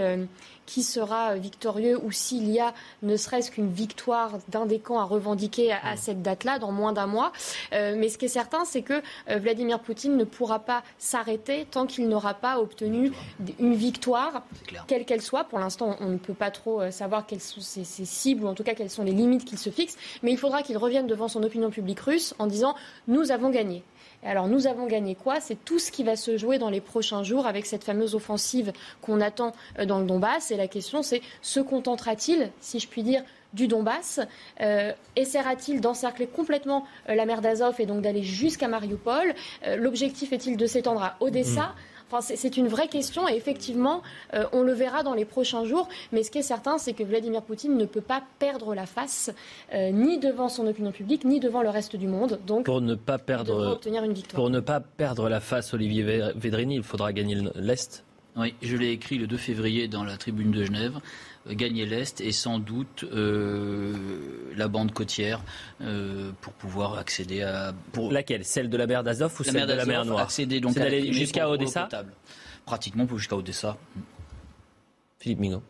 qui sera victorieux ou s'il y a ne serait-ce qu'une victoire d'un des camps à revendiquer à, cette date-là, dans moins d'un mois. mais ce qui est certain, c'est que Vladimir Poutine ne pourra pas s'arrêter tant qu'il n'aura pas obtenu une victoire, quelle qu'elle soit. Pour l'instant, on ne peut pas trop savoir quelles sont ses, ses, cibles, ou en tout cas quelles sont les limites qu'il se fixe. Mais il faudra qu'il revienne devant son opinion publique russe en disant nous avons gagné. Alors nous avons gagné quoi? C'est tout ce qui va se jouer dans les prochains jours avec cette fameuse offensive qu'on attend euh, dans le Donbass. Et la question c'est se contentera-t-il, si je puis dire, du Donbass? Euh, Essaiera-t-il d'encercler complètement euh, la mer d'Azov et donc d'aller jusqu'à Mariupol? L'objectif est-il de s'étendre à Odessa? Mmh c'est une vraie question et effectivement, euh, on le verra dans les prochains jours. Mais ce qui est certain, c'est que Vladimir Poutine ne peut pas perdre la face euh, ni devant son opinion publique, ni devant le reste du monde. Donc, pour ne pas perdre, obtenir une victoire. Pour ne pas perdre la face, Olivier Védrini, il faudra gagner l'Est. Oui, je l'ai écrit le 2 février dans la tribune de Genève. Gagner l'Est et sans doute euh, la bande côtière euh, pour pouvoir accéder à... Pour... Laquelle? Celle de la mer d'Azov ou celle de la mer Noire? Accéder donc d'aller jusqu'à Odessa? Pratiquement jusqu'à Odessa. Philippe Migaud.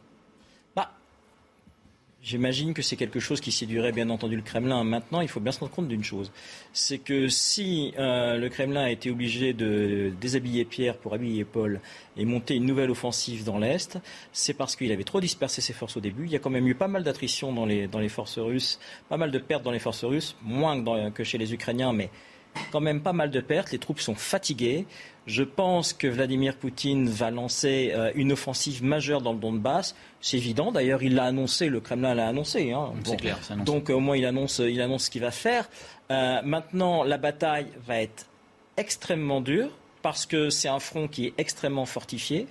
J'imagine que c'est quelque chose qui séduirait bien entendu le Kremlin. Maintenant, il faut bien se rendre compte d'une chose, c'est que si euh, le Kremlin a été obligé de déshabiller Pierre pour habiller Paul et monter une nouvelle offensive dans l'Est, c'est parce qu'il avait trop dispersé ses forces au début. Il y a quand même eu pas mal d'attrition dans les, dans les forces russes, pas mal de pertes dans les forces russes, moins que chez les Ukrainiens, mais quand même pas mal de pertes. Les troupes sont fatiguées. Je pense que Vladimir Poutine va lancer euh, une offensive majeure dans le Donbass. C'est évident. D'ailleurs, il l'a annoncé. Le Kremlin l'a annoncé. Hein. C'est clair. Donc, au moins, il annonce, il annonce ce qu'il va faire. Euh, maintenant, la bataille va être extrêmement dure parce que c'est un front qui est extrêmement fortifié.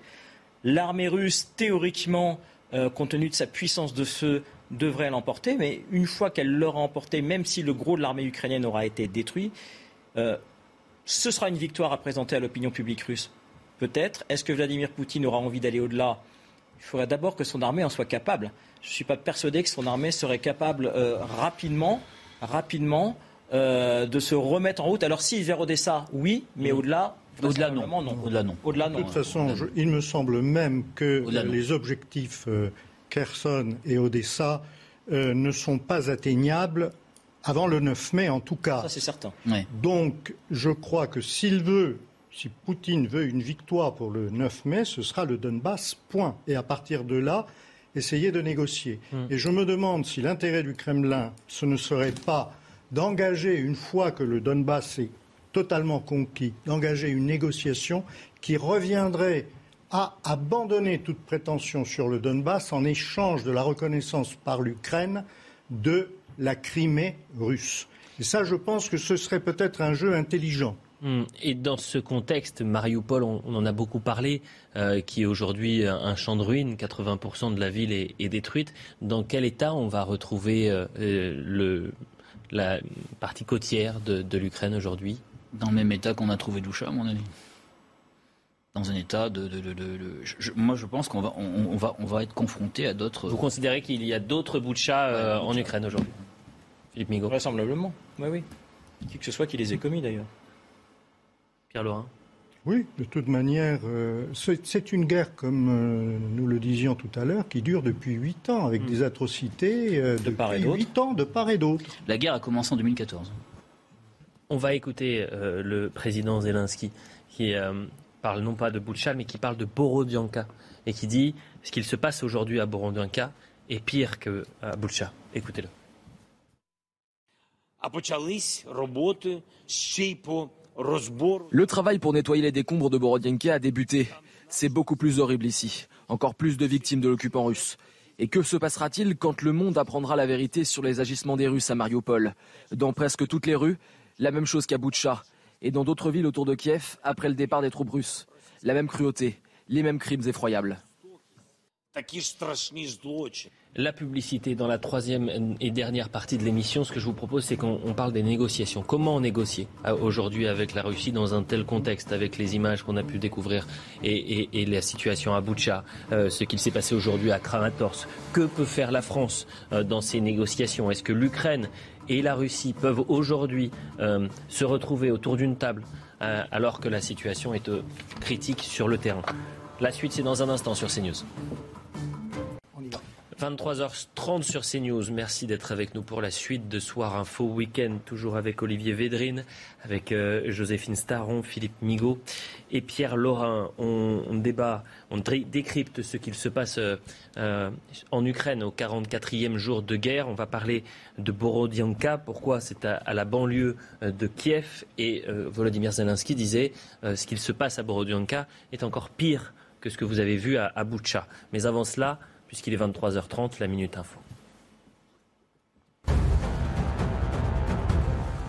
L'armée russe, théoriquement, euh, compte tenu de sa puissance de feu, devrait l'emporter. Mais une fois qu'elle l'aura emporté, même si le gros de l'armée ukrainienne aura été détruit, euh, ce sera une victoire à présenter à l'opinion publique russe Peut-être. Est-ce que Vladimir Poutine aura envie d'aller au-delà? Il faudrait d'abord que son armée en soit capable. Je ne suis pas persuadé que son armée serait capable euh, rapidement, rapidement euh, de se remettre en route. Alors si vers Odessa, oui, mais mm. au-delà, au-delà non. Au-delà non. Au-delà non. De toute façon, il me semble même que les objectifs Kherson et Odessa ne sont pas atteignables avant le 9 mai en tout cas. Ça c'est certain. Donc je crois que s'il veut, si Poutine veut une victoire pour le 9 mai, ce sera le Donbass, point. Et à partir de là, essayer de négocier. Hmm. Et je me demande si l'intérêt du Kremlin, ce ne serait pas d'engager, une fois que le Donbass est totalement conquis, d'engager une négociation qui reviendrait à abandonner toute prétention sur le Donbass en échange de la reconnaissance par l'Ukraine de la Crimée russe. Et ça, je pense que ce serait peut-être un jeu intelligent. Hmm. Et dans ce contexte, Mariupol, on, en a beaucoup parlé, euh, qui est aujourd'hui un champ de ruines, 80% de la ville est, détruite. Dans quel état on va retrouver euh, le, la partie côtière de, l'Ukraine aujourd'hui? Dans le même état qu'on a trouvé Doucha, à mon avis. Dans un état de. moi, je pense qu'on va, on, va, on va être confronté à d'autres. Vous considérez qu'il y a d'autres bouts de chat euh, en Ukraine aujourd'hui? Philippe Migaud Vraisemblablement, oui, oui. Qui que ce soit qui les ait commis d'ailleurs. Pierre Laurin oui, de toute manière, euh, c'est une guerre, comme euh, nous le disions tout à l'heure, qui dure depuis huit ans, avec hmm. des atrocités de part et d'autre. Huit ans, de part et d'autre. La guerre a commencé en 2014. On va écouter le président Zelensky, qui parle non pas de Boucha, mais qui parle de Borodianka et qui dit ce qu'il se passe aujourd'hui à Borodianka est pire qu'à Boucha. Écoutez-le. Le travail pour nettoyer les décombres de Borodianka a débuté. C'est beaucoup plus horrible ici. Encore plus de victimes de l'occupant russe. Et que se passera-t-il quand le monde apprendra la vérité sur les agissements des Russes à Mariupol? Dans presque toutes les rues, la même chose qu'à Boucha et dans d'autres villes autour de Kiev après le départ des troupes russes. La même cruauté, les mêmes crimes effroyables. La publicité dans la troisième et dernière partie de l'émission, ce que je vous propose, c'est qu'on parle des négociations. Comment négocier euh, aujourd'hui avec la Russie dans un tel contexte, avec les images qu'on a pu découvrir et, la situation à Boutcha, euh, ce qu'il s'est passé aujourd'hui à Kramatorsk? Que peut faire la France euh, dans ces négociations? Est-ce que l'Ukraine et la Russie peuvent aujourd'hui euh, se retrouver autour d'une table euh, alors que la situation est euh, critique sur le terrain. La suite, c'est dans un instant sur CNews. 23h30 sur CNews. Merci d'être avec nous pour la suite de Soir Info Week-end. Toujours avec Olivier Védrine, avec euh, Joséphine Staron, Philippe Migaud et Pierre Laurin. On, débat, on décrypte ce qu'il se passe euh, euh, en Ukraine au 44e jour de guerre. On va parler de Borodianka. Pourquoi c'est à, la banlieue de Kiev? Et Volodymyr Zelensky disait ce qu'il se passe à Borodianka est encore pire que ce que vous avez vu à, à. Mais avant cela, puisqu'il est 23h30, la Minute Info.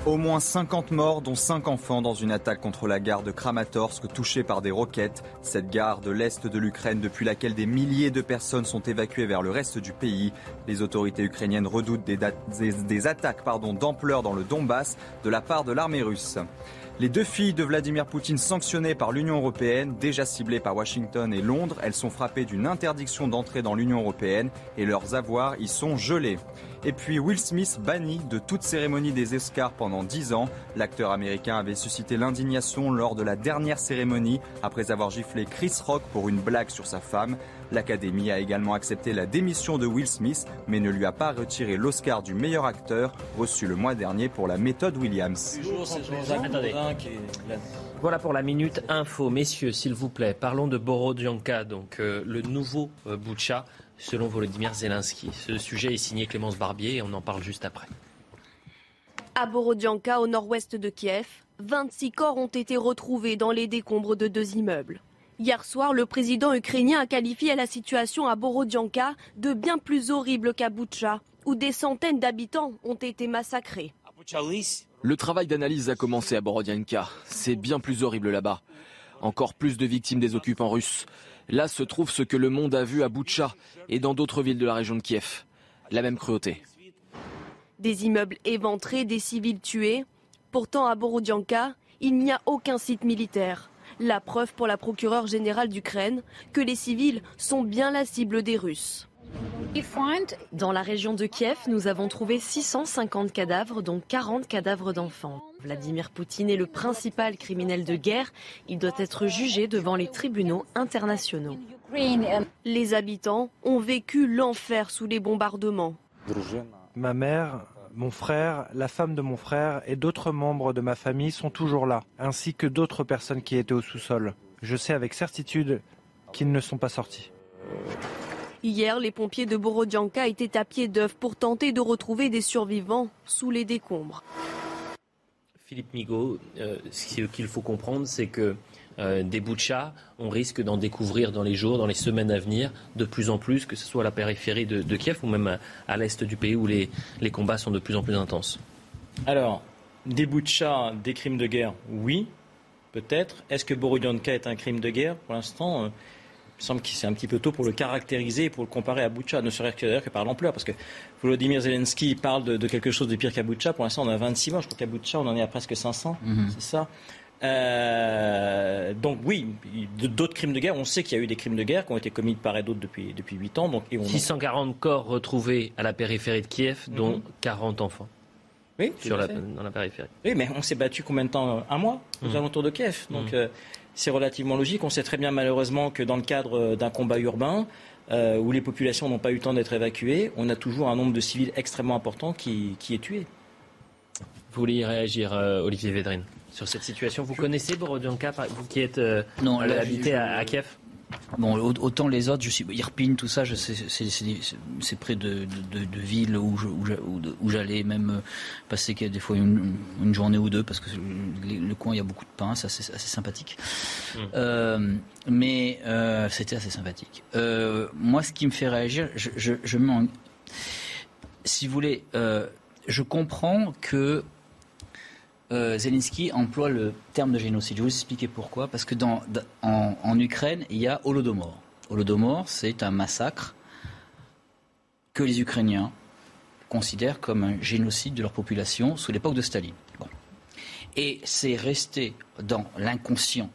Au moins 50 morts, dont 5 enfants, dans une attaque contre la gare de Kramatorsk touchée par des roquettes. Cette gare de l'Est de l'Ukraine, depuis laquelle des milliers de personnes sont évacuées vers le reste du pays. Les autorités ukrainiennes redoutent des, attaques d'ampleur dans le Donbass de la part de l'armée russe. Les deux filles de Vladimir Poutine sanctionnées par l'Union européenne, déjà ciblées par Washington et Londres, elles sont frappées d'une interdiction d'entrée dans l'Union européenne et leurs avoirs y sont gelés. Et puis Will Smith banni de toute cérémonie des Oscars pendant 10 ans. L'acteur américain avait suscité l'indignation lors de la dernière cérémonie après avoir giflé Chris Rock pour une blague sur sa femme. L'Académie a également accepté la démission de Will Smith, mais ne lui a pas retiré l'Oscar du meilleur acteur, reçu le mois dernier pour la méthode Williams. Voilà pour la minute info. Messieurs, s'il vous plaît, parlons de Borodianka, donc euh, le nouveau euh, Boucha, selon Volodymyr Zelensky. Ce sujet est signé Clémence Barbier et on en parle juste après. À Borodianka, au nord-ouest de Kiev, 26 corps ont été retrouvés dans les décombres de deux immeubles. Hier soir, le président ukrainien a qualifié la situation à Borodianka de bien plus horrible qu'à Boutcha, où des centaines d'habitants ont été massacrés. Le travail d'analyse a commencé à Borodianka. C'est bien plus horrible là-bas. Encore plus de victimes des occupants russes. Là se trouve ce que le monde a vu à Boutcha et dans d'autres villes de la région de Kiev. La même cruauté. Des immeubles éventrés, des civils tués. Pourtant, à Borodianka, il n'y a aucun site militaire. La preuve pour la procureure générale d'Ukraine que les civils sont bien la cible des Russes. Dans la région de Kiev, nous avons trouvé 650 cadavres, dont 40 cadavres d'enfants. Vladimir Poutine est le principal criminel de guerre. Il doit être jugé devant les tribunaux internationaux. Les habitants ont vécu l'enfer sous les bombardements. Ma mère, mon frère, la femme de mon frère et d'autres membres de ma famille sont toujours là, ainsi que d'autres personnes qui étaient au sous-sol. Je sais avec certitude qu'ils ne sont pas sortis. Hier, les pompiers de Borodianka étaient à pied d'œuf pour tenter de retrouver des survivants sous les décombres. Philippe Migaud, euh, ce qu'il faut comprendre, c'est que euh, des bouts de chat, on risque d'en découvrir dans les jours, dans les semaines à venir, de plus en plus, que ce soit à la périphérie de, Kiev ou même à, l'est du pays où les, combats sont de plus en plus intenses. Alors, des bouts de chat, des crimes de guerre, oui, peut-être. Est-ce que Borodyanka est un crime de guerre Pour l'instant, euh, il me semble que c'est un petit peu tôt pour le caractériser et pour le comparer à Boucha, ne serait-ce que, que par l'ampleur, parce que Volodymyr Zelensky parle de, quelque chose de pire qu'à Boucha. Pour l'instant, on a 26 morts. Je crois qu'à Boucha, on en est à presque 500. Mhm. C'est ça? Euh, donc oui, d'autres crimes de guerre, on sait qu'il y a eu des crimes de guerre qui ont été commis de part et d'autre depuis, depuis 8 ans. Donc, et 640 corps retrouvés à la périphérie de Kiev, dont 40 mhm. enfants. Oui, sur la, dans la périphérie. Oui, mais on s'est battu combien de temps Un mois aux mhm. alentours de Kiev. Donc mhm. euh, c'est relativement logique. On sait très bien malheureusement que dans le cadre d'un combat urbain, euh, où les populations n'ont pas eu le temps d'être évacuées, on a toujours un nombre de civils extrêmement important qui, qui est tué. Vous voulez y réagir, Olivier Védrine? Sur cette situation. Vous connaissez Borodjanka, vous qui êtes euh, non, habité à, Kiev Bon, autant les autres, je suis Irpine, tout ça, c'est près de, de, villes où, j'allais même euh, passer des fois une, journée ou deux parce que le, coin il y a beaucoup de pain, c'est assez, sympathique. Mmh. Euh, mais c'était assez sympathique. moi, ce qui me fait réagir, je, je, je si vous voulez, je comprends que euh, Zelensky emploie le terme de génocide. Je vais vous expliquer pourquoi. Parce que en, Ukraine, il y a Holodomor. Holodomor, c'est un massacre que les Ukrainiens considèrent comme un génocide de leur population sous l'époque de Staline. Et c'est resté dans l'inconscient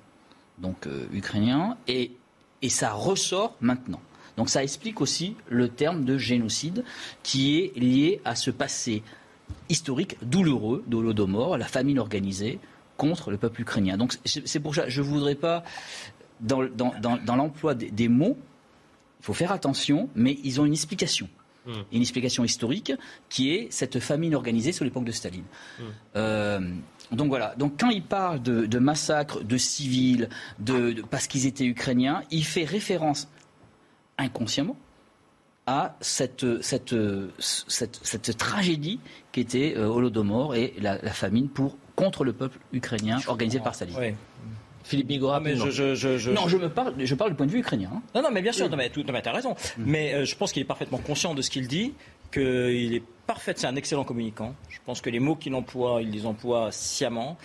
donc euh, ukrainien et ça ressort maintenant. Donc ça explique aussi le terme de génocide qui est lié à ce passé historique douloureux d'Holodomor, la famine organisée contre le peuple ukrainien. Donc c'est pour ça, je ne voudrais pas, dans, l'emploi des, mots, il faut faire attention, mais ils ont une explication. Hmm. Une explication historique qui est cette famine organisée sous l'époque de Staline. Hmm. Euh, donc voilà. Donc quand il parle de, massacres de civils, de parce qu'ils étaient ukrainiens, il fait référence inconsciemment à cette, cette, cette, tragédie qui était euh, Holodomor et la, famine pour, contre le peuple ukrainien organisé par Staline. Philippe Migora, mais je, je, Non, je, me parle, je parle du point de vue ukrainien. Hein. Non, non, mais bien sûr, non, mais, tu as raison. Mm. Mais euh, je pense qu'il est parfaitement conscient de ce qu'il dit, qu'il est parfait, c'est un excellent communicant. Je pense que les mots qu'il emploie, il les emploie sciemment.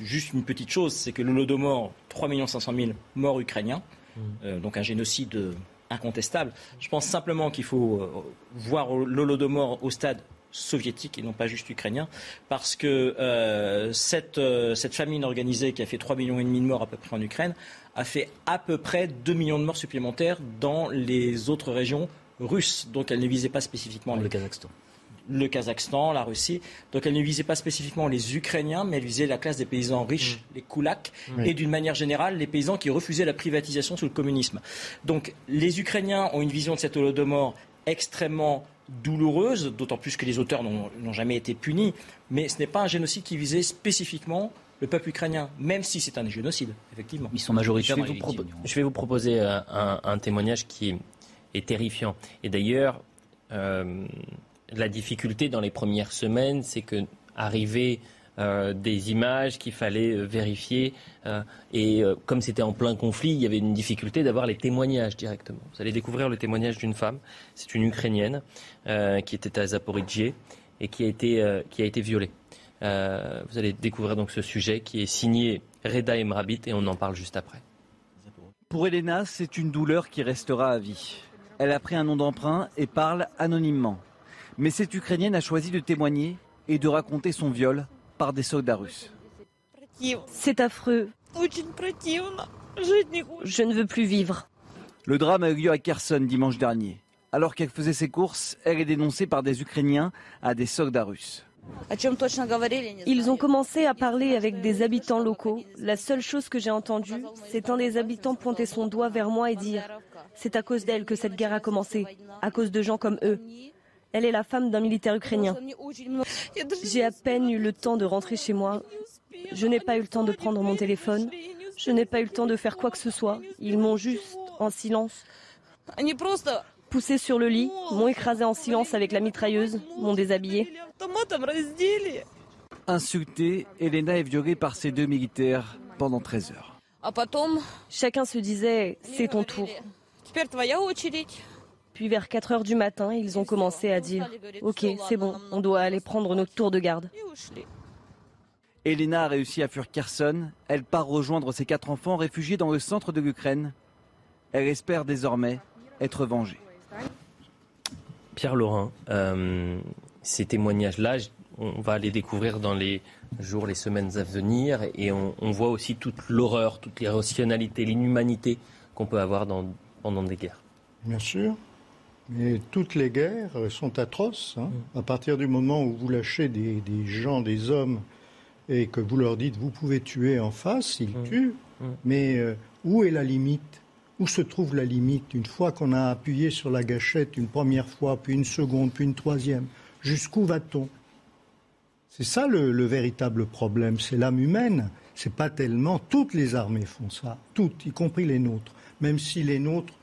Juste une petite chose, c'est que l'Holodomor, 3 500 000 morts ukrainiens, mm. euh, donc un génocide incontestable. Je pense simplement qu'il faut euh, voir l'Holodomor au stade soviétique et non pas juste ukrainien, parce que euh, cette, euh, cette famine organisée qui a fait 3,5 millions et demi de morts à peu près en Ukraine a fait à peu près 2 millions de morts supplémentaires dans les autres régions russes. Donc elle ne visait pas spécifiquement le Kazakhstan le Kazakhstan, la Russie. Donc elle ne visait pas spécifiquement les Ukrainiens, mais elle visait la classe des paysans riches, mm. les koulaks, et d'une manière générale les paysans qui refusaient la privatisation sous le communisme. Donc les Ukrainiens ont une vision de cet holodomor extrêmement douloureuse, d'autant plus que les auteurs n'ont jamais été punis, mais ce n'est pas un génocide qui visait spécifiquement le peuple ukrainien, même si c'est un génocide, effectivement. Ils sont majoritaires. Je vais, vous, je vais vous proposer euh, un, témoignage qui est terrifiant. Et d'ailleurs, euh, la difficulté dans les premières semaines, c'est que euh, des images qu'il fallait euh, vérifier. Euh, et comme c'était en plein conflit, il y avait une difficulté d'avoir les témoignages directement. Vous allez découvrir le témoignage d'une femme. C'est une Ukrainienne qui était à Zaporizhzhia et qui a été, qui a été violée. vous allez découvrir donc ce sujet qui est signé Reda Emrabit et on en parle juste après. Pour Elena, c'est une douleur qui restera à vie. Elle a pris un nom d'emprunt et parle anonymement. Mais cette Ukrainienne a choisi de témoigner et de raconter son viol par des soldats russes. C'est affreux. Je ne veux plus vivre. Le drame a eu lieu à Kherson dimanche dernier. Alors qu'elle faisait ses courses, elle est dénoncée par des Ukrainiens à des soldats russes. Ils ont commencé à parler avec des habitants locaux. La seule chose que j'ai entendue, c'est un des habitants pointer son doigt vers moi et dire ⁇ C'est à cause d'elle que cette guerre a commencé, à cause de gens comme eux. Elle est la femme d'un militaire ukrainien. J'ai à peine eu le temps de rentrer chez moi. Je n'ai pas eu le temps de prendre mon téléphone. Je n'ai pas eu le temps de faire quoi que ce soit. Ils m'ont juste, en silence, poussé sur le lit, m'ont écrasé en silence avec la mitrailleuse, m'ont déshabillé. Insultée, Elena est violée par ces deux militaires pendant 13 heures. Chacun se disait, c'est ton tour. Puis vers 4 heures du matin, ils ont commencé à dire Ok, c'est bon, on doit aller prendre notre tour de garde. Elena a réussi à fuir Kherson. Elle part rejoindre ses quatre enfants réfugiés dans le centre de l'Ukraine. Elle espère désormais être vengée. Pierre Laurin, euh, ces témoignages-là, on va les découvrir dans les jours, les semaines à venir. Et on, voit aussi toute l'horreur, toute l'irrationalité, l'inhumanité qu'on peut avoir dans, pendant des guerres. Bien sûr. Mais toutes les guerres sont atroces. Hein. Mm. À partir du moment où vous lâchez des, gens, des hommes, et que vous leur dites vous pouvez tuer en face, ils mm. tuent. Mm. Mais euh, où est la limite? Où se trouve la limite? Une fois qu'on a appuyé sur la gâchette une première fois, puis une seconde, puis une troisième, jusqu'où va-t-on? C'est ça le, véritable problème, c'est l'âme humaine. C'est pas tellement toutes les armées font ça, toutes, y compris les nôtres, même si les nôtres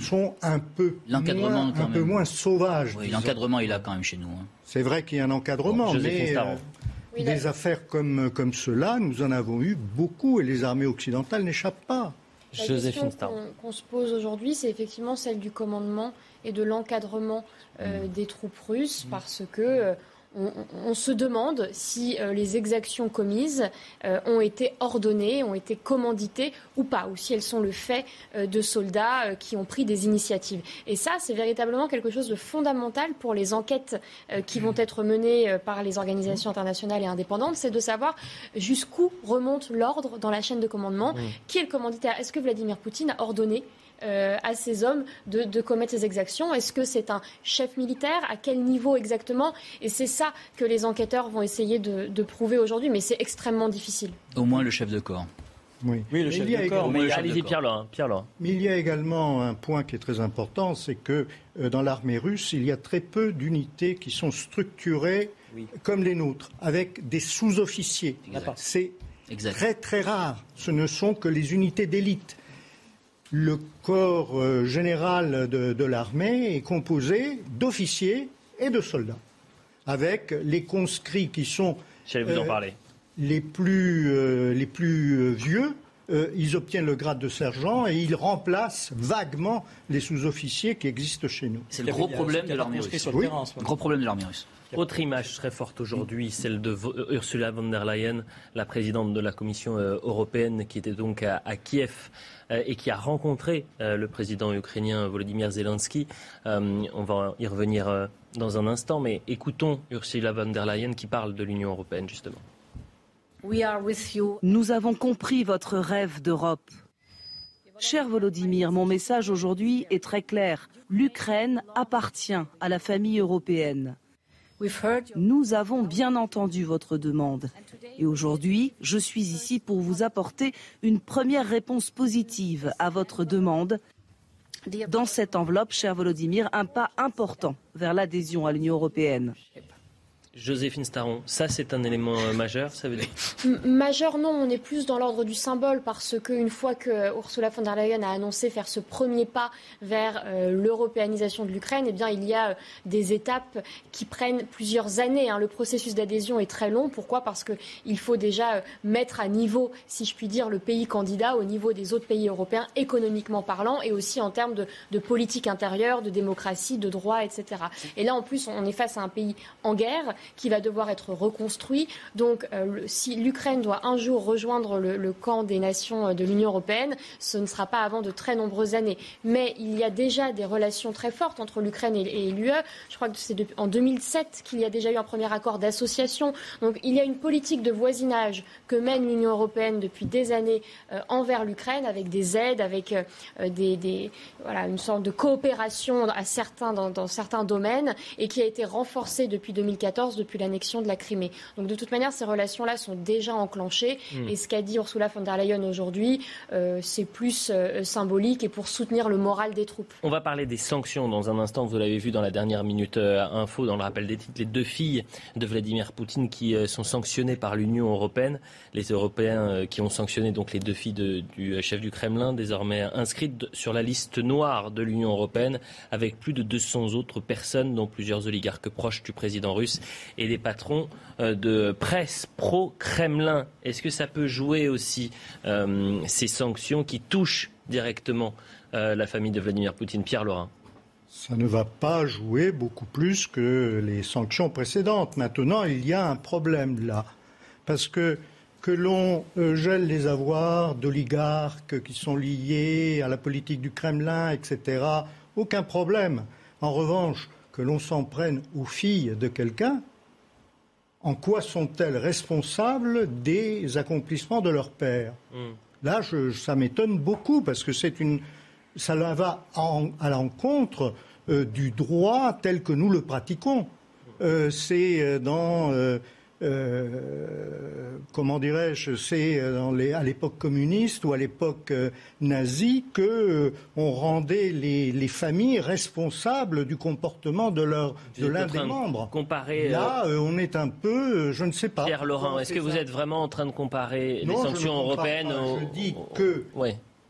sont un peu moins, un peu moins sauvages. Oui, l'encadrement, il a quand même chez nous. Hein. C'est vrai qu'il y a un encadrement, mais euh, des affaires comme, comme cela, nous en avons eu beaucoup et les armées occidentales n'échappent pas. La question qu'on se pose aujourd'hui, c'est effectivement celle du commandement et de l'encadrement euh, mmh. des troupes russes, mmh. parce que euh, on, se demande si euh, les exactions commises euh, ont été ordonnées, ont été commanditées ou pas, ou si elles sont le fait euh, de soldats qui ont pris des initiatives. Et ça, c'est véritablement quelque chose de fondamental pour les enquêtes qui vont être menées par les organisations internationales et indépendantes, c'est de savoir jusqu'où remonte l'ordre dans la chaîne de commandement, qui est le commanditaire? Est-ce que Vladimir Poutine a ordonné euh, à ces hommes de, commettre ces exactions Est-ce que c'est un chef militaire? À quel niveau exactement? Et c'est ça que les enquêteurs vont essayer de, prouver aujourd'hui, mais c'est extrêmement difficile. Au moins le chef de corps. Oui, le chef de corps. Mais allez-y, Pierre Pierre Mais il y a également un point qui est très important, c'est que euh, dans l'armée russe, il y a très peu d'unités qui sont structurées comme les nôtres, avec des sous-officiers. C'est très très rare. Ce ne sont que les unités d'élite le corps euh, général de, l'armée est composé d'officiers et de soldats, avec les conscrits qui sont vous en euh, les plus, euh, les plus vieux. ils obtiennent le grade de sergent et ils remplacent vaguement les sous-officiers qui existent chez nous. C'est le gros problème de l'armée russe. Gros problème de l'armée russe. Autre image très forte aujourd'hui, celle de Ursula von der Leyen, la présidente de la Commission européenne, qui était donc à Kiev euh, et qui a rencontré euh, le président ukrainien Volodymyr Zelensky. Euh, on va y revenir dans un instant, mais écoutons Ursula von der Leyen qui parle de l'Union européenne justement. Nous avons compris votre rêve d'Europe. Cher Volodymyr, mon message aujourd'hui est très clair. L'Ukraine appartient à la famille européenne. Nous avons bien entendu votre demande. Et aujourd'hui, je suis ici pour vous apporter une première réponse positive à votre demande. Dans cette enveloppe, cher Volodymyr, un pas important vers l'adhésion à l'Union européenne. Joséphine Staron, ça c'est un élément euh, majeur, ça veut dire Majeur, non, on est plus dans l'ordre du symbole parce qu'une fois que Ursula von der Leyen a annoncé faire ce premier pas vers euh, l'européanisation de l'Ukraine, eh bien il y a euh, des étapes qui prennent plusieurs années. Hein. Le processus d'adhésion est très long. Pourquoi? Parce qu'il faut déjà mettre à niveau, si je puis dire, le pays candidat au niveau des autres pays européens, économiquement parlant, et aussi en termes de, de politique intérieure, de démocratie, de droit, etc. Et là, en plus, on est face à un pays en guerre qui va devoir être reconstruit. Donc, euh, si l'Ukraine doit un jour rejoindre le, camp des nations euh, de l'Union européenne, ce ne sera pas avant de très nombreuses années. Mais il y a déjà des relations très fortes entre l'Ukraine et, l'UE. Je crois que c'est en 2007 qu'il y a déjà eu un premier accord d'association. Donc, il y a une politique de voisinage que mène l'Union européenne depuis des années euh, envers l'Ukraine, avec des aides, avec des, une sorte de coopération dans certains domaines, et qui a été renforcée depuis 2014 depuis l'annexion de la Crimée. Donc de toute manière, ces relations-là sont déjà enclenchées. Hmm. Et ce qu'a dit Ursula von der Leyen aujourd'hui, euh, c'est plus euh, symbolique et pour soutenir le moral des troupes. On va parler des sanctions dans un instant. Vous l'avez vu dans la dernière minute euh, info, dans le rappel des titres, les deux filles de Vladimir Poutine qui sont sanctionnées par l'Union européenne. Les Européens qui ont sanctionné donc les deux filles du chef du Kremlin, désormais inscrites sur la liste noire de l'Union européenne, avec plus de 200 autres personnes, dont plusieurs oligarques proches du président russe et des patrons euh, de presse pro-Kremlin. Est-ce que ça peut jouer aussi euh, ces sanctions qui touchent directement euh, la famille de Vladimir Poutine? Pierre Laurin ça ne va pas jouer beaucoup plus que les sanctions précédentes. Maintenant, il y a un problème là. Parce que que l'on gèle les avoirs d'oligarques qui sont liés à la politique du Kremlin, etc., aucun problème. En revanche, que l'on s'en prenne aux filles de quelqu'un, en quoi sont-elles responsables des accomplissements de leur père? Hmm. Là, ça m'étonne beaucoup parce que c'est une, ça va à l'encontre euh, du droit tel que nous le pratiquons. Euh, c'est euh, dans euh, comment dirais-je, c'est à l'époque communiste ou à l'époque nazie que on rendait les, familles responsables du comportement de leur de l'un des membres. Comparer, Là, on est un peu, je ne sais pas. Pierre Laurent, est-ce que vous êtes vraiment en train de comparer les sanctions européennes Je dis que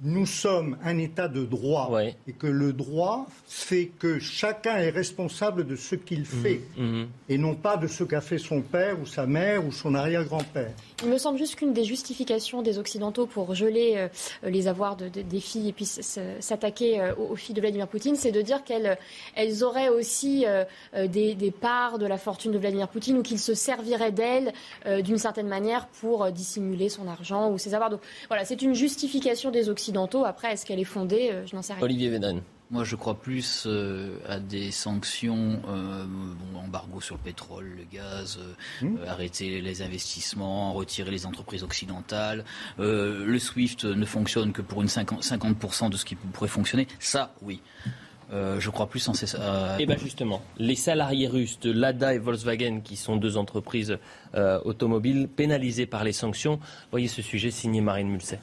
nous sommes un État de droit et que le droit fait que chacun est responsable de ce qu'il fait mhm. et non pas de ce qu'a fait son père ou sa mère ou son arrière-grand-père. Il me semble juste qu'une des justifications des Occidentaux pour geler euh, les avoirs des filles et puis s'attaquer euh, aux, filles de Vladimir Poutine, c'est de dire qu'elles elles auraient aussi euh, des, parts de la fortune de Vladimir Poutine ou qu'il se servirait d'elles d'une certaine manière pour dissimuler son argent ou ses avoirs. Donc voilà, c'est une justification des Occidentaux. Après, est-ce qu'elle est fondée Je n'en sais rien. Olivier Védan. Moi, je crois plus euh, à des sanctions, euh, embargo sur le pétrole, le gaz, euh, mmh. arrêter les investissements, retirer les entreprises occidentales. le SWIFT ne fonctionne que pour une 50%, 50 de ce qui pourrait fonctionner. Ça, oui. je crois plus en ces. Et bien justement, les salariés russes de Lada et Volkswagen, qui sont deux entreprises automobiles pénalisées par les sanctions, voyez ce sujet signé Marine Mulset.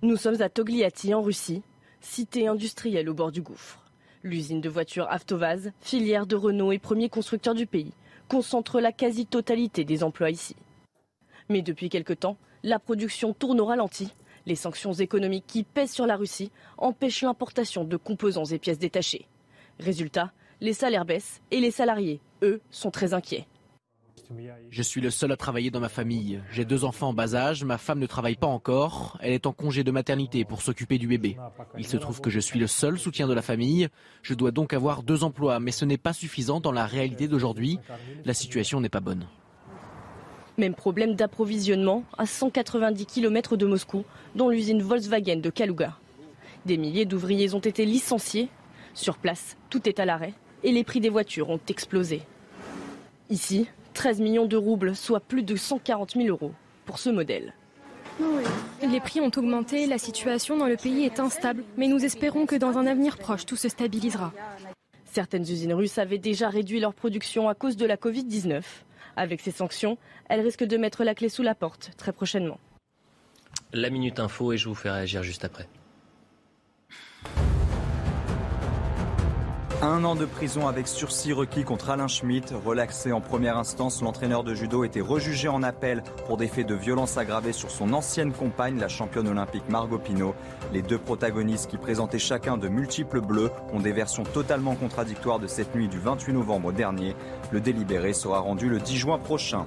Nous sommes à Togliatti, en Russie cité industrielle au bord du gouffre. L'usine de voitures Avtovaz, filière de Renault et premier constructeur du pays, concentre la quasi-totalité des emplois ici. Mais depuis quelque temps, la production tourne au ralenti. Les sanctions économiques qui pèsent sur la Russie empêchent l'importation de composants et pièces détachées. Résultat, les salaires baissent et les salariés, eux, sont très inquiets. Je suis le seul à travailler dans ma famille. J'ai deux enfants en bas âge, ma femme ne travaille pas encore, elle est en congé de maternité pour s'occuper du bébé. Il se trouve que je suis le seul soutien de la famille, je dois donc avoir deux emplois, mais ce n'est pas suffisant dans la réalité d'aujourd'hui. La situation n'est pas bonne. Même problème d'approvisionnement à 190 km de Moscou, dont l'usine Volkswagen de Kaluga. Des milliers d'ouvriers ont été licenciés. Sur place, tout est à l'arrêt et les prix des voitures ont explosé. Ici, 13 millions de roubles, soit plus de 140 000 euros pour ce modèle. Les prix ont augmenté, la situation dans le pays est instable, mais nous espérons que dans un avenir proche, tout se stabilisera. Certaines usines russes avaient déjà réduit leur production à cause de la Covid-19. Avec ces sanctions, elles risquent de mettre la clé sous la porte très prochainement. La Minute Info et je vous fais réagir juste après. Un an de prison avec sursis requis contre Alain Schmitt. Relaxé en première instance, l'entraîneur de judo était rejugé en appel pour des faits de violence aggravée sur son ancienne compagne, la championne olympique Margot Pino. Les deux protagonistes qui présentaient chacun de multiples bleus ont des versions totalement contradictoires de cette nuit du 28 novembre dernier. Le délibéré sera rendu le 10 juin prochain.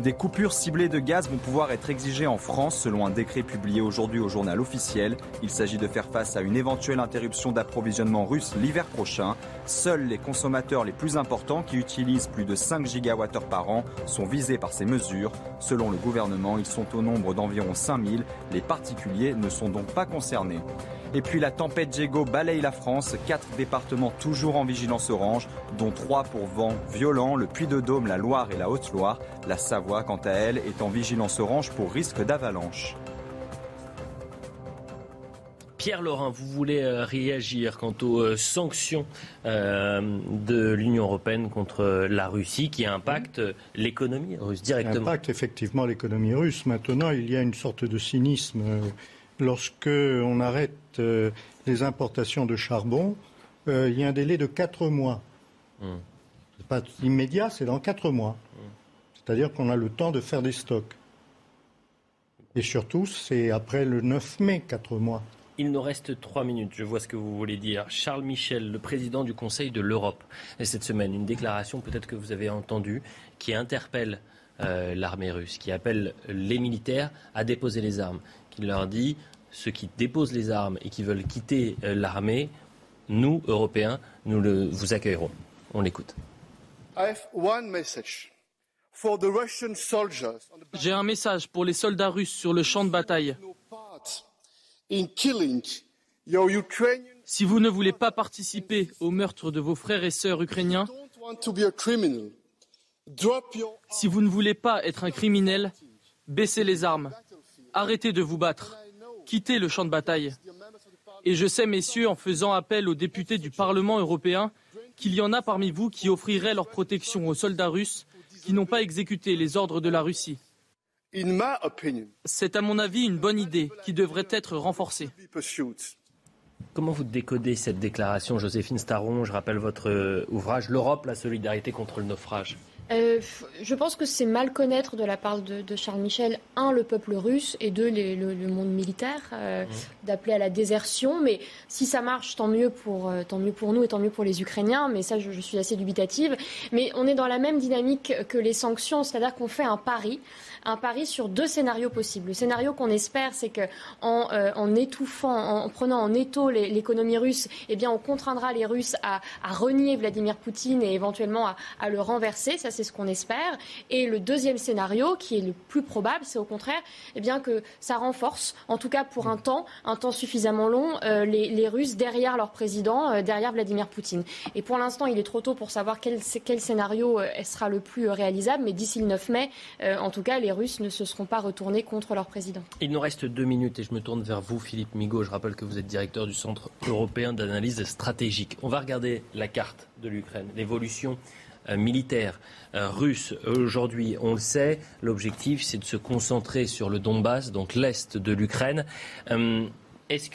Des coupures ciblées de gaz vont pouvoir être exigées en France selon un décret publié aujourd'hui au journal officiel. Il s'agit de faire face à une éventuelle interruption d'approvisionnement russe l'hiver prochain. Seuls les consommateurs les plus importants qui utilisent plus de 5 gigawattheures par an sont visés par ces mesures. Selon le gouvernement, ils sont au nombre d'environ 5000. Les particuliers ne sont donc pas concernés. Et puis la tempête Diego balaye la France, quatre départements toujours en vigilance orange, dont trois pour vent violent, le Puy-de-Dôme, la Loire et la Haute-Loire. La Savoie, quant à elle, est en vigilance orange pour risque d'avalanche. Pierre Laurent, vous voulez euh, réagir quant aux euh, sanctions euh, de l'Union européenne contre la Russie qui impactent l'économie russe directement? Impacte effectivement l'économie russe. Maintenant, il y a une sorte de cynisme lorsque on arrête euh, les importations de charbon, euh, il y a un délai de quatre mois. Hmm. Ce n'est pas immédiat, c'est dans quatre mois. Hmm. C'est-à-dire qu'on a le temps de faire des stocks. Et surtout, c'est après le 9 mai, quatre mois. Il nous reste trois minutes, je vois ce que vous voulez dire. Charles Michel, le président du Conseil de l'Europe, cette semaine, une déclaration peut-être que vous avez entendue qui interpelle euh, l'armée russe, qui appelle les militaires à déposer les armes, qui leur dit ceux qui déposent les armes et qui veulent quitter euh, l'armée, nous, Européens, nous le, vous accueillerons. On l'écoute. J'ai un message pour les soldats russes sur le champ de bataille. Si vous ne voulez pas participer au meurtre de vos frères et sœurs ukrainiens, Si vous ne voulez pas être un criminel, baissez les armes. Arrêtez de vous battre. Quittez le champ de bataille. Et je sais, messieurs, en faisant appel aux députés du Parlement européen, qu'il y en a parmi vous qui offriraient leur protection aux soldats russes qui n'ont pas exécuté les ordres de la Russie. C'est à mon avis une bonne idée qui devrait être renforcée. Comment vous décodez cette déclaration, Joséphine Staron? Je rappelle votre euh, ouvrage L'Europe, la solidarité contre le naufrage. Euh, je pense que c'est mal connaître de la part de, Charles Michel, un, le peuple russe, et deux, le, monde militaire, euh, mmh. d'appeler à la désertion. Mais si ça marche, tant mieux, pour, tant mieux pour nous et tant mieux pour les Ukrainiens. Mais ça, je, je suis assez dubitative. Mais on est dans la même dynamique que les sanctions, c'est-à-dire qu'on fait un pari un pari sur deux scénarios possibles. Le scénario qu'on espère, c'est que en, euh, étouffant, en prenant en étau l'économie russe, eh bien, on contraindra les Russes à, renier Vladimir Poutine et éventuellement à, le renverser. Ça, c'est ce qu'on espère. Et le deuxième scénario, qui est le plus probable, c'est au contraire, eh bien, que ça renforce, en tout cas pour un temps, un temps suffisamment long, euh, les, Russes derrière leur président, euh, derrière Vladimir Poutine. Et pour l'instant, il est trop tôt pour savoir quel, quel scénario sera le plus réalisable. Mais d'ici le 9 mai, en tout cas, les Russes ne se seront pas retournés contre leur président. Il nous reste deux minutes et je me tourne vers vous, Philippe Migaud. Je rappelle que vous êtes directeur du Centre européen d'analyse stratégique. On va regarder la carte de l'Ukraine, l'évolution euh, militaire euh, russe aujourd'hui, on le sait, l'objectif c'est de se concentrer sur le Donbass, donc l'est de l'Ukraine. Euh, est-ce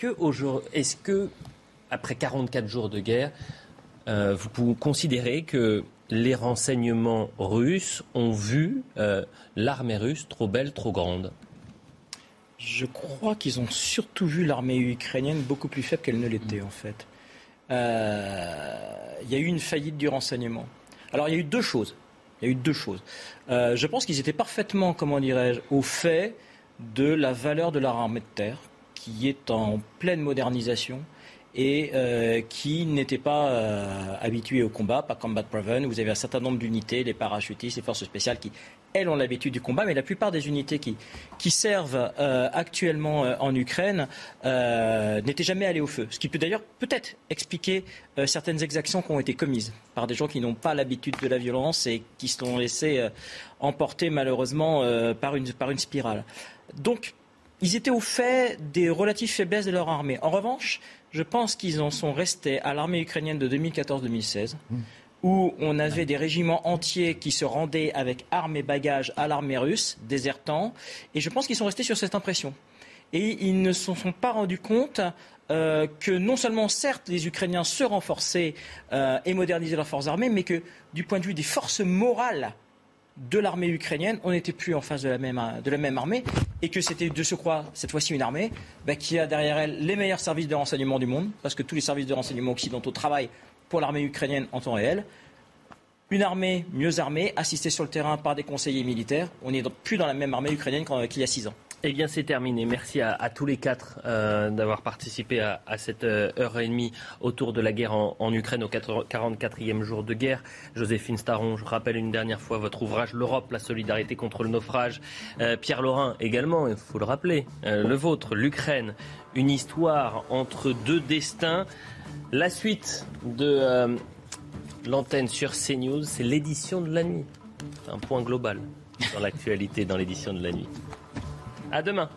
que, après 44 jours de guerre, vous considérez que les renseignements russes ont vu euh, l'armée russe trop belle, trop grande Je crois qu'ils ont surtout vu l'armée ukrainienne beaucoup plus faible qu'elle ne l'était en fait. Euh, il y a eu une faillite du renseignement. Alors il y a eu deux choses. Il y a eu deux choses. Euh, je pense qu'ils étaient parfaitement, comment dirais-je, au fait de la valeur de leur armée de terre, qui est en pleine modernisation, et euh, qui n'étaient pas euh, habitués au combat, pas combat proven. Vous avez un certain nombre d'unités, les parachutistes, les forces spéciales qui, elles, ont l'habitude du combat, mais la plupart des unités qui, servent euh, actuellement en Ukraine n'étaient jamais allées au feu. Ce qui peut d'ailleurs peut-être expliquer certaines exactions qui ont été commises par des gens qui n'ont pas l'habitude de la violence et qui se sont laissés emporter malheureusement par, une, par une spirale. Donc, ils étaient au fait des relatives faiblesses de leur armée. En revanche, je pense qu'ils en sont restés à l'armée ukrainienne de 2014-2016, hmm. où on avait des régiments entiers qui se rendaient avec armes et bagages à l'armée russe, désertant, et je pense qu'ils sont restés sur cette impression. Et ils ne se sont pas rendus compte euh, que non seulement, certes, les Ukrainiens se renforçaient euh, et modernisaient leurs forces armées, mais que du point de vue des forces morales de l'armée ukrainienne, on n'était plus en face de la même, armée, et que c'était de surcroît, cette fois-ci, une armée bah, qui a derrière elle les meilleurs services de renseignement du monde, parce que tous les services de renseignement occidentaux travaillent pour l'armée ukrainienne en temps réel. Une armée mieux armée, assistée sur le terrain par des conseillers militaires. On n'est plus dans la même armée ukrainienne qu'il y a six ans. Eh bien, c'est terminé. Merci à, tous les quatre euh, d'avoir participé à, cette euh, heure et demie autour de la guerre en, Ukraine au 44e jour de guerre. Joséphine Staron, je rappelle une dernière fois votre ouvrage L'Europe, la solidarité contre le naufrage. Euh, Pierre Laurin également, il faut le rappeler, le vôtre, l'Ukraine, une histoire entre deux destins. La suite de l'antenne sur CNews, c'est l'édition de la nuit. Un point global dans l'actualité dans l'édition de la nuit. À demain.